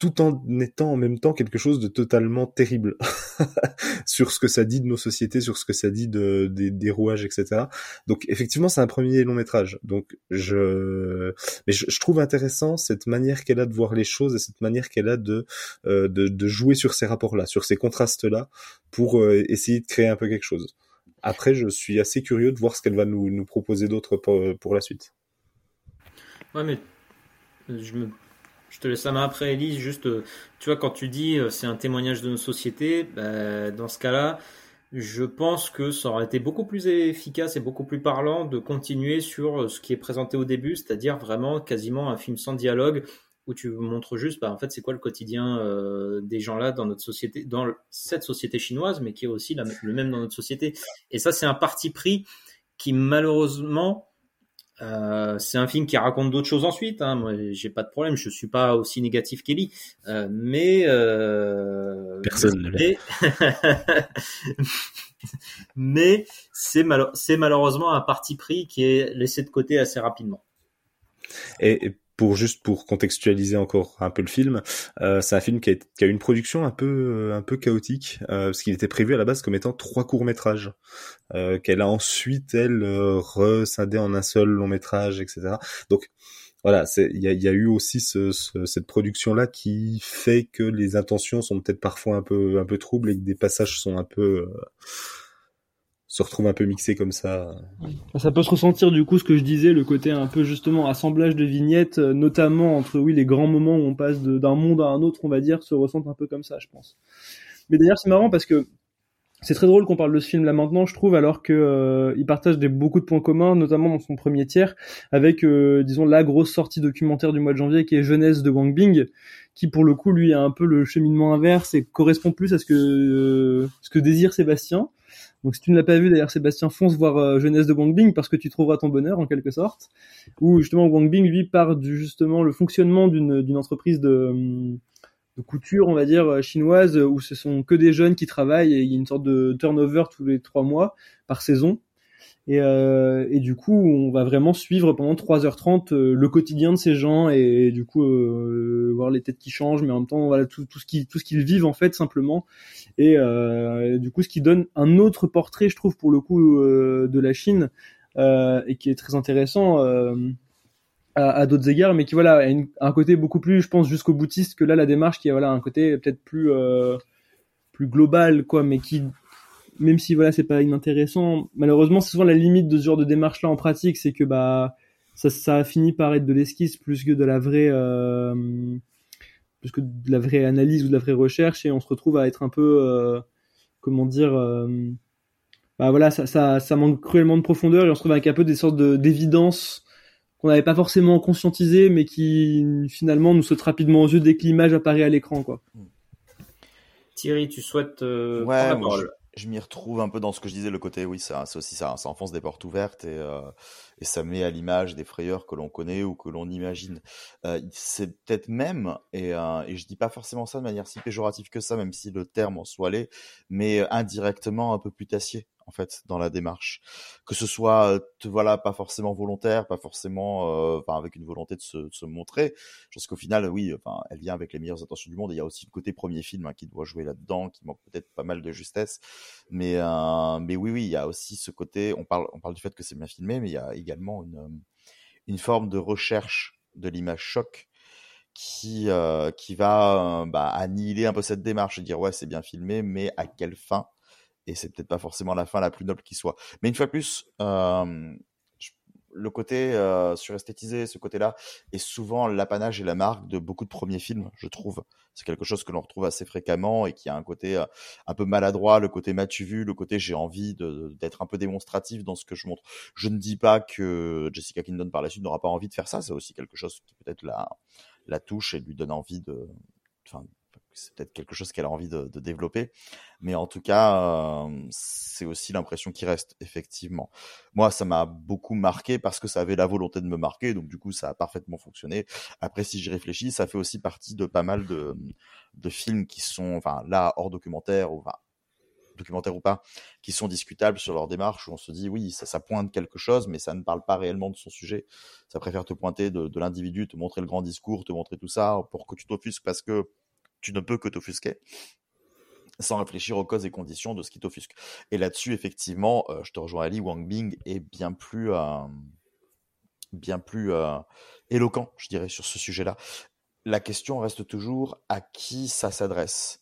tout en étant en même temps quelque chose de totalement terrible sur ce que ça dit de nos sociétés, sur ce que ça dit de, des, rouages, etc. Donc effectivement, c'est un premier long métrage. Donc je, mais je, trouve intéressant cette manière qu'elle a de voir les choses et cette manière qu'elle a de, euh, de, de jouer sur ces rapports-là, sur ces contrastes-là, pour euh, essayer de créer un peu quelque chose. Après, je suis assez curieux de voir ce qu'elle va nous, nous proposer d'autre pour, pour la suite. Ouais, mais je me je te laisse la main après, Elise. Juste, euh, tu vois, quand tu dis euh, c'est un témoignage de nos sociétés, bah, dans ce cas-là, je pense que ça aurait été beaucoup plus efficace et beaucoup plus parlant de continuer sur euh, ce qui est présenté au début, c'est-à-dire vraiment quasiment un film sans dialogue où tu montres juste, bah, en fait, c'est quoi le quotidien des gens là dans notre société, dans cette société chinoise, mais qui est aussi le même dans notre société. Et ça, c'est un parti pris qui malheureusement euh, c'est un film qui raconte d'autres choses ensuite. Hein. Moi, j'ai pas de problème. Je suis pas aussi négatif qu'Ellie, euh, mais euh, personne ne l'est. mais c'est malheureusement un parti pris qui est laissé de côté assez rapidement. Et, pour juste pour contextualiser encore un peu le film, euh, c'est un film qui a, qui a, une production un peu euh, un peu chaotique euh, parce qu'il était prévu à la base comme étant trois courts métrages euh, qu'elle a ensuite elle euh, rescindé en un seul long métrage, etc. Donc voilà, il y a, y a, eu aussi ce, ce, cette production là qui fait que les intentions sont peut-être parfois un peu un peu troubles et que des passages sont un peu se retrouve un peu mixé comme ça. Ça peut se ressentir du coup ce que je disais, le côté un peu justement assemblage de vignettes, euh, notamment entre oui les grands moments où on passe d'un monde à un autre, on va dire, se ressentent un peu comme ça, je pense. Mais d'ailleurs c'est marrant parce que c'est très drôle qu'on parle de ce film là maintenant, je trouve, alors que euh, il partage des, beaucoup de points communs, notamment dans son premier tiers, avec euh, disons la grosse sortie documentaire du mois de janvier qui est Jeunesse de Wang Bing, qui pour le coup lui a un peu le cheminement inverse et correspond plus à ce que ce que désire Sébastien. Donc si tu ne l'as pas vu d'ailleurs Sébastien fonce voir euh, Jeunesse de Wang Bing parce que tu trouveras ton bonheur en quelque sorte. Où justement Wang Bing lui part du justement le fonctionnement d'une d'une entreprise de hum, de couture, on va dire, euh, chinoise, où ce sont que des jeunes qui travaillent et il y a une sorte de turnover tous les trois mois par saison. Et, euh, du coup, on va vraiment suivre pendant 3h30 euh, le quotidien de ces gens et, du coup euh, voir les têtes qui changent, mais en même temps voilà tout, tout ce qui tout ce qu'ils vivent en fait simplement. Et euh, du coup, ce qui donne un autre portrait, je trouve, pour le coup, de la Chine et qui est très intéressant à, à d'autres égards, mais qui voilà a une- un côté beaucoup plus, je pense, jusqu'au boutiste que là la démarche qui a voilà un côté peut-être plus euh, plus global quoi, mais qui même si voilà c'est pas inintéressant, malheureusement c'est souvent la limite de ce genre de démarche là en pratique, c'est que bah ça ça a fini par être de l'esquisse plus que de la vraie euh, plus que de la vraie analyse ou de la vraie recherche et on se retrouve à être un peu euh, comment dire euh, bah voilà ça, ça ça manque cruellement de profondeur et on se trouve avec un peu des sortes de d'évidence qu'on n'avait pas forcément conscientisé mais qui finalement nous sautent rapidement aux yeux dès que l'image apparaît à l'écran quoi. Thierry, tu souhaites euh, Ouais, prendre la parole je, je m'y retrouve un peu dans ce que je disais, le côté, oui, ça, c'est aussi ça, ça enfonce des portes ouvertes et, euh, et ça met à l'image des frayeurs que l'on connaît ou que l'on imagine. Euh, c'est peut-être même, et, euh, et je dis pas forcément ça de manière si péjorative que ça, même si le terme en soit l'est, mais indirectement un peu putassier en fait dans la démarche. Que ce soit euh, te- voilà pas forcément volontaire pas forcément euh, avec une volonté de se, montrer. Je pense qu'au final oui enfin elle vient avec les meilleures intentions du monde. Il y a aussi le côté premier film hein, qui doit jouer là-dedans qui manque peut-être pas mal de justesse. Mais euh, mais oui oui il y a aussi ce côté on parle on parle du fait que c'est bien filmé mais il y a également une forme de recherche de l'image choc qui qui va bah, annihiler un peu cette démarche et dire ouais c'est bien filmé mais à quelle fin et c'est peut-être pas forcément la fin la plus noble qui soit. Mais une fois de plus euh, le côté euh, suresthétisé ce côté-là est souvent l'apanage et la marque de beaucoup de premiers films je trouve. C'est quelque chose que l'on retrouve assez fréquemment et qui a un côté euh, un peu maladroit le côté m'as-tu vu le côté j'ai envie d'être un peu démonstratif dans ce que je montre. Je ne dis pas que Jessica Kingdon par la suite n'aura pas envie de faire ça. C'est aussi quelque chose qui peut-être la la touche et lui donne envie de c'est peut-être quelque chose qu'elle a envie de, développer. Mais en tout cas euh, c'est aussi l'impression qui reste effectivement. Moi ça m'a beaucoup marqué parce que ça avait la volonté de me marquer. Donc du coup ça a parfaitement fonctionné. Après si j'y réfléchis ça fait aussi partie de pas mal de, de films qui sont enfin là hors documentaire ou enfin documentaires ou pas, qui sont discutables sur leur démarche, où on se dit oui, ça, ça pointe quelque chose, mais ça ne parle pas réellement de son sujet. Ça préfère te pointer de, de l'individu, te montrer le grand discours, te montrer tout ça, pour que tu t'offusques parce que tu ne peux que t'offusquer sans réfléchir aux causes et conditions de ce qui t'offusque. Et là-dessus, effectivement, euh, je te rejoins Ali, Wang Bing est bien plus, euh, bien plus euh, éloquent, je dirais, sur ce sujet-là. La question reste toujours à qui ça s'adresse.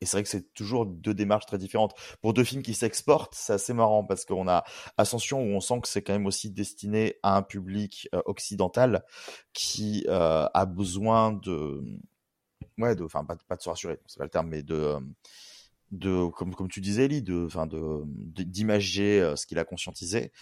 Et c'est vrai que c'est toujours deux démarches très différentes. Pour deux films qui s'exportent, c'est assez marrant parce qu'on a Ascension où on sent que c'est quand même aussi destiné à un public occidental qui a besoin de, ouais, de, enfin pas, pas de se rassurer, c'est pas le terme, mais de, euh, de comme comme tu disais, Lee, de, enfin de d'imager euh, ce qu'il a conscientisé.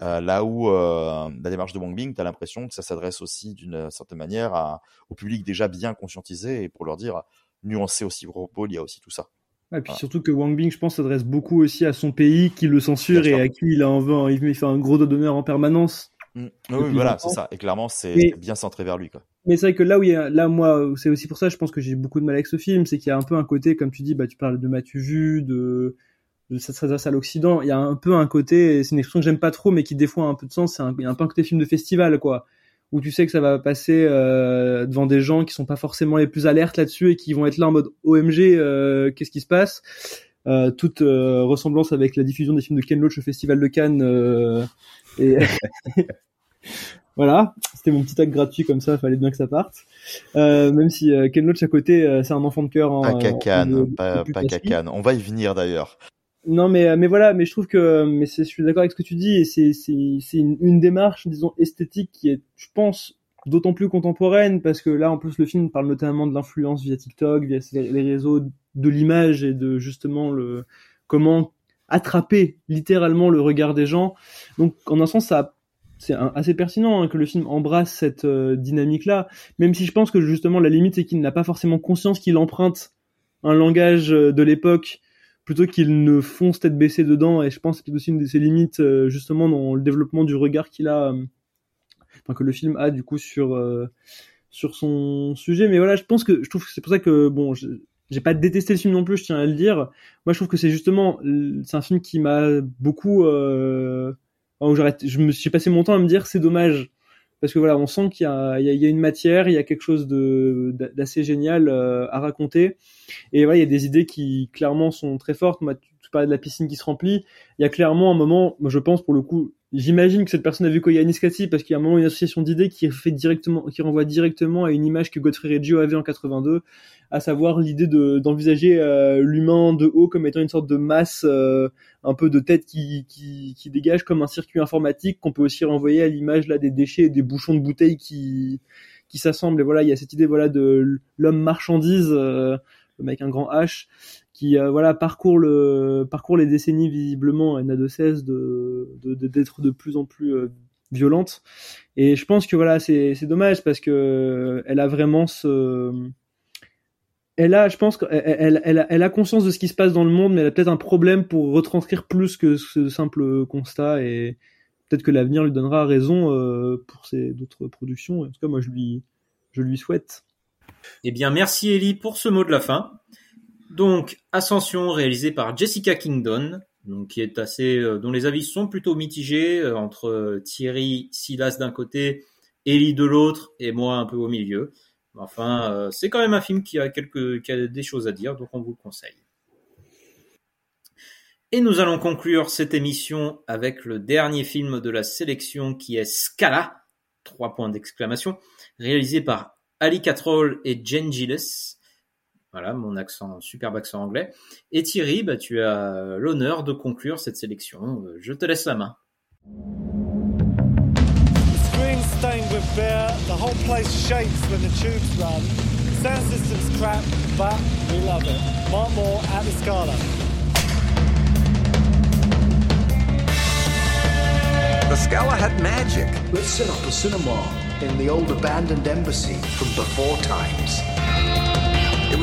Euh, là où euh, la démarche de Wang Bing, t'as l'impression que ça s'adresse aussi d'une certaine manière à, au public déjà bien conscientisé et pour leur dire nuancer aussi vos propos, il y a aussi tout ça. Et puis surtout que Wang Bing, je pense, s'adresse beaucoup aussi à son pays qui le censure et à qui il a envie, il fait un gros dos d'honneur en permanence. Mm. Oui, voilà, c'est ça. Et clairement, c'est bien centré vers lui, quoi. Mais c'est vrai que là où il y a, là moi, c'est aussi pour ça, je pense que j'ai beaucoup de mal avec ce film, c'est qu'il y a un peu un côté, comme tu dis, bah tu parles de Mathieu Vu, de, de ça s'adresse à l'Occident. Il y a un peu un côté, c'est une expression que j'aime pas trop, mais qui des fois a un peu de sens. C'est un, il y a un peu un côté film de festival, quoi, où tu sais que ça va passer euh, devant des gens qui sont pas forcément les plus alertes là-dessus et qui vont être là en mode OMG, euh, qu'est-ce qui se passe? Euh, toute euh, ressemblance avec la diffusion des films de Ken Loach au Festival de Cannes. euh, et voilà, c'était mon petit acte gratuit comme ça, fallait bien que ça parte. Euh, même si euh, Ken Loach à côté, euh, c'est un enfant de cœur. en- Pas en- pas, en plus pas classique. cacane. On va y venir d'ailleurs. Non, mais mais voilà, mais je trouve que mais c'est, je suis d'accord avec ce que tu dis et c'est c'est c'est une, une démarche disons esthétique qui est, je pense, d'autant plus contemporaine parce que là en plus le film parle notamment de l'influence via TikTok, via les, les réseaux de l'image et de justement le comment attraper littéralement le regard des gens. Donc en un sens ça c'est assez pertinent hein, que le film embrasse cette euh, dynamique-là, même si je pense que justement la limite c'est qu'il n'a pas forcément conscience qu'il emprunte un langage euh, de l'époque plutôt qu'il ne fonce tête baissée dedans et je pense que c'est aussi une de ses limites euh, justement dans le développement du regard qu'il a enfin que le film a du coup sur sur son sujet. Mais voilà je pense que je trouve que c'est pour ça que bon je- j'ai pas détesté le film non plus je tiens à le dire. Moi je trouve que c'est justement c'est un film qui m'a beaucoup euh, je me suis passé mon temps à me dire c'est dommage. Parce que voilà on sent qu'il y a il y a, une matière il y a quelque chose de d'assez génial euh, à raconter. Et voilà il y a des idées qui clairement sont très fortes parlais de la piscine qui se remplit. Il y a clairement un moment, moi je pense pour le coup, j'imagine que cette personne a vu Koyanis Katsi parce qu'il y a un moment une association d'idées qui fait directement, qui renvoie directement à une image que Godfrey Reggio avait en 82, à savoir l'idée de d'envisager euh, l'humain de haut comme étant une sorte de masse, euh, un peu de tête qui, qui, dégage comme un circuit informatique qu'on peut aussi renvoyer à l'image là des déchets et des bouchons de bouteilles qui qui s'assemblent. Et voilà, il y a cette idée voilà de l'homme marchandise, euh, mec un grand H qui euh, voilà parcourt le parcourt les décennies visiblement elle n'a de cesse de d'être de, de, plus en plus euh, violente. Et je pense que voilà c'est c'est dommage parce que elle a vraiment ce elle a je pense qu'elle elle, elle, elle, a conscience de ce qui se passe dans le monde mais elle a peut-être un problème pour retranscrire plus que ce simple constat et peut-être que l'avenir lui donnera raison euh, pour ses d'autres productions. En tout cas moi je lui je lui souhaite. Eh bien merci Ellie pour ce mot de la fin donc, Ascension, réalisé par Jessica Kingdon, euh, dont les avis sont plutôt mitigés euh, entre euh, Thierry Silas d'un côté, Ellie de l'autre et moi un peu au milieu. Enfin, c'est quand même un film qui a quelques, qui a des choses à dire, donc on vous le conseille. Et nous allons conclure cette émission avec le dernier film de la sélection qui est Scala, trois points d'exclamation, réalisé par Ali Catrol et Jen Gilles, voilà, mon accent, superbe accent anglais. Et Thierry, bah, tu as l'honneur de conclure cette sélection. Je te laisse la main. Screen stained with beer, the whole place shakes when the tubes run. Sound system's crap, but we love it. Mark Moore at the Scala. The Scala had magic. Let's set up a cinema in the old abandoned embassy from before times.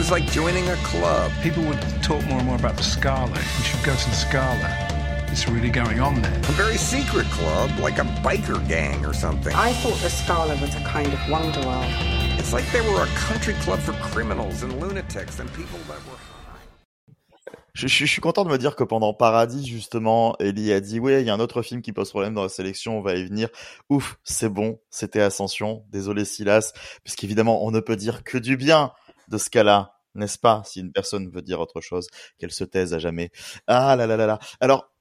Was like joining a club. People would talk more and more about the Scala. You should go to the Scala. It's really going on there. A very secret club, like a biker gang or something. I thought the Scala was a kind of wonderworld. It's like they were a country club for criminals and lunatics and people that were je, je, je, suis content de me dire que pendant Paradis, justement, Ellie a dit, oui, il y a un autre film qui pose problème dans la sélection, on va y venir. Ouf, c'est bon, c'était Ascension. Désolé Silas, puisqu'évidemment, on ne peut dire que du bien de ce cas-là, n'est-ce pas Si une personne veut dire autre chose, qu'elle se taise à jamais. Ah là là là là. Alors,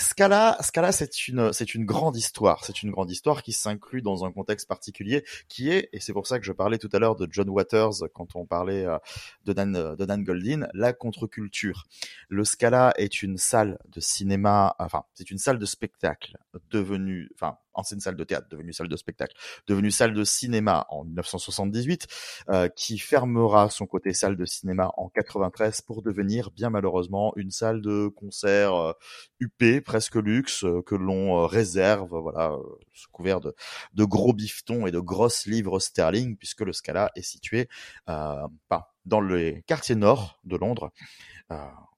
Scala, Scala, c'est une, c'est une grande histoire. C'est une grande histoire qui s'inclut dans un contexte particulier, qui est, et c'est pour ça que je parlais tout à l'heure de John Waters quand on parlait euh, de Dan, de Dan Goldin, la contre-culture. Le Scala est une salle de cinéma, enfin, c'est une salle de spectacle devenue, enfin, ancienne salle de théâtre, devenue salle de spectacle, devenue salle de cinéma en 1978, euh, qui fermera son côté salle de cinéma en 93 pour devenir bien malheureusement une salle de concert euh, UP, presque luxe, euh, que l'on euh, réserve, voilà, couvert de, gros bifetons et de grosses livres sterling, puisque le Scala est situé euh, dans le quartier nord de Londres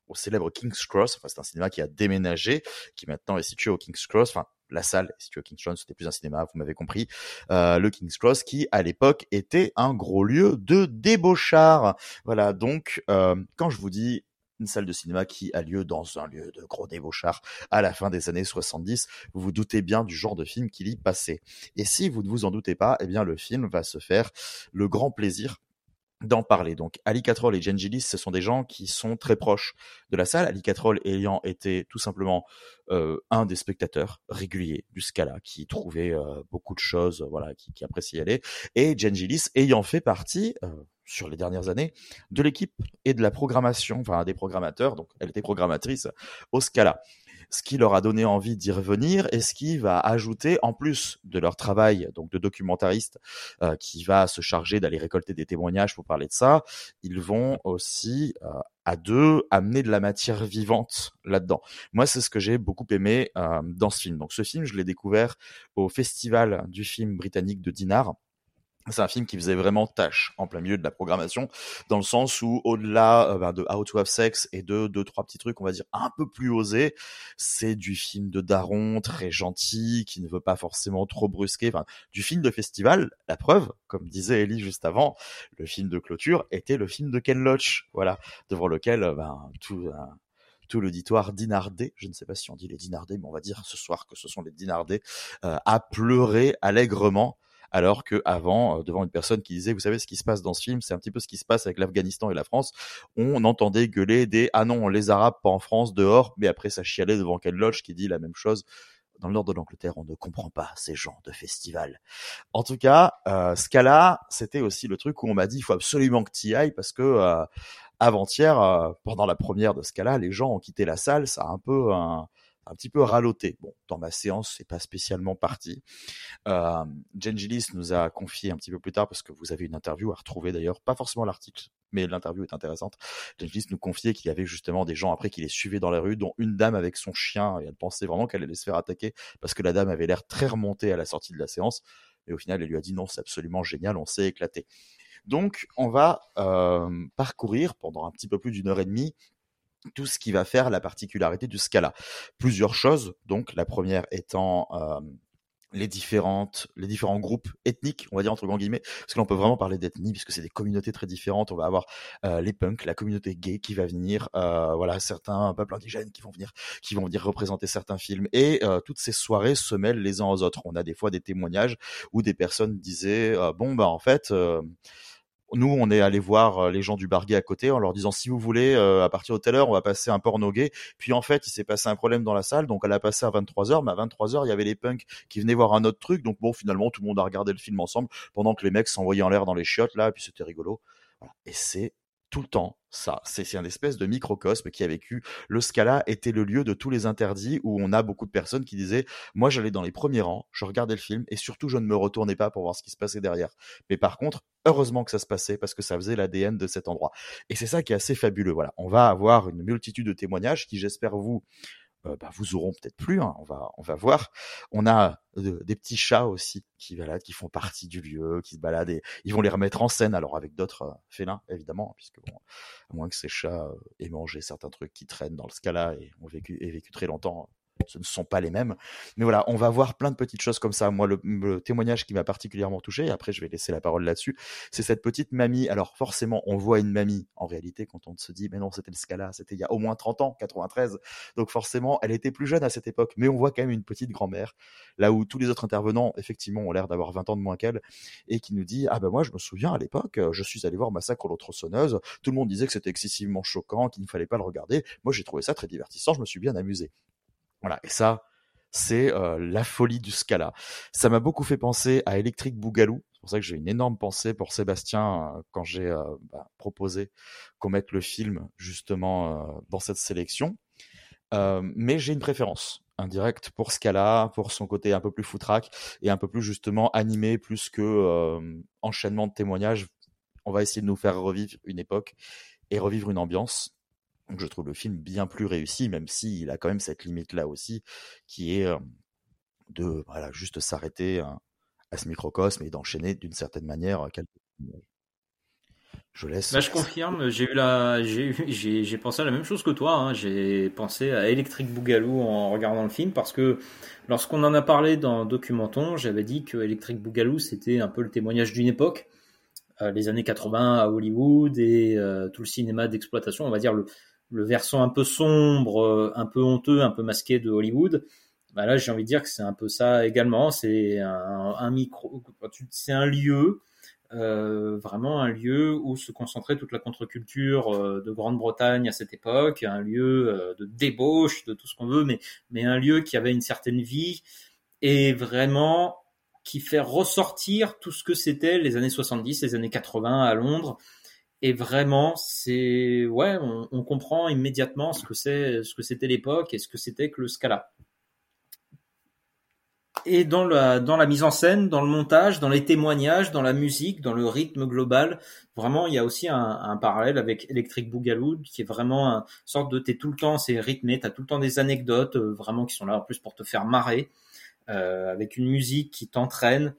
au célèbre King's Cross. Enfin, c'est un cinéma qui a déménagé, qui maintenant est situé au King's Cross. Enfin, la salle est située au King's Cross, c'était plus un cinéma, vous m'avez compris. Euh, le King's Cross, qui à l'époque était un gros lieu de débauchard. Voilà, donc euh, quand je vous dis une salle de cinéma qui a lieu dans un lieu de gros débauchard à la fin des années 70. Vous vous doutez bien du genre de film qu'il y passait. Et si vous ne vous en doutez pas, eh bien, le film va se faire le grand plaisir d'en parler. Donc Ali Catrol et Jen Gillis, ce sont des gens qui sont très proches de la salle. Ali Catrol ayant été tout simplement euh, un des spectateurs réguliers du Scala, qui trouvait euh, beaucoup de choses, voilà, qui, appréciait aller, et Jen Gillis ayant fait partie euh, sur les dernières années de l'équipe et de la programmation, enfin des programmateurs. Donc elle était programmatrice au Scala ce qui leur a donné envie d'y revenir et ce qui va ajouter, en plus de leur travail donc de documentariste euh, qui va se charger d'aller récolter des témoignages pour parler de ça, ils vont aussi euh, à deux amener de la matière vivante là-dedans. Moi, c'est ce que j'ai beaucoup aimé euh, dans ce film. Donc ce film, je l'ai découvert au festival du film britannique de Dinard c'est un film qui faisait vraiment tâche en plein milieu de la programmation, dans le sens où au-delà euh, ben, de How to Have Sex et de deux trois petits trucs, on va dire un peu plus osés, c'est du film de daron très gentil, qui ne veut pas forcément trop brusquer, enfin du film de festival. La preuve, comme disait Ellie juste avant, le film de clôture était le film de Ken Loach, voilà, devant lequel euh, ben, tout euh, tout l'auditoire dinardé, je ne sais pas si on dit les dinardés, mais on va dire ce soir que ce sont les dinardés, euh, a pleuré allègrement alors que avant, devant une personne qui disait, vous savez ce qui se passe dans ce film, c'est un petit peu ce qui se passe avec l'Afghanistan et la France, on entendait gueuler des ah non les Arabes pas en France dehors, mais après ça chialait devant Ken Loach qui dit la même chose dans le nord de l'Angleterre, on ne comprend pas ces gens de festival. En tout cas, euh, Scala, c'était aussi le truc où on m'a dit il faut absolument que tu ailles parce que euh, avant-hier, euh, pendant la première de Scala, les gens ont quitté la salle, ça a un peu un petit peu raloté. Bon, dans ma séance, c'est pas spécialement parti. Euh, Jen Gillis nous a confié un petit peu plus tard, parce que vous avez une interview à retrouver d'ailleurs, pas forcément l'article, mais l'interview est intéressante. Jen Gillis nous confiait qu'il y avait justement des gens après qui les suivaient dans la rue, dont une dame avec son chien, et elle pensait vraiment qu'elle allait se faire attaquer, parce que la dame avait l'air très remontée à la sortie de la séance. Et au final, elle lui a dit non, c'est absolument génial, on s'est éclaté. Donc, on va euh, parcourir pendant un petit peu plus d'une heure et demie tout ce qui va faire la particularité du Scala. Plusieurs choses, donc la première étant euh, les différentes, les différents groupes ethniques, on va dire entre guillemets, parce que l'on peut vraiment parler d'ethnie puisque c'est des communautés très différentes. On va avoir euh, les punks, la communauté gay qui va venir, euh, voilà, certains peuples indigènes qui vont venir, qui vont venir représenter certains films, et euh, toutes ces soirées se mêlent les uns aux autres. On a des fois des témoignages où des personnes disaient, bon bah en fait nous, on est allé voir euh, les gens du bar gay à côté en leur disant si vous voulez, euh, à partir de telle heure, on va passer un porno gay. Puis en fait, il s'est passé un problème dans la salle, donc elle a passé à 23 heures, mais à 23 heures, il y avait les punks qui venaient voir un autre truc. Donc bon, finalement, tout le monde a regardé le film ensemble pendant que les mecs s'envoyaient en l'air dans les chiottes là, et puis c'était rigolo. Et c'est tout le temps ça. C'est un espèce de microcosme qui a vécu. Le Scala était le lieu de tous les interdits où on a beaucoup de personnes qui disaient moi j'allais dans les premiers rangs, je regardais le film et surtout je ne me retournais pas pour voir ce qui se passait derrière. Mais par contre, heureusement que ça se passait parce que ça faisait l'ADN de cet endroit. Et c'est ça qui est assez fabuleux. Voilà, on va avoir une multitude de témoignages qui j'espère vous euh, bah, vous auront peut-être plus. Hein, on va on va voir. On a euh, des petits chats aussi qui baladent, qui font partie du lieu, qui se baladent et ils vont les remettre en scène. Alors avec d'autres euh, félins évidemment, puisque bon, à moins que ces chats aient mangé certains trucs qui traînent dans le scala et ont vécu et vécu très longtemps ce ne sont pas les mêmes. Mais voilà, on va voir plein de petites choses comme ça. Moi, le, le témoignage qui m'a particulièrement touché, et après je vais laisser la parole là-dessus, c'est cette petite mamie. Alors forcément, on voit une mamie en réalité quand on se dit, mais non, c'était le Scala, c'était il y a au moins 30 ans, 93. Donc forcément, elle était plus jeune à cette époque, mais on voit quand même une petite grand-mère, là où tous les autres intervenants, effectivement, ont l'air d'avoir 20 ans de moins qu'elle, et qui nous dit, ah ben moi, je me souviens à l'époque, je suis allé voir Massacre aux tronçonneuse, tout le monde disait que c'était excessivement choquant, qu'il ne fallait pas le regarder. Moi, j'ai trouvé ça très divertissant, je me suis bien amusé. Voilà, et ça, c'est euh, la folie du Scala. Ça m'a beaucoup fait penser à Electric Boogaloo. C'est pour ça que j'ai une énorme pensée pour Sébastien euh, quand j'ai euh, bah, proposé qu'on mette le film justement dans cette sélection. mais j'ai une préférence indirecte pour Scala, pour son côté un peu plus foutraque et un peu plus justement animé, plus que enchaînement de témoignages. On va essayer de nous faire revivre une époque et revivre une ambiance. Donc je trouve le film bien plus réussi, même s'il a quand même cette limite-là aussi, qui est de voilà, juste s'arrêter à ce microcosme et d'enchaîner d'une certaine manière quelques je laisse. Bah, je confirme, j'ai eu la, j'ai, pensé à la même chose que toi. Hein. J'ai pensé à Electric Boogaloo en regardant le film parce que lorsqu'on en a parlé dans Documenton, j'avais dit que Electric Boogaloo c'était un peu le témoignage d'une époque, euh, les années 80 à Hollywood et euh, tout le cinéma d'exploitation, on va dire le, le versant un peu sombre, euh, un peu honteux, un peu masqué de Hollywood. Bah là, j'ai envie de dire que c'est un peu ça également. C'est un, micro, c'est un lieu, euh, vraiment un lieu où se concentrait toute la contre-culture euh, de Grande-Bretagne à cette époque, un lieu euh, de débauche, de tout ce qu'on veut, mais un lieu qui avait une certaine vie et vraiment qui fait ressortir tout ce que c'était les années 70, les années 80 à Londres et vraiment, c'est ouais, on, comprend immédiatement ce que c'est, ce que c'était l'époque et ce que c'était que le Scala. Et dans la dans la mise en scène, dans le montage, dans les témoignages, dans la musique, dans le rythme global, vraiment, il y a aussi un, un parallèle avec Electric Boogaloo qui est vraiment une sorte de t'es tout le temps, c'est rythmé, t'as tout le temps des anecdotes euh, vraiment qui sont là en plus pour te faire marrer, euh, avec une musique qui t'entraîne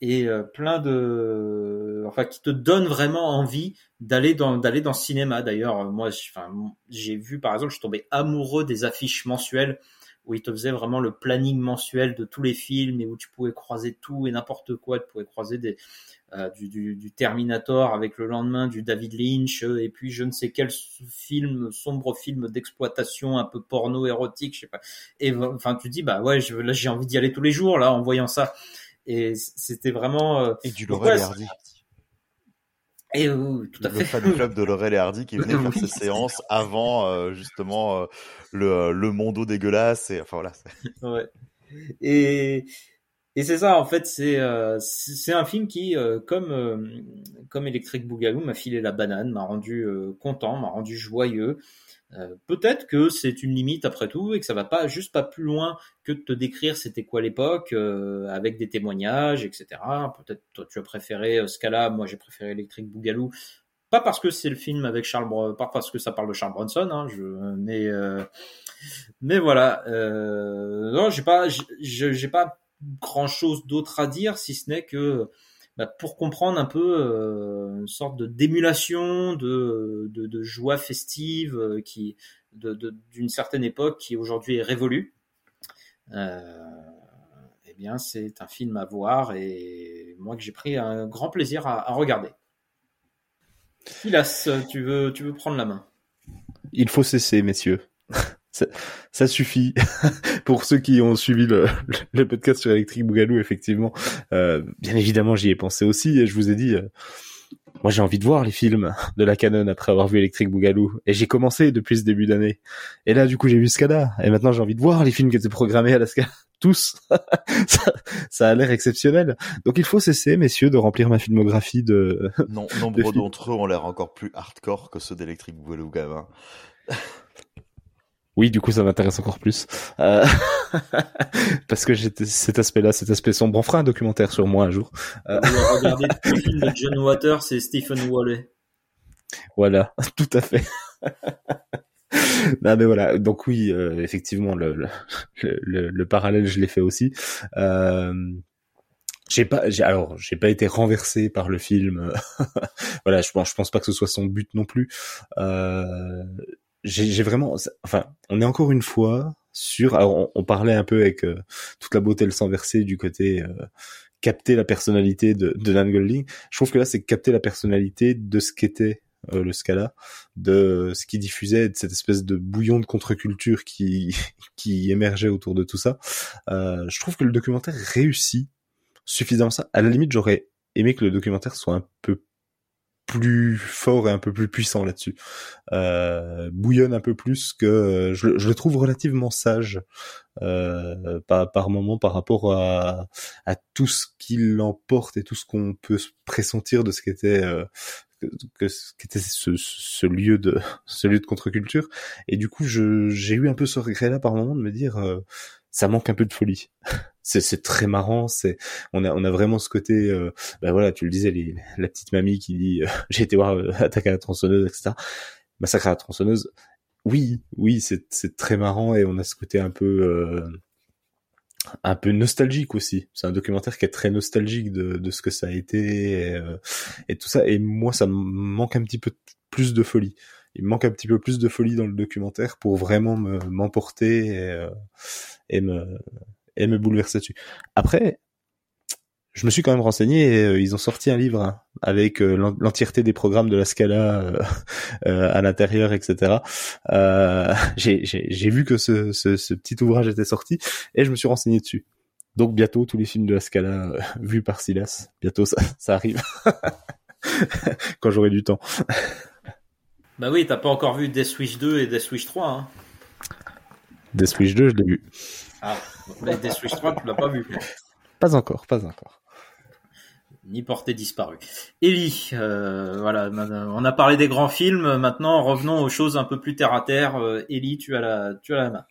et euh, plein de enfin qui te donne vraiment envie d'aller dans d'aller dans le cinéma. D'ailleurs moi enfin j'ai vu par exemple je suis tombé amoureux des affiches mensuelles où ils te faisaient vraiment le planning mensuel de tous les films et où tu pouvais croiser tout et n'importe quoi. Tu pouvais croiser des euh, du, du, du, Terminator avec le lendemain du David Lynch et puis je ne sais quel film sombre film d'exploitation un peu porno érotique je sais pas. Et enfin tu dis bah ouais je, là j'ai envie d'y aller tous les jours là en voyant ça et c'était vraiment euh, et du Laurel et Hardy. Et oui, tout à le fait. fan club de Laurel et Hardy qui venait faire Oui, ses séances avant euh, justement euh, le le mondo dégueulasse et enfin voilà. ouais. Et et c'est ça en fait, c'est euh, c'est un film qui comme comme Electric Boogaloo m'a filé la banane, m'a rendu content, m'a rendu joyeux. Euh, peut-être que c'est une limite après tout et que ça va pas juste pas plus loin que de te décrire c'était quoi l'époque euh, avec des témoignages etc peut-être toi tu as préféré euh, ce cas-là. Moi j'ai préféré Electric Boogaloo. Pas parce que c'est le film avec Charles Bron- pas parce que ça parle de Charles Bronson hein, je mais euh, mais voilà. Euh, non j'ai pas j'ai pas grand chose d'autre à dire si ce n'est que bah, pour comprendre un peu euh, une sorte de d'émulation, de, joie festive euh, qui d'une certaine époque qui aujourd'hui est révolue. Euh, eh bien, c'est un film à voir et moi que j'ai pris un grand plaisir à, à regarder. Silas, tu veux, tu veux prendre la main? Il faut cesser, messieurs. Ça, ça suffit. Pour ceux qui ont suivi le, le podcast sur Electric Boogaloo, effectivement, euh, bien évidemment, j'y ai pensé aussi et je vous ai dit, euh, moi j'ai envie de voir les films de la Canon après avoir vu Electric Boogaloo et j'ai commencé depuis ce début d'année. Et là, du coup, j'ai vu Scada et maintenant j'ai envie de voir les films qui étaient programmés à la Scada. Tous. ça, ça a l'air exceptionnel. Donc il faut cesser, messieurs, de remplir ma filmographie de... Non, de nombre films. d'entre eux ont l'air encore plus hardcore que ceux d'Electric Boogaloo gamin. Oui, du coup, ça m'intéresse encore plus. Euh, Parce que j'ai cet aspect-là, cet aspect sombre. On fera un documentaire sur moi un jour. Euh, Vous regardez tous les films de John Waters et Stephen Wally. Voilà, tout à fait. non mais voilà, donc oui, euh, effectivement, le, le, le, le parallèle, je l'ai fait aussi. Euh, j'ai pas, j'ai alors, j'ai pas été renversé par le film. voilà, je pense, je pense pas que ce soit son but non plus. Euh, j'ai vraiment, enfin, on est encore une fois sur. Alors, on, on parlait un peu avec euh, toute la beauté le sang versé du côté. Euh, capter la personnalité de, de Dan Golding. Je trouve que là, c'est capter la personnalité de ce qu'était euh, le Scala, de ce qui diffusait, de cette espèce de bouillon de contre-culture qui qui émergeait autour de tout ça. Euh, je trouve que le documentaire réussit suffisamment ça. À la limite, j'aurais aimé que le documentaire soit un peu plus fort et un peu plus puissant là-dessus. Euh, bouillonne un peu plus que je, je le trouve relativement sage euh, par, par moment par rapport à, à tout ce qui l'emporte et tout ce qu'on peut se pressentir de ce qu'était euh, que, ce, ce lieu de ce lieu de contre-culture et du coup je j'ai eu un peu ce regret là par moment de me dire euh, ça manque un peu de folie. c'est très marrant, c'est on a on a vraiment ce côté euh, ben voilà, tu le disais la petite mamie qui dit euh, j'ai été voir euh, attaque à la tronçonneuse etc. Massacre à la tronçonneuse. Oui, oui, c'est c'est très marrant et on a ce côté un peu euh, un peu nostalgique aussi. C'est un documentaire qui est très nostalgique de, de ce que ça a été et, euh, et tout ça. Et moi, ça me manque un petit peu plus de folie. Il me manque un petit peu plus de folie dans le documentaire pour vraiment me m'emporter et, euh, et me et me bouleverser dessus. Après, je me suis quand même renseigné et euh, ils ont sorti un livre hein, avec euh, l'en- l'entièreté des programmes de la Scala euh, euh, à l'intérieur, etc. J'ai vu que ce, ce, ce petit ouvrage était sorti et je me suis renseigné dessus. Donc bientôt tous les films de la Scala vus par Silas, bientôt ça, ça arrive quand j'aurai du temps. Bah oui, t'as pas encore vu Death Wish 2 et Death Wish 3. Hein. Death Wish 2, je l'ai vu. Ah, mais Death Wish 3, tu l'as pas vu. Pas encore, pas encore. Ni portée disparue. Ellie, euh, voilà, on a parlé des grands films. Maintenant, revenons aux choses un peu plus terre à terre. Euh, Ellie, tu as la, tu as la main.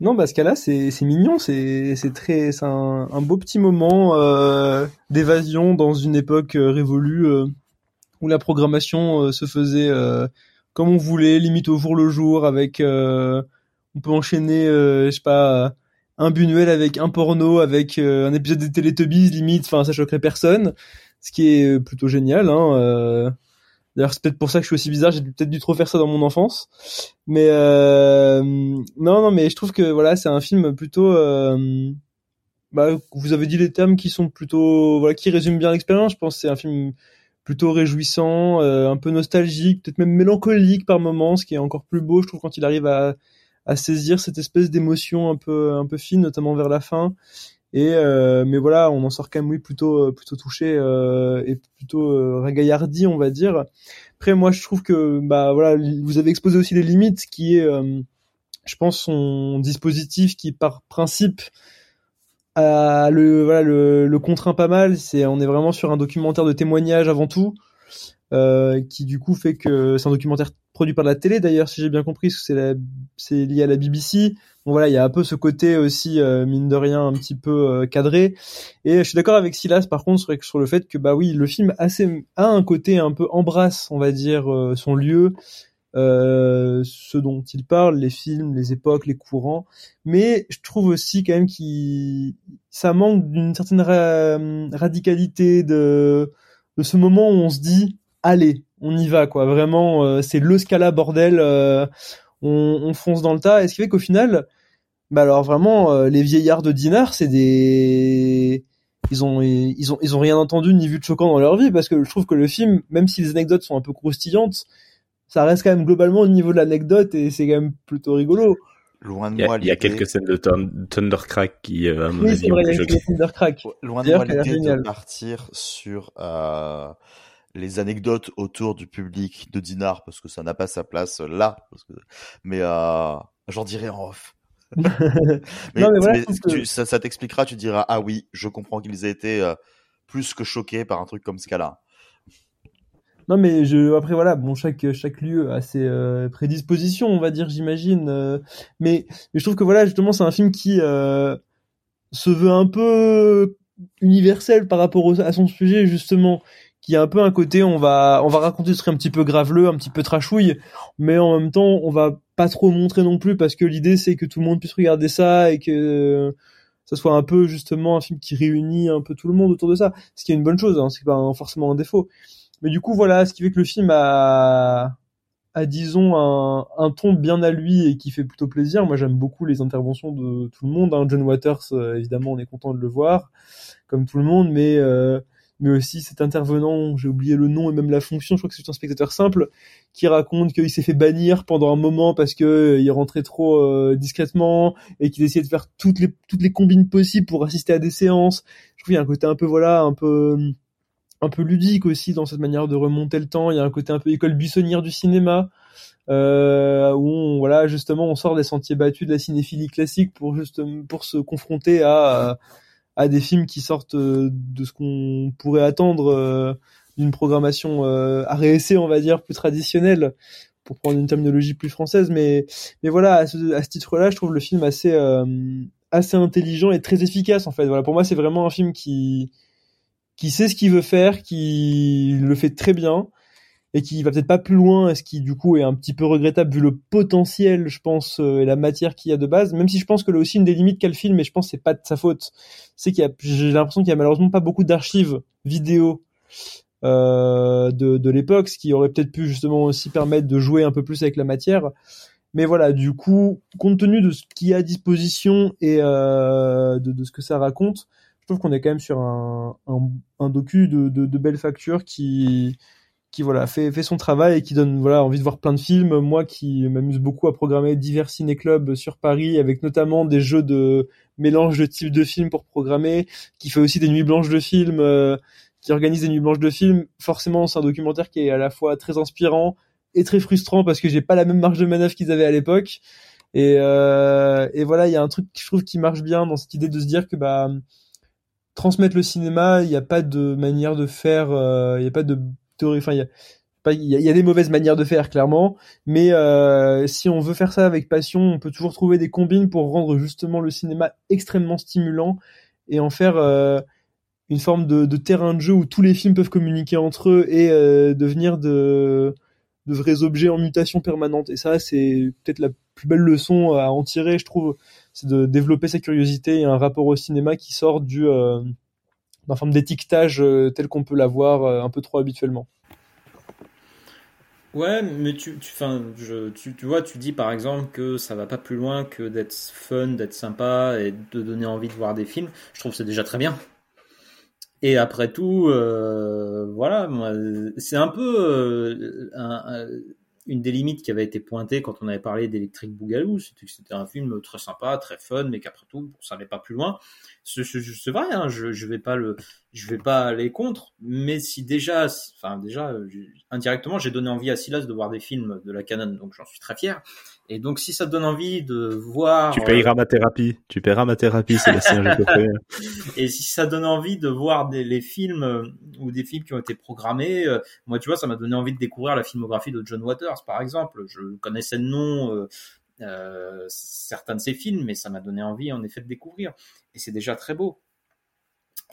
Non, bah ce cas-là, c'est c'est mignon, c'est c'est très, c'est un, un beau petit moment euh, d'évasion dans une époque euh, révolue euh, où la programmation euh, se faisait euh, comme on voulait, limite au jour le jour, avec euh, on peut enchaîner, je sais pas, un Buñuel avec un porno, avec un épisode des Teletubbies, limite, enfin ça choquerait personne, ce qui est plutôt génial. Hein, D'ailleurs, c'est peut-être pour ça que je suis aussi bizarre. J'ai peut-être dû trop faire ça dans mon enfance. Mais euh, non, non, mais je trouve que voilà, c'est un film plutôt. Euh, bah, vous avez dit les termes qui sont plutôt, voilà, qui résument bien l'expérience. Je pense c'est un film plutôt réjouissant, euh, un peu nostalgique, peut-être même mélancolique par moments, ce qui est encore plus beau, je trouve, quand il arrive à, à saisir cette espèce d'émotion un peu, un peu fine, notamment vers la fin. Et euh, mais voilà, on en sort quand même oui plutôt plutôt touché euh, et plutôt euh, ragaillardi, on va dire. Après moi je trouve que bah voilà, vous avez exposé aussi les limites qui est euh, je pense son dispositif qui par principe a le voilà le, le contraint pas mal, c'est on est vraiment sur un documentaire de témoignage avant tout. Euh, qui du coup fait que c'est un documentaire produit par la télé d'ailleurs si j'ai bien compris c'est c'est lié à la BBC bon voilà il y a un peu ce côté aussi euh, mine de rien un petit peu euh, cadré et je suis d'accord avec Silas par contre sur, sur le fait que bah oui le film assez a un côté un peu embrasse on va dire euh, son lieu ce dont il parle les films les époques les courants mais je trouve aussi quand même qu'il ça manque d'une certaine ra radicalité de de ce moment où on se dit allez, on y va quoi. Vraiment, euh, c'est le Scala bordel. Euh, on, on, fonce dans le tas. Et ce qui fait qu'au final, bah alors vraiment, euh, les vieillards de Dinard, c'est des ils ont ils ont ils ont rien entendu ni vu de choquant dans leur vie parce que je trouve que le film, même si les anecdotes sont un peu croustillantes, ça reste quand même globalement au niveau de l'anecdote et c'est quand même plutôt rigolo. Loin de il y a, moi il y a quelques scènes de Thundercrack qui, euh, à mon oui, avis, c'est vrai, ont il y a choqué. Thundercrack. Loin de moi l'idée de partir sur euh, les anecdotes autour du public de Dinard parce que ça n'a pas sa place là. Parce que... Mais euh, j'en dirai en off. mais, Non, mais voilà, mais je trouve que- tu- ça, ça t'expliquera, tu diras ah oui, je comprends qu'ils aient été euh, plus que choqués par un truc comme ce cas-là. Non mais je après voilà bon chaque chaque lieu a ses euh, prédispositions on va dire j'imagine euh, mais, mais je trouve que voilà justement c'est un film qui euh, se veut un peu universel par rapport au- à son sujet justement qui a un peu un côté on va on va raconter ce truc un petit peu graveleux un petit peu trashouille mais en même temps on va pas trop montrer non plus parce que l'idée c'est que tout le monde puisse regarder ça et que ça soit un peu justement un film qui réunit un peu tout le monde autour de ça ce qui est une bonne chose hein, c'est pas forcément un défaut mais du coup, voilà, ce qui fait que le film a, a disons, un, un ton bien à lui et qui fait plutôt plaisir. Moi, j'aime beaucoup les interventions de tout le monde. Hein. John Waters, euh, évidemment, on est content de le voir, comme tout le monde, mais, euh, mais aussi cet intervenant, j'ai oublié le nom et même la fonction, je crois que c'est un spectateur simple, qui raconte qu'il s'est fait bannir pendant un moment parce que euh, rentrait trop euh, discrètement et qu'il essayait de faire toutes les, toutes les combines possibles pour assister à des séances. Je trouve qu'il y a un côté un peu, voilà, un peu un peu ludique aussi dans cette manière de remonter le temps. Il y a un côté un peu école buissonnière du cinéma, euh, où on, voilà justement on sort des sentiers battus de la cinéphilie classique pour juste pour se confronter à à des films qui sortent euh, de ce qu'on pourrait attendre euh, d'une programmation euh, RSC, on va dire, plus traditionnelle, pour prendre une terminologie plus française. Mais mais voilà, à ce, à ce titre-là, je trouve le film assez euh, assez intelligent et très efficace en fait. Voilà, pour moi, c'est vraiment un film qui qui sait ce qu'il veut faire, qui le fait très bien et qui va peut-être pas plus loin, ce qui du coup est un petit peu regrettable vu le potentiel, je pense, euh, et la matière qu'il y a de base. Même si je pense que là aussi une des limites qu'a le film, et je pense que c'est pas de sa faute, c'est qu'il y a, j'ai l'impression qu'il y a malheureusement pas beaucoup d'archives vidéo euh, de, de l'époque, ce qui aurait peut-être pu justement aussi permettre de jouer un peu plus avec la matière. Mais voilà, du coup, compte tenu de ce qu'il y a à disposition et euh, de, de ce que ça raconte, trouve qu'on est quand même sur un, un, docu de, de, de belle facture qui, qui voilà fait, fait son travail et qui donne voilà envie de voir plein de films. Moi qui m'amuse beaucoup à programmer divers ciné-clubs sur Paris avec notamment des jeux de mélange de types de films pour programmer, qui fait aussi des nuits blanches de films, euh, qui organise des nuits blanches de films. Forcément, c'est un documentaire qui est à la fois très inspirant et très frustrant parce que j'ai pas la même marge de manœuvre qu'ils avaient à l'époque. Et, euh, et voilà, il y a un truc que je trouve qui marche bien dans cette idée de se dire que bah transmettre le cinéma, il n'y a pas de manière de faire, euh, il n'y a pas de théorie, enfin il y a des mauvaises manières de faire clairement, mais euh, si on veut faire ça avec passion, on peut toujours trouver des combines pour rendre justement le cinéma extrêmement stimulant et en faire euh, une forme de, terrain de jeu où tous les films peuvent communiquer entre eux et devenir de de vrais objets en mutation permanente. Et ça, c'est peut-être la plus belle leçon à en tirer, je trouve, de développer sa curiosité et un rapport au cinéma qui sort du euh, d'un forme d'étiquetage euh, tel qu'on peut l'avoir euh, un peu trop habituellement. Ouais, mais tu, fin, je, tu, tu vois, tu dis par exemple que ça va pas plus loin que d'être fun, d'être sympa et de donner envie de voir des films. Je trouve que c'est déjà très bien. Et après tout, voilà, c'est un peu une des limites qui avait été pointée quand on avait parlé d'Electric Boogaloo, c'était que c'était un film très sympa, très fun, mais qu'après tout, ça n'allait pas plus loin. C'est vrai, hein, je, je vais pas le, je vais pas aller contre, mais si déjà, enfin déjà, indirectement, j'ai donné envie à Silas de voir des films de la Canon, donc j'en suis très fier. Et donc, si ça te donne envie de voir, tu payeras ma thérapie, tu paieras ma thérapie, Sébastien, je te Et si ça donne envie de voir des, les films euh, ou des films qui ont été programmés, euh, moi, tu vois, ça m'a donné envie de découvrir la filmographie de John Waters, par exemple. Je connaissais le nom. Euh, euh, certains de ses films, mais ça m'a donné envie en effet de découvrir. Et c'est déjà très beau.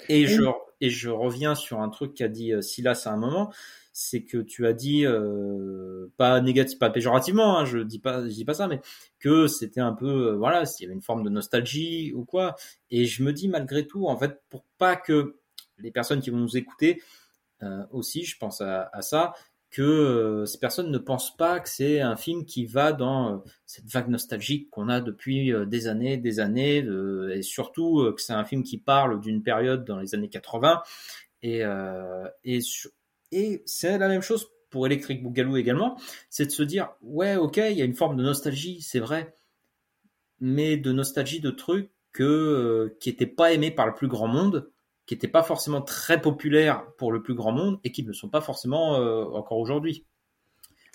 Et je, et je reviens sur un truc qu'a dit Silas à un moment, c'est que tu as dit euh, pas négatif, pas péjorativement, hein, je dis pas, je dis pas ça, mais que c'était un peu, euh, voilà, s'il y avait une forme de nostalgie ou quoi. Et je me dis malgré tout, en fait, pour pas que les personnes qui vont nous écouter euh, aussi, je pense à, ça, que ces personnes ne pensent pas que c'est un film qui va dans cette vague nostalgique qu'on a depuis des années, des années, et surtout que c'est un film qui parle d'une période dans les années 80 et, et c'est la même chose pour Electric Boogaloo également, c'est de se dire ouais ok il y a une forme de nostalgie c'est vrai, mais de nostalgie de trucs que euh, qui n'étaient pas aimés par le plus grand monde, qui n'étaient pas forcément très populaires pour le plus grand monde et qui ne sont pas forcément euh, encore aujourd'hui.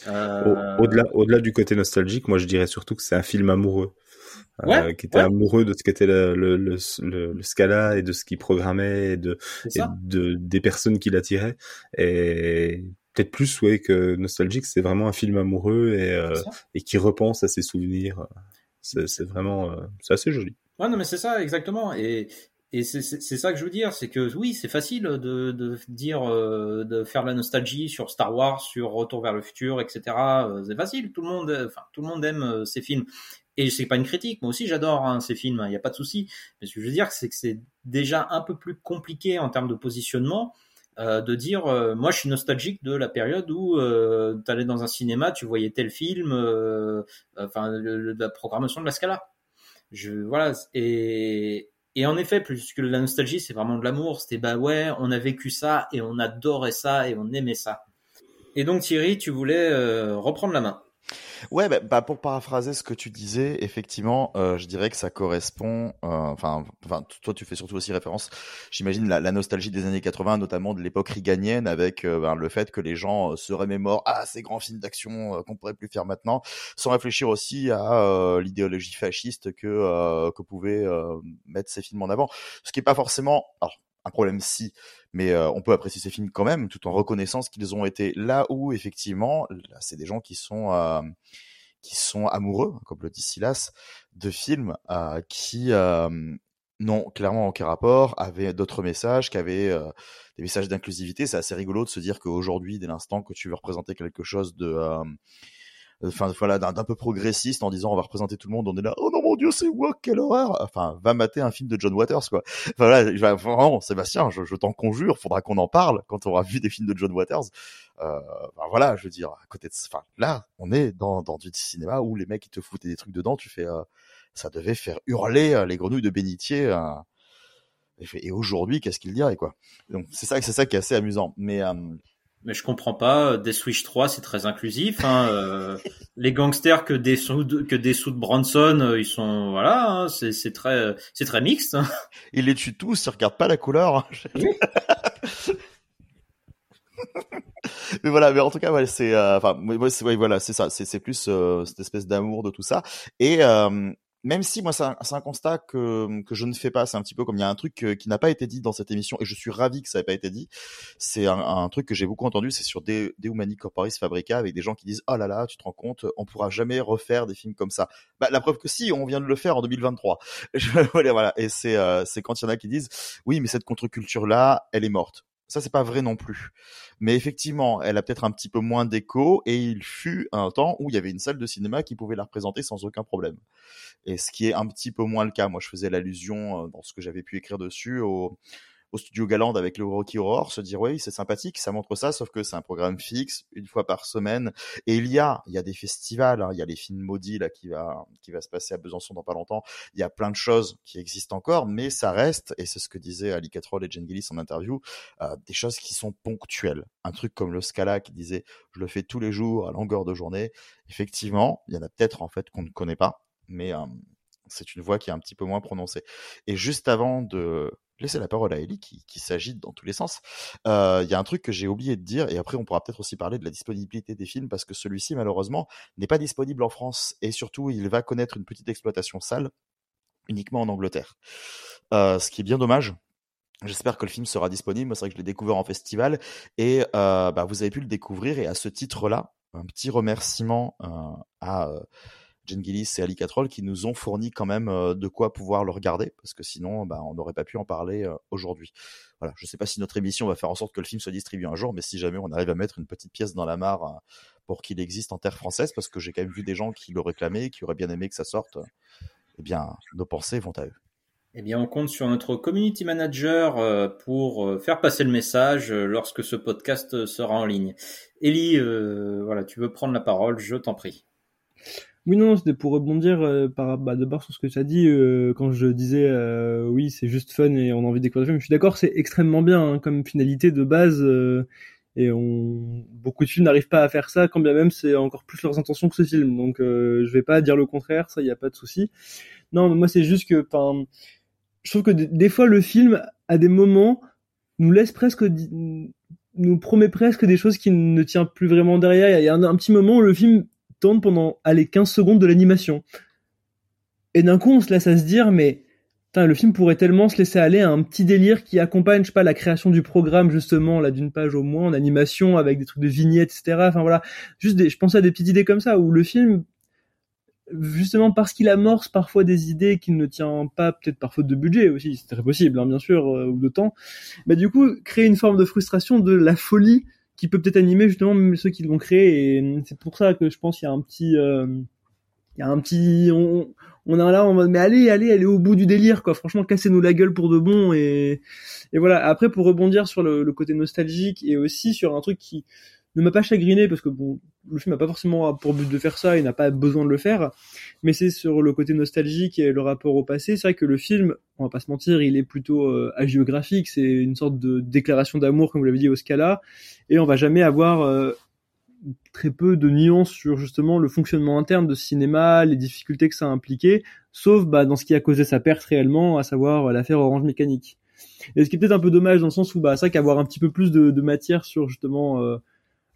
Euh, au-delà, au-delà du côté nostalgique, moi je dirais surtout que c'est un film amoureux. Euh, qui était amoureux de ce qu'était le, le, le, le, Scala et de ce qu'il programmait et de, de des personnes qui l'attiraient. Et peut-être plus ouais que nostalgique, c'est vraiment un film amoureux et, euh, et qui repense à ses souvenirs. C'est vraiment, euh, c'est assez joli. Ouais, non, mais c'est ça, exactement. Et, et c'est ça que je veux dire, c'est que oui, c'est facile de, de dire, de faire la nostalgie sur Star Wars, sur Retour vers le futur, etc. C'est facile, tout le monde, enfin tout le monde aime ces films. Et c'est pas une critique, moi aussi j'adore hein, ces films, il n'y a pas de souci. Mais ce que je veux dire, c'est que c'est déjà un peu plus compliqué en termes de positionnement euh, de dire, euh, moi je suis nostalgique de la période où euh, tu allais dans un cinéma, tu voyais tel film, euh, enfin la programmation de la Scala. Je voilà et et en effet, plus que la nostalgie, c'est vraiment de l'amour. C'était bah ouais, on a vécu ça et on adorait ça et on aimait ça. Et donc Thierry, tu voulais reprendre la main. Ouais, bah, bah, pour paraphraser ce que tu disais, effectivement, euh, je dirais que ça correspond. Euh, enfin, enfin, toi, tu fais surtout aussi référence, j'imagine, la, la, nostalgie des années 80, notamment de l'époque riganienne, avec euh, ben, le fait que les gens se remémorent à ces grands films d'action qu'on pourrait plus faire maintenant, sans réfléchir aussi à l'idéologie fasciste que que pouvaient mettre ces films en avant. Ce qui est pas forcément, alors, un problème si, mais euh, on peut apprécier ces films quand même, tout en reconnaissant qu'ils ont été. Là où effectivement, c'est des gens qui sont euh, qui sont amoureux, comme le dit Silas, de films euh, qui n'ont clairement aucun rapport, avaient d'autres messages, qui avaient des messages d'inclusivité. C'est assez rigolo de se dire qu'aujourd'hui, dès l'instant que tu veux représenter quelque chose de enfin voilà d'un peu progressiste en disant on va représenter tout le monde on est là oh non mon dieu c'est woke quelle horreur. Enfin va mater un film de John Waters quoi. Enfin voilà vraiment Sébastien je, je t'en conjure faudra qu'on en parle quand on aura vu des films de John Waters. Euh, voilà je veux dire à côté de enfin là on est dans dans du cinéma où les mecs qui te foutent des trucs dedans tu fais euh, ça devait faire hurler euh, les grenouilles de bénitier euh, et aujourd'hui qu'est-ce qu'il dirait quoi. Donc c'est ça c'est ça qui est assez amusant. Mais euh, mais je comprends pas. Des Switch 3, c'est très inclusif. Hein. Euh, les gangsters que des sous que des sous de Bronson, euh, ils sont voilà, hein, c'est très c'est très mixte. Hein. Ils les tuent tous, ils regardent pas la couleur. Hein. mais voilà, mais en tout cas, ouais, c'est, euh, enfin, moi, c'est, ouais, voilà, c'est ça, c'est, c'est plus cette espèce d'amour de tout ça. Et même si moi c'est un, constat que, que je ne fais pas, c'est un petit peu comme il y a un truc qui n'a pas été dit dans cette émission et je suis ravi que ça n'ait pas été dit. C'est un, truc que j'ai beaucoup entendu, c'est sur De, Humani Corporis Fabrica avec des gens qui disent oh là là, tu te rends compte, on pourra jamais refaire des films comme ça. Bah la preuve que si, on vient de le faire en 2023. voilà, et c'est euh, c'est quand il y en a qui disent oui, mais cette contre-culture là, elle est morte. Ça, c'est pas vrai non plus. Mais effectivement, elle a peut-être un petit peu moins d'écho et il fut un temps où il y avait une salle de cinéma qui pouvait la représenter sans aucun problème. Et ce qui est un petit peu moins le cas. Moi, je faisais l'allusion euh, dans ce que j'avais pu écrire dessus au, au studio Galand avec le Rocky Horror, se dire oui, c'est sympathique, ça montre ça, sauf que c'est un programme fixe, une fois par semaine. Et il y a, il y a des festivals, hein, il y a les films maudits là qui va, qui va se passer à Besançon dans pas longtemps. Il y a plein de choses qui existent encore, mais ça reste, et c'est ce que disaient Ali Catrol et Jen Gillis en interview, euh, des choses qui sont ponctuelles. Un truc comme le Scala qui disait je le fais tous les jours à longueur de journée. Effectivement, il y en a peut-être en fait qu'on ne connaît pas, mais euh, c'est une voix qui est un petit peu moins prononcée. Et juste avant de laisser la parole à Ellie qui, qui s'agite dans tous les sens, euh, il y a un truc que j'ai oublié de dire, et après on pourra peut-être aussi parler de la disponibilité des films, parce que celui-ci malheureusement n'est pas disponible en France, et surtout il va connaître une petite exploitation sale uniquement en Angleterre. Euh, ce qui est bien dommage, J'espère que le film sera disponible. C'est vrai que je l'ai découvert en festival et euh, bah, vous avez pu le découvrir. Et à ce titre-là, un petit remerciement euh, à euh, Jen Gillis et Ali Catrol qui nous ont fourni quand même euh, de quoi pouvoir le regarder parce que sinon, bah, on n'aurait pas pu en parler euh, aujourd'hui. Voilà. Je ne sais pas si notre émission va faire en sorte que le film soit distribué un jour, mais si jamais on arrive à mettre une petite pièce dans la mare euh, pour qu'il existe en terre française, parce que j'ai quand même vu des gens qui le réclamaient, qui auraient bien aimé que ça sorte, eh bien, nos pensées vont à eux. Eh bien, on compte sur notre community manager pour faire passer le message lorsque ce podcast sera en ligne. Ellie, voilà, tu veux prendre la parole, je t'en prie. Oui, non, c'était pour rebondir euh, par bah, d'abord sur ce que tu as dit euh, quand je disais euh, oui, c'est juste fun et on a envie de découvrir le film. Je suis d'accord, c'est extrêmement bien hein, comme finalité de base et on beaucoup de films n'arrivent pas à faire ça, quand bien même c'est encore plus leurs intentions que ce film. Donc je vais pas dire le contraire, ça y a pas de souci. Non, mais moi c'est juste que, je trouve que des fois le film à des moments nous laisse presque nous promet presque des choses qui ne tient plus vraiment derrière. Il y a un petit moment où le film pendant allez 15 secondes de l'animation. Et d'un coup, on se laisse à se dire, mais le film pourrait tellement se laisser aller à un petit délire qui accompagne, je sais pas, la création du programme justement là d'une page au moins en animation avec des trucs de vignettes, etc. Enfin voilà, juste des, je pensais à des petites idées comme ça où le film justement parce qu'il amorce parfois des idées qu'il ne tient pas, peut-être par faute de budget aussi, c'est très possible, hein, bien sûr, euh, ou de temps, mais du coup, créer une forme de frustration de la folie qui peut peut-être animer justement ceux qui l'ont créé, et c'est pour ça que je pense qu'il y a un petit... Euh, il y a un petit... On, on est là en mode mais allez, allez, allez au bout du délire, quoi. Franchement, cassez-nous la gueule pour de bon, et, voilà. Après, pour rebondir sur le côté nostalgique, et aussi sur un truc qui ne m'a pas chagriné parce que bon, le film n'a pas forcément pour but de faire ça et n'a pas besoin de le faire, mais c'est sur le côté nostalgique et le rapport au passé. C'est vrai que le film, on va pas se mentir, il est plutôt euh, hagiographique, c'est une sorte de déclaration d'amour, comme vous l'avez dit au Scala, et on va jamais avoir euh, très peu de nuances sur justement le fonctionnement interne de ce cinéma, les difficultés que ça a impliqué, sauf bah, dans ce qui a causé sa perte réellement, à savoir euh, l'affaire Orange Mécanique. Et ce qui est peut-être un peu dommage dans le sens où bah, c'est vrai qu'avoir un petit peu plus de, de matière sur justement euh,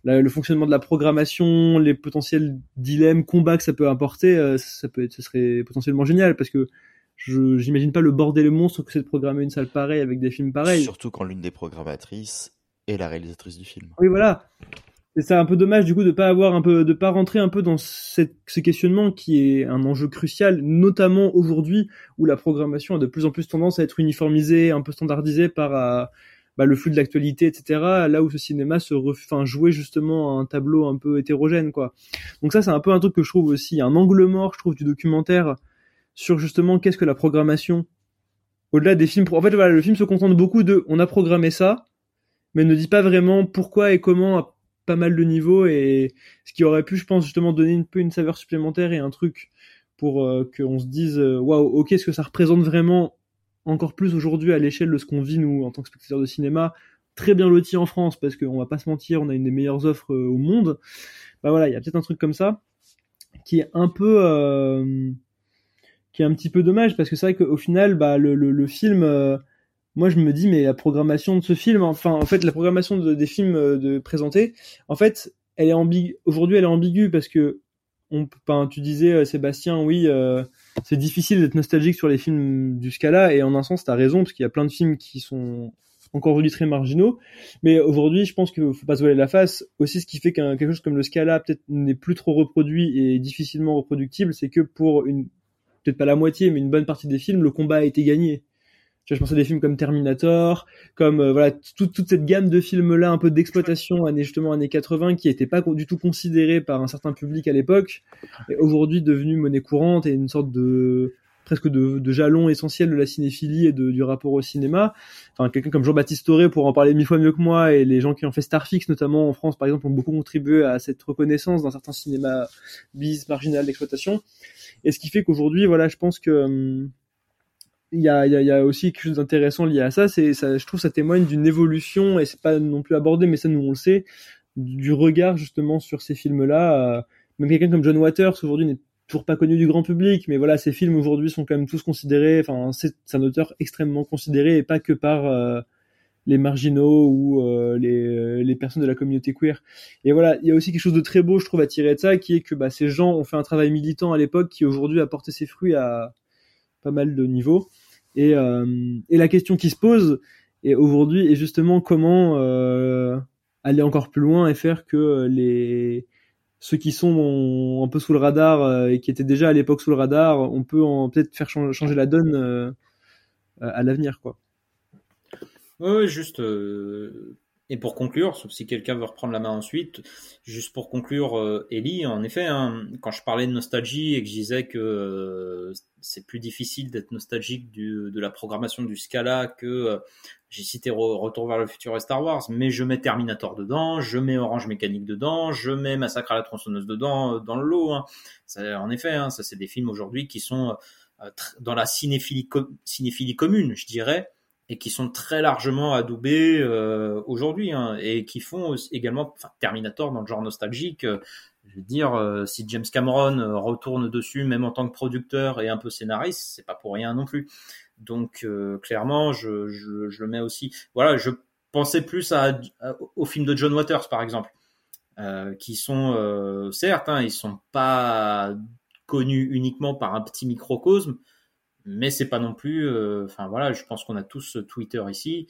la, le fonctionnement de la programmation, les potentiels dilemmes, combats que ça peut apporter, euh, ça peut être, ce serait potentiellement génial parce que je j'imagine pas le bordel le monstre que c'est de programmer une salle pareille avec des films pareils. Surtout quand l'une des programmatrices est la réalisatrice du film. Oui, voilà. Et c'est un peu dommage du coup de pas avoir un peu, de pas rentrer un peu dans cette, ce questionnement qui est un enjeu crucial, notamment aujourd'hui où la programmation a de plus en plus tendance à être uniformisée, un peu standardisée par euh, bah, le flux de l'actualité, etc. Là où ce cinéma se enfin, jouait justement un tableau un peu hétérogène, quoi. Donc ça, c'est un peu un truc que je trouve aussi un angle mort, je trouve, du documentaire sur justement qu'est-ce que la programmation. Au-delà des films, en fait, voilà, le film se contente beaucoup de, on a programmé ça, mais ne dit pas vraiment pourquoi et comment à pas mal de niveaux et ce qui aurait pu, je pense, justement donner un peu une saveur supplémentaire et un truc pour euh, qu'on se dise, waouh, ok, est-ce que ça représente vraiment encore plus aujourd'hui à l'échelle de ce qu'on vit nous en tant que spectateurs de cinéma, très bien loti en France parce qu'on va pas se mentir, on a une des meilleures offres euh, au monde. Bah voilà, il y a peut-être un truc comme ça qui est un peu euh, qui est un petit peu dommage parce que c'est vrai qu'au final, bah le, le, le film euh, moi je me dis mais la programmation de ce film enfin en fait la programmation de, des films euh, de présentés en fait elle est ambiguë aujourd'hui elle est ambiguë parce que on ben, tu disais Sébastien oui euh, c'est difficile d'être nostalgique sur les films du Scala et en un sens t'as raison parce qu'il y a plein de films qui sont encore aujourd'hui très marginaux. Mais aujourd'hui je pense qu'il faut pas se voiler la face. Aussi ce qui fait qu'un quelque chose comme le Scala peut-être n'est plus trop reproduit et difficilement reproductible c'est que pour une peut-être pas la moitié mais une bonne partie des films le combat a été gagné je pense à des films comme Terminator, comme euh, voilà toute, toute cette gamme de films là un peu d'exploitation années justement années 80 qui n'étaient pas du tout considérés par un certain public à l'époque, et aujourd'hui devenu monnaie courante et une sorte de presque de, de jalon essentiel de la cinéphilie et du rapport au cinéma. Enfin, quelqu'un comme Jean-Baptiste Toré pour en parler mille fois mieux que moi et les gens qui ont fait Starfix notamment en France par exemple ont beaucoup contribué à cette reconnaissance dans certains cinémas bis marginal d'exploitation. Et ce qui fait qu'aujourd'hui, voilà, je pense que hum, il y a, y, a, y a, aussi quelque chose d'intéressant lié à ça. C'est, ça, je trouve, ça témoigne d'une évolution et c'est pas non plus abordé, mais ça nous on le sait, du regard justement sur ces films-là. Euh, même quelqu'un comme John Waters aujourd'hui n'est toujours pas connu du grand public, mais voilà, ces films aujourd'hui sont quand même tous considérés. Enfin, c'est, un auteur extrêmement considéré et pas que par euh, les marginaux ou euh, les, les personnes de la communauté queer. Et voilà, il y a aussi quelque chose de très beau, je trouve, à tirer de ça, qui est que bah, ces gens ont fait un travail militant à l'époque qui aujourd'hui a porté ses fruits à pas mal de niveaux. Et, euh, et la question qui se pose aujourd'hui est justement comment euh, aller encore plus loin et faire que les ceux qui sont un peu sous le radar euh, et qui étaient déjà à l'époque sous le radar, on peut peut-être faire changer la donne euh, à l'avenir, quoi. Oui, juste euh, et pour conclure, sauf si quelqu'un veut reprendre la main ensuite, juste pour conclure, euh, Ellie, en effet, hein, quand je parlais de nostalgie et que je disais que euh, c'est plus difficile d'être nostalgique du, de la programmation du Scala que euh, j'ai cité Retour vers le futur et Star Wars, mais je mets Terminator dedans, je mets Orange Mécanique dedans, je mets Massacre à la tronçonneuse dedans euh, dans le lot. Hein. Ça, en effet, hein, ça c'est des films aujourd'hui qui sont euh, dans la cinéphilie, cinéphilie commune, je dirais et qui sont très largement adoubés euh, aujourd'hui hein, et qui font également enfin, Terminator dans le genre nostalgique. Euh, je veux dire, euh, si James Cameron retourne dessus, même en tant que producteur et un peu scénariste, c'est pas pour rien non plus. Donc clairement, je, le mets aussi. Voilà, je pensais plus à, à, de John Waters par exemple, qui sont certes, hein, ils sont pas connus uniquement par un petit microcosme, mais c'est pas non plus. Euh, enfin voilà, je pense qu'on a tous Twitter ici.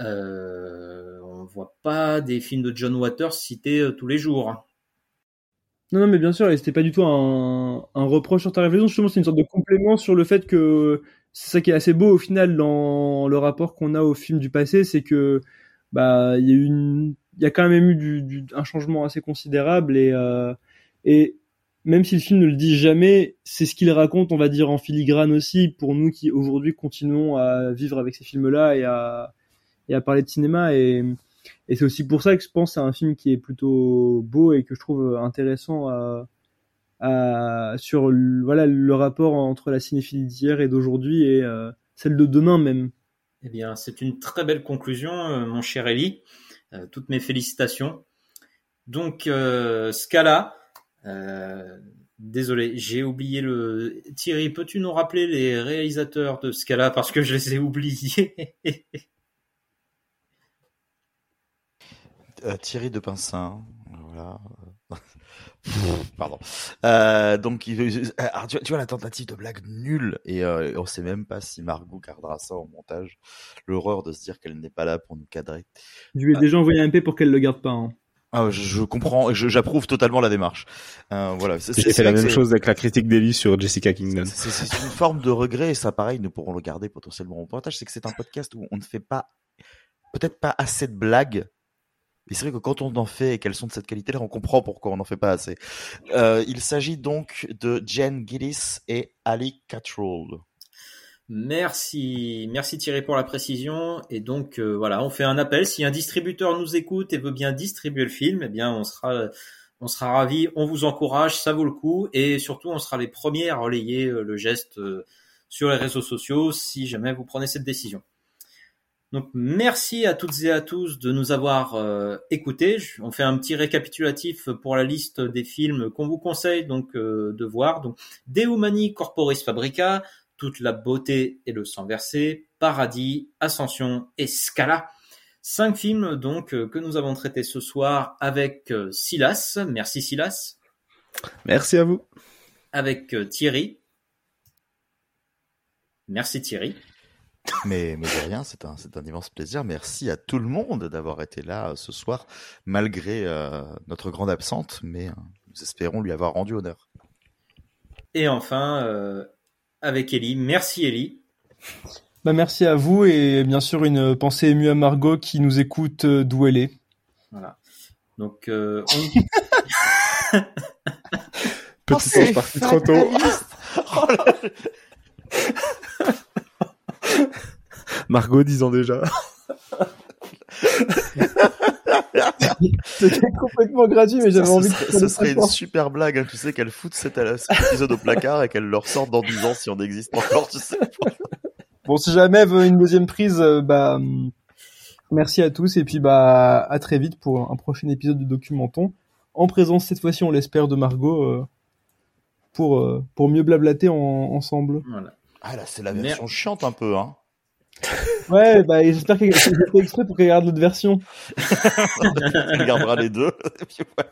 Euh, on voit pas des films de John Waters cités euh, tous les jours. Non, non, mais bien sûr, et c'était pas du tout un, reproche sur ta réflexion. Justement, c'est une sorte de complément sur le fait que c'est ça qui est assez beau au final dans le rapport qu'on a au film du passé, c'est que bah il y a quand même eu du, un changement assez considérable euh, et même si le film ne le dit jamais, c'est ce qu'il raconte, on va dire, en filigrane aussi, pour nous qui aujourd'hui continuons à vivre avec ces films-là et à, et à parler de cinéma. Et, et c'est aussi pour ça que je pense c'est un film qui est plutôt beau et que je trouve intéressant à, à, sur voilà, le rapport entre la cinéphilie d'hier et d'aujourd'hui et euh, celle de demain même. Eh bien, c'est une très belle conclusion, euh, mon cher Eli. Euh, toutes mes félicitations. Donc, euh, Scala, euh, désolé, j'ai oublié le. Thierry, peux-tu nous rappeler les réalisateurs de ce cas-là? Parce que je les ai oubliés euh, Thierry de Pincin, voilà. Pardon. Euh, donc, alors, tu, vois la tentative de blague nulle et euh, on sait même pas si Margot gardera ça en montage. L'horreur de se dire qu'elle n'est pas là pour nous cadrer. Je lui ai déjà envoyé un MP pour qu'elle le garde pas. Hein. Ah, je, je, comprends, j'approuve totalement la démarche. Euh, voilà. J'ai fait la même chose avec la critique d'Ellie sur Jessica Kingdon. C'est une forme de regret et ça, pareil, nous pourrons le garder potentiellement au pointage. C'est que c'est un podcast où on ne fait pas, peut-être pas assez de blagues. Mais c'est vrai que quand on en fait et qu'elles sont de cette qualité-là, on comprend pourquoi on n'en fait pas assez. Euh, il s'agit donc de Jen Gillis et Ali Cattrall. Merci, merci Thierry pour la précision. Et donc euh, voilà, on fait un appel. Si un distributeur nous écoute et veut bien distribuer le film, eh bien on sera, on sera ravi. On vous encourage, ça vaut le coup. Et surtout, on sera les premiers à relayer euh, le geste euh, sur les réseaux sociaux si jamais vous prenez cette décision. Donc merci à toutes et à tous de nous avoir écoutés. On fait un petit récapitulatif pour la liste des films qu'on vous conseille donc de voir. Donc Deumani Corporis Fabrica, toute la beauté et le sang versé, Paradis, Ascension et Scala. Cinq films donc euh, que nous avons traités ce soir avec euh, Silas. Merci Silas. Merci à vous. Avec euh, Thierry. Merci Thierry. Mais, mais de rien, c'est un, c'est un immense plaisir. Merci à tout le monde d'avoir été là ce soir, malgré euh, notre grande absente, mais euh, nous espérons lui avoir rendu honneur. Et enfin, euh, avec Ellie. Merci Ellie. Bah, merci à vous et bien sûr une pensée émue à Margot qui nous écoute euh, d'où elle est. Voilà. Donc euh, on... Petit oh, parti trop tôt. Margot, 10 déjà. C'était complètement gratuit, mais j'avais envie ce de serait, ce serait une super blague, hein, tu sais, qu'elle fout cet, cet épisode au placard et qu'elle le ressorte dans 10 ans si on existe encore, tu sais. Bon, si jamais elle veut une deuxième prise, euh, bah, merci à tous et puis bah, à très vite pour un prochain épisode de Documenton. En présence cette fois-ci, on l'espère, de Margot euh, pour euh, pour mieux blablater en- ensemble. Voilà. Ah là, c'est la version chiante un peu, hein. Ouais, bah, j'espère qu'elle j'ai fait exprès pour qu'elle regarde l'autre version. Elle gardera les deux. et puis voilà.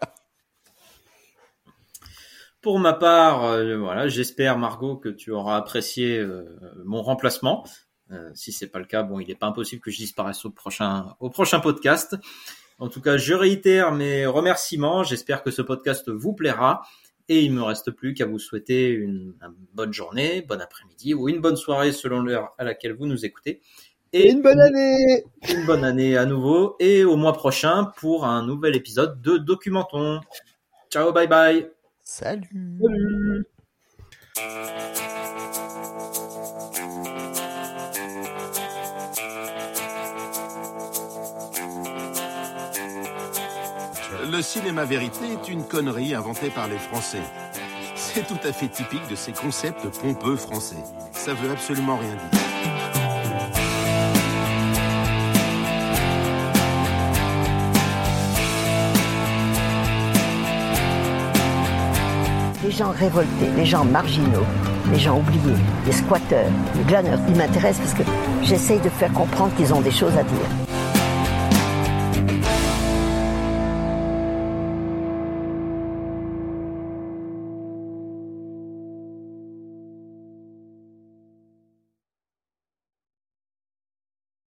Pour ma part, euh, voilà, j'espère Margot que tu auras apprécié euh, mon remplacement. Euh, si c'est pas le cas, bon, il n'est pas impossible que je disparaisse au prochain au prochain podcast. En tout cas, je réitère mes remerciements. J'espère que ce podcast vous plaira. Et il me reste plus qu'à vous souhaiter une, une bonne journée, bon après-midi ou une bonne soirée selon l'heure à laquelle vous nous écoutez. Et une bonne année Une bonne année à nouveau et au mois prochain pour un nouvel épisode de Documenton. Ciao, bye bye. Salut. Salut. Le cinéma vérité est une connerie inventée par les Français. C'est tout à fait typique de ces concepts pompeux français. Ça veut absolument rien dire. Les gens révoltés, les gens marginaux, les gens oubliés, les squatteurs, les glaneurs, ils m'intéressent parce que j'essaye de faire comprendre qu'ils ont des choses à dire.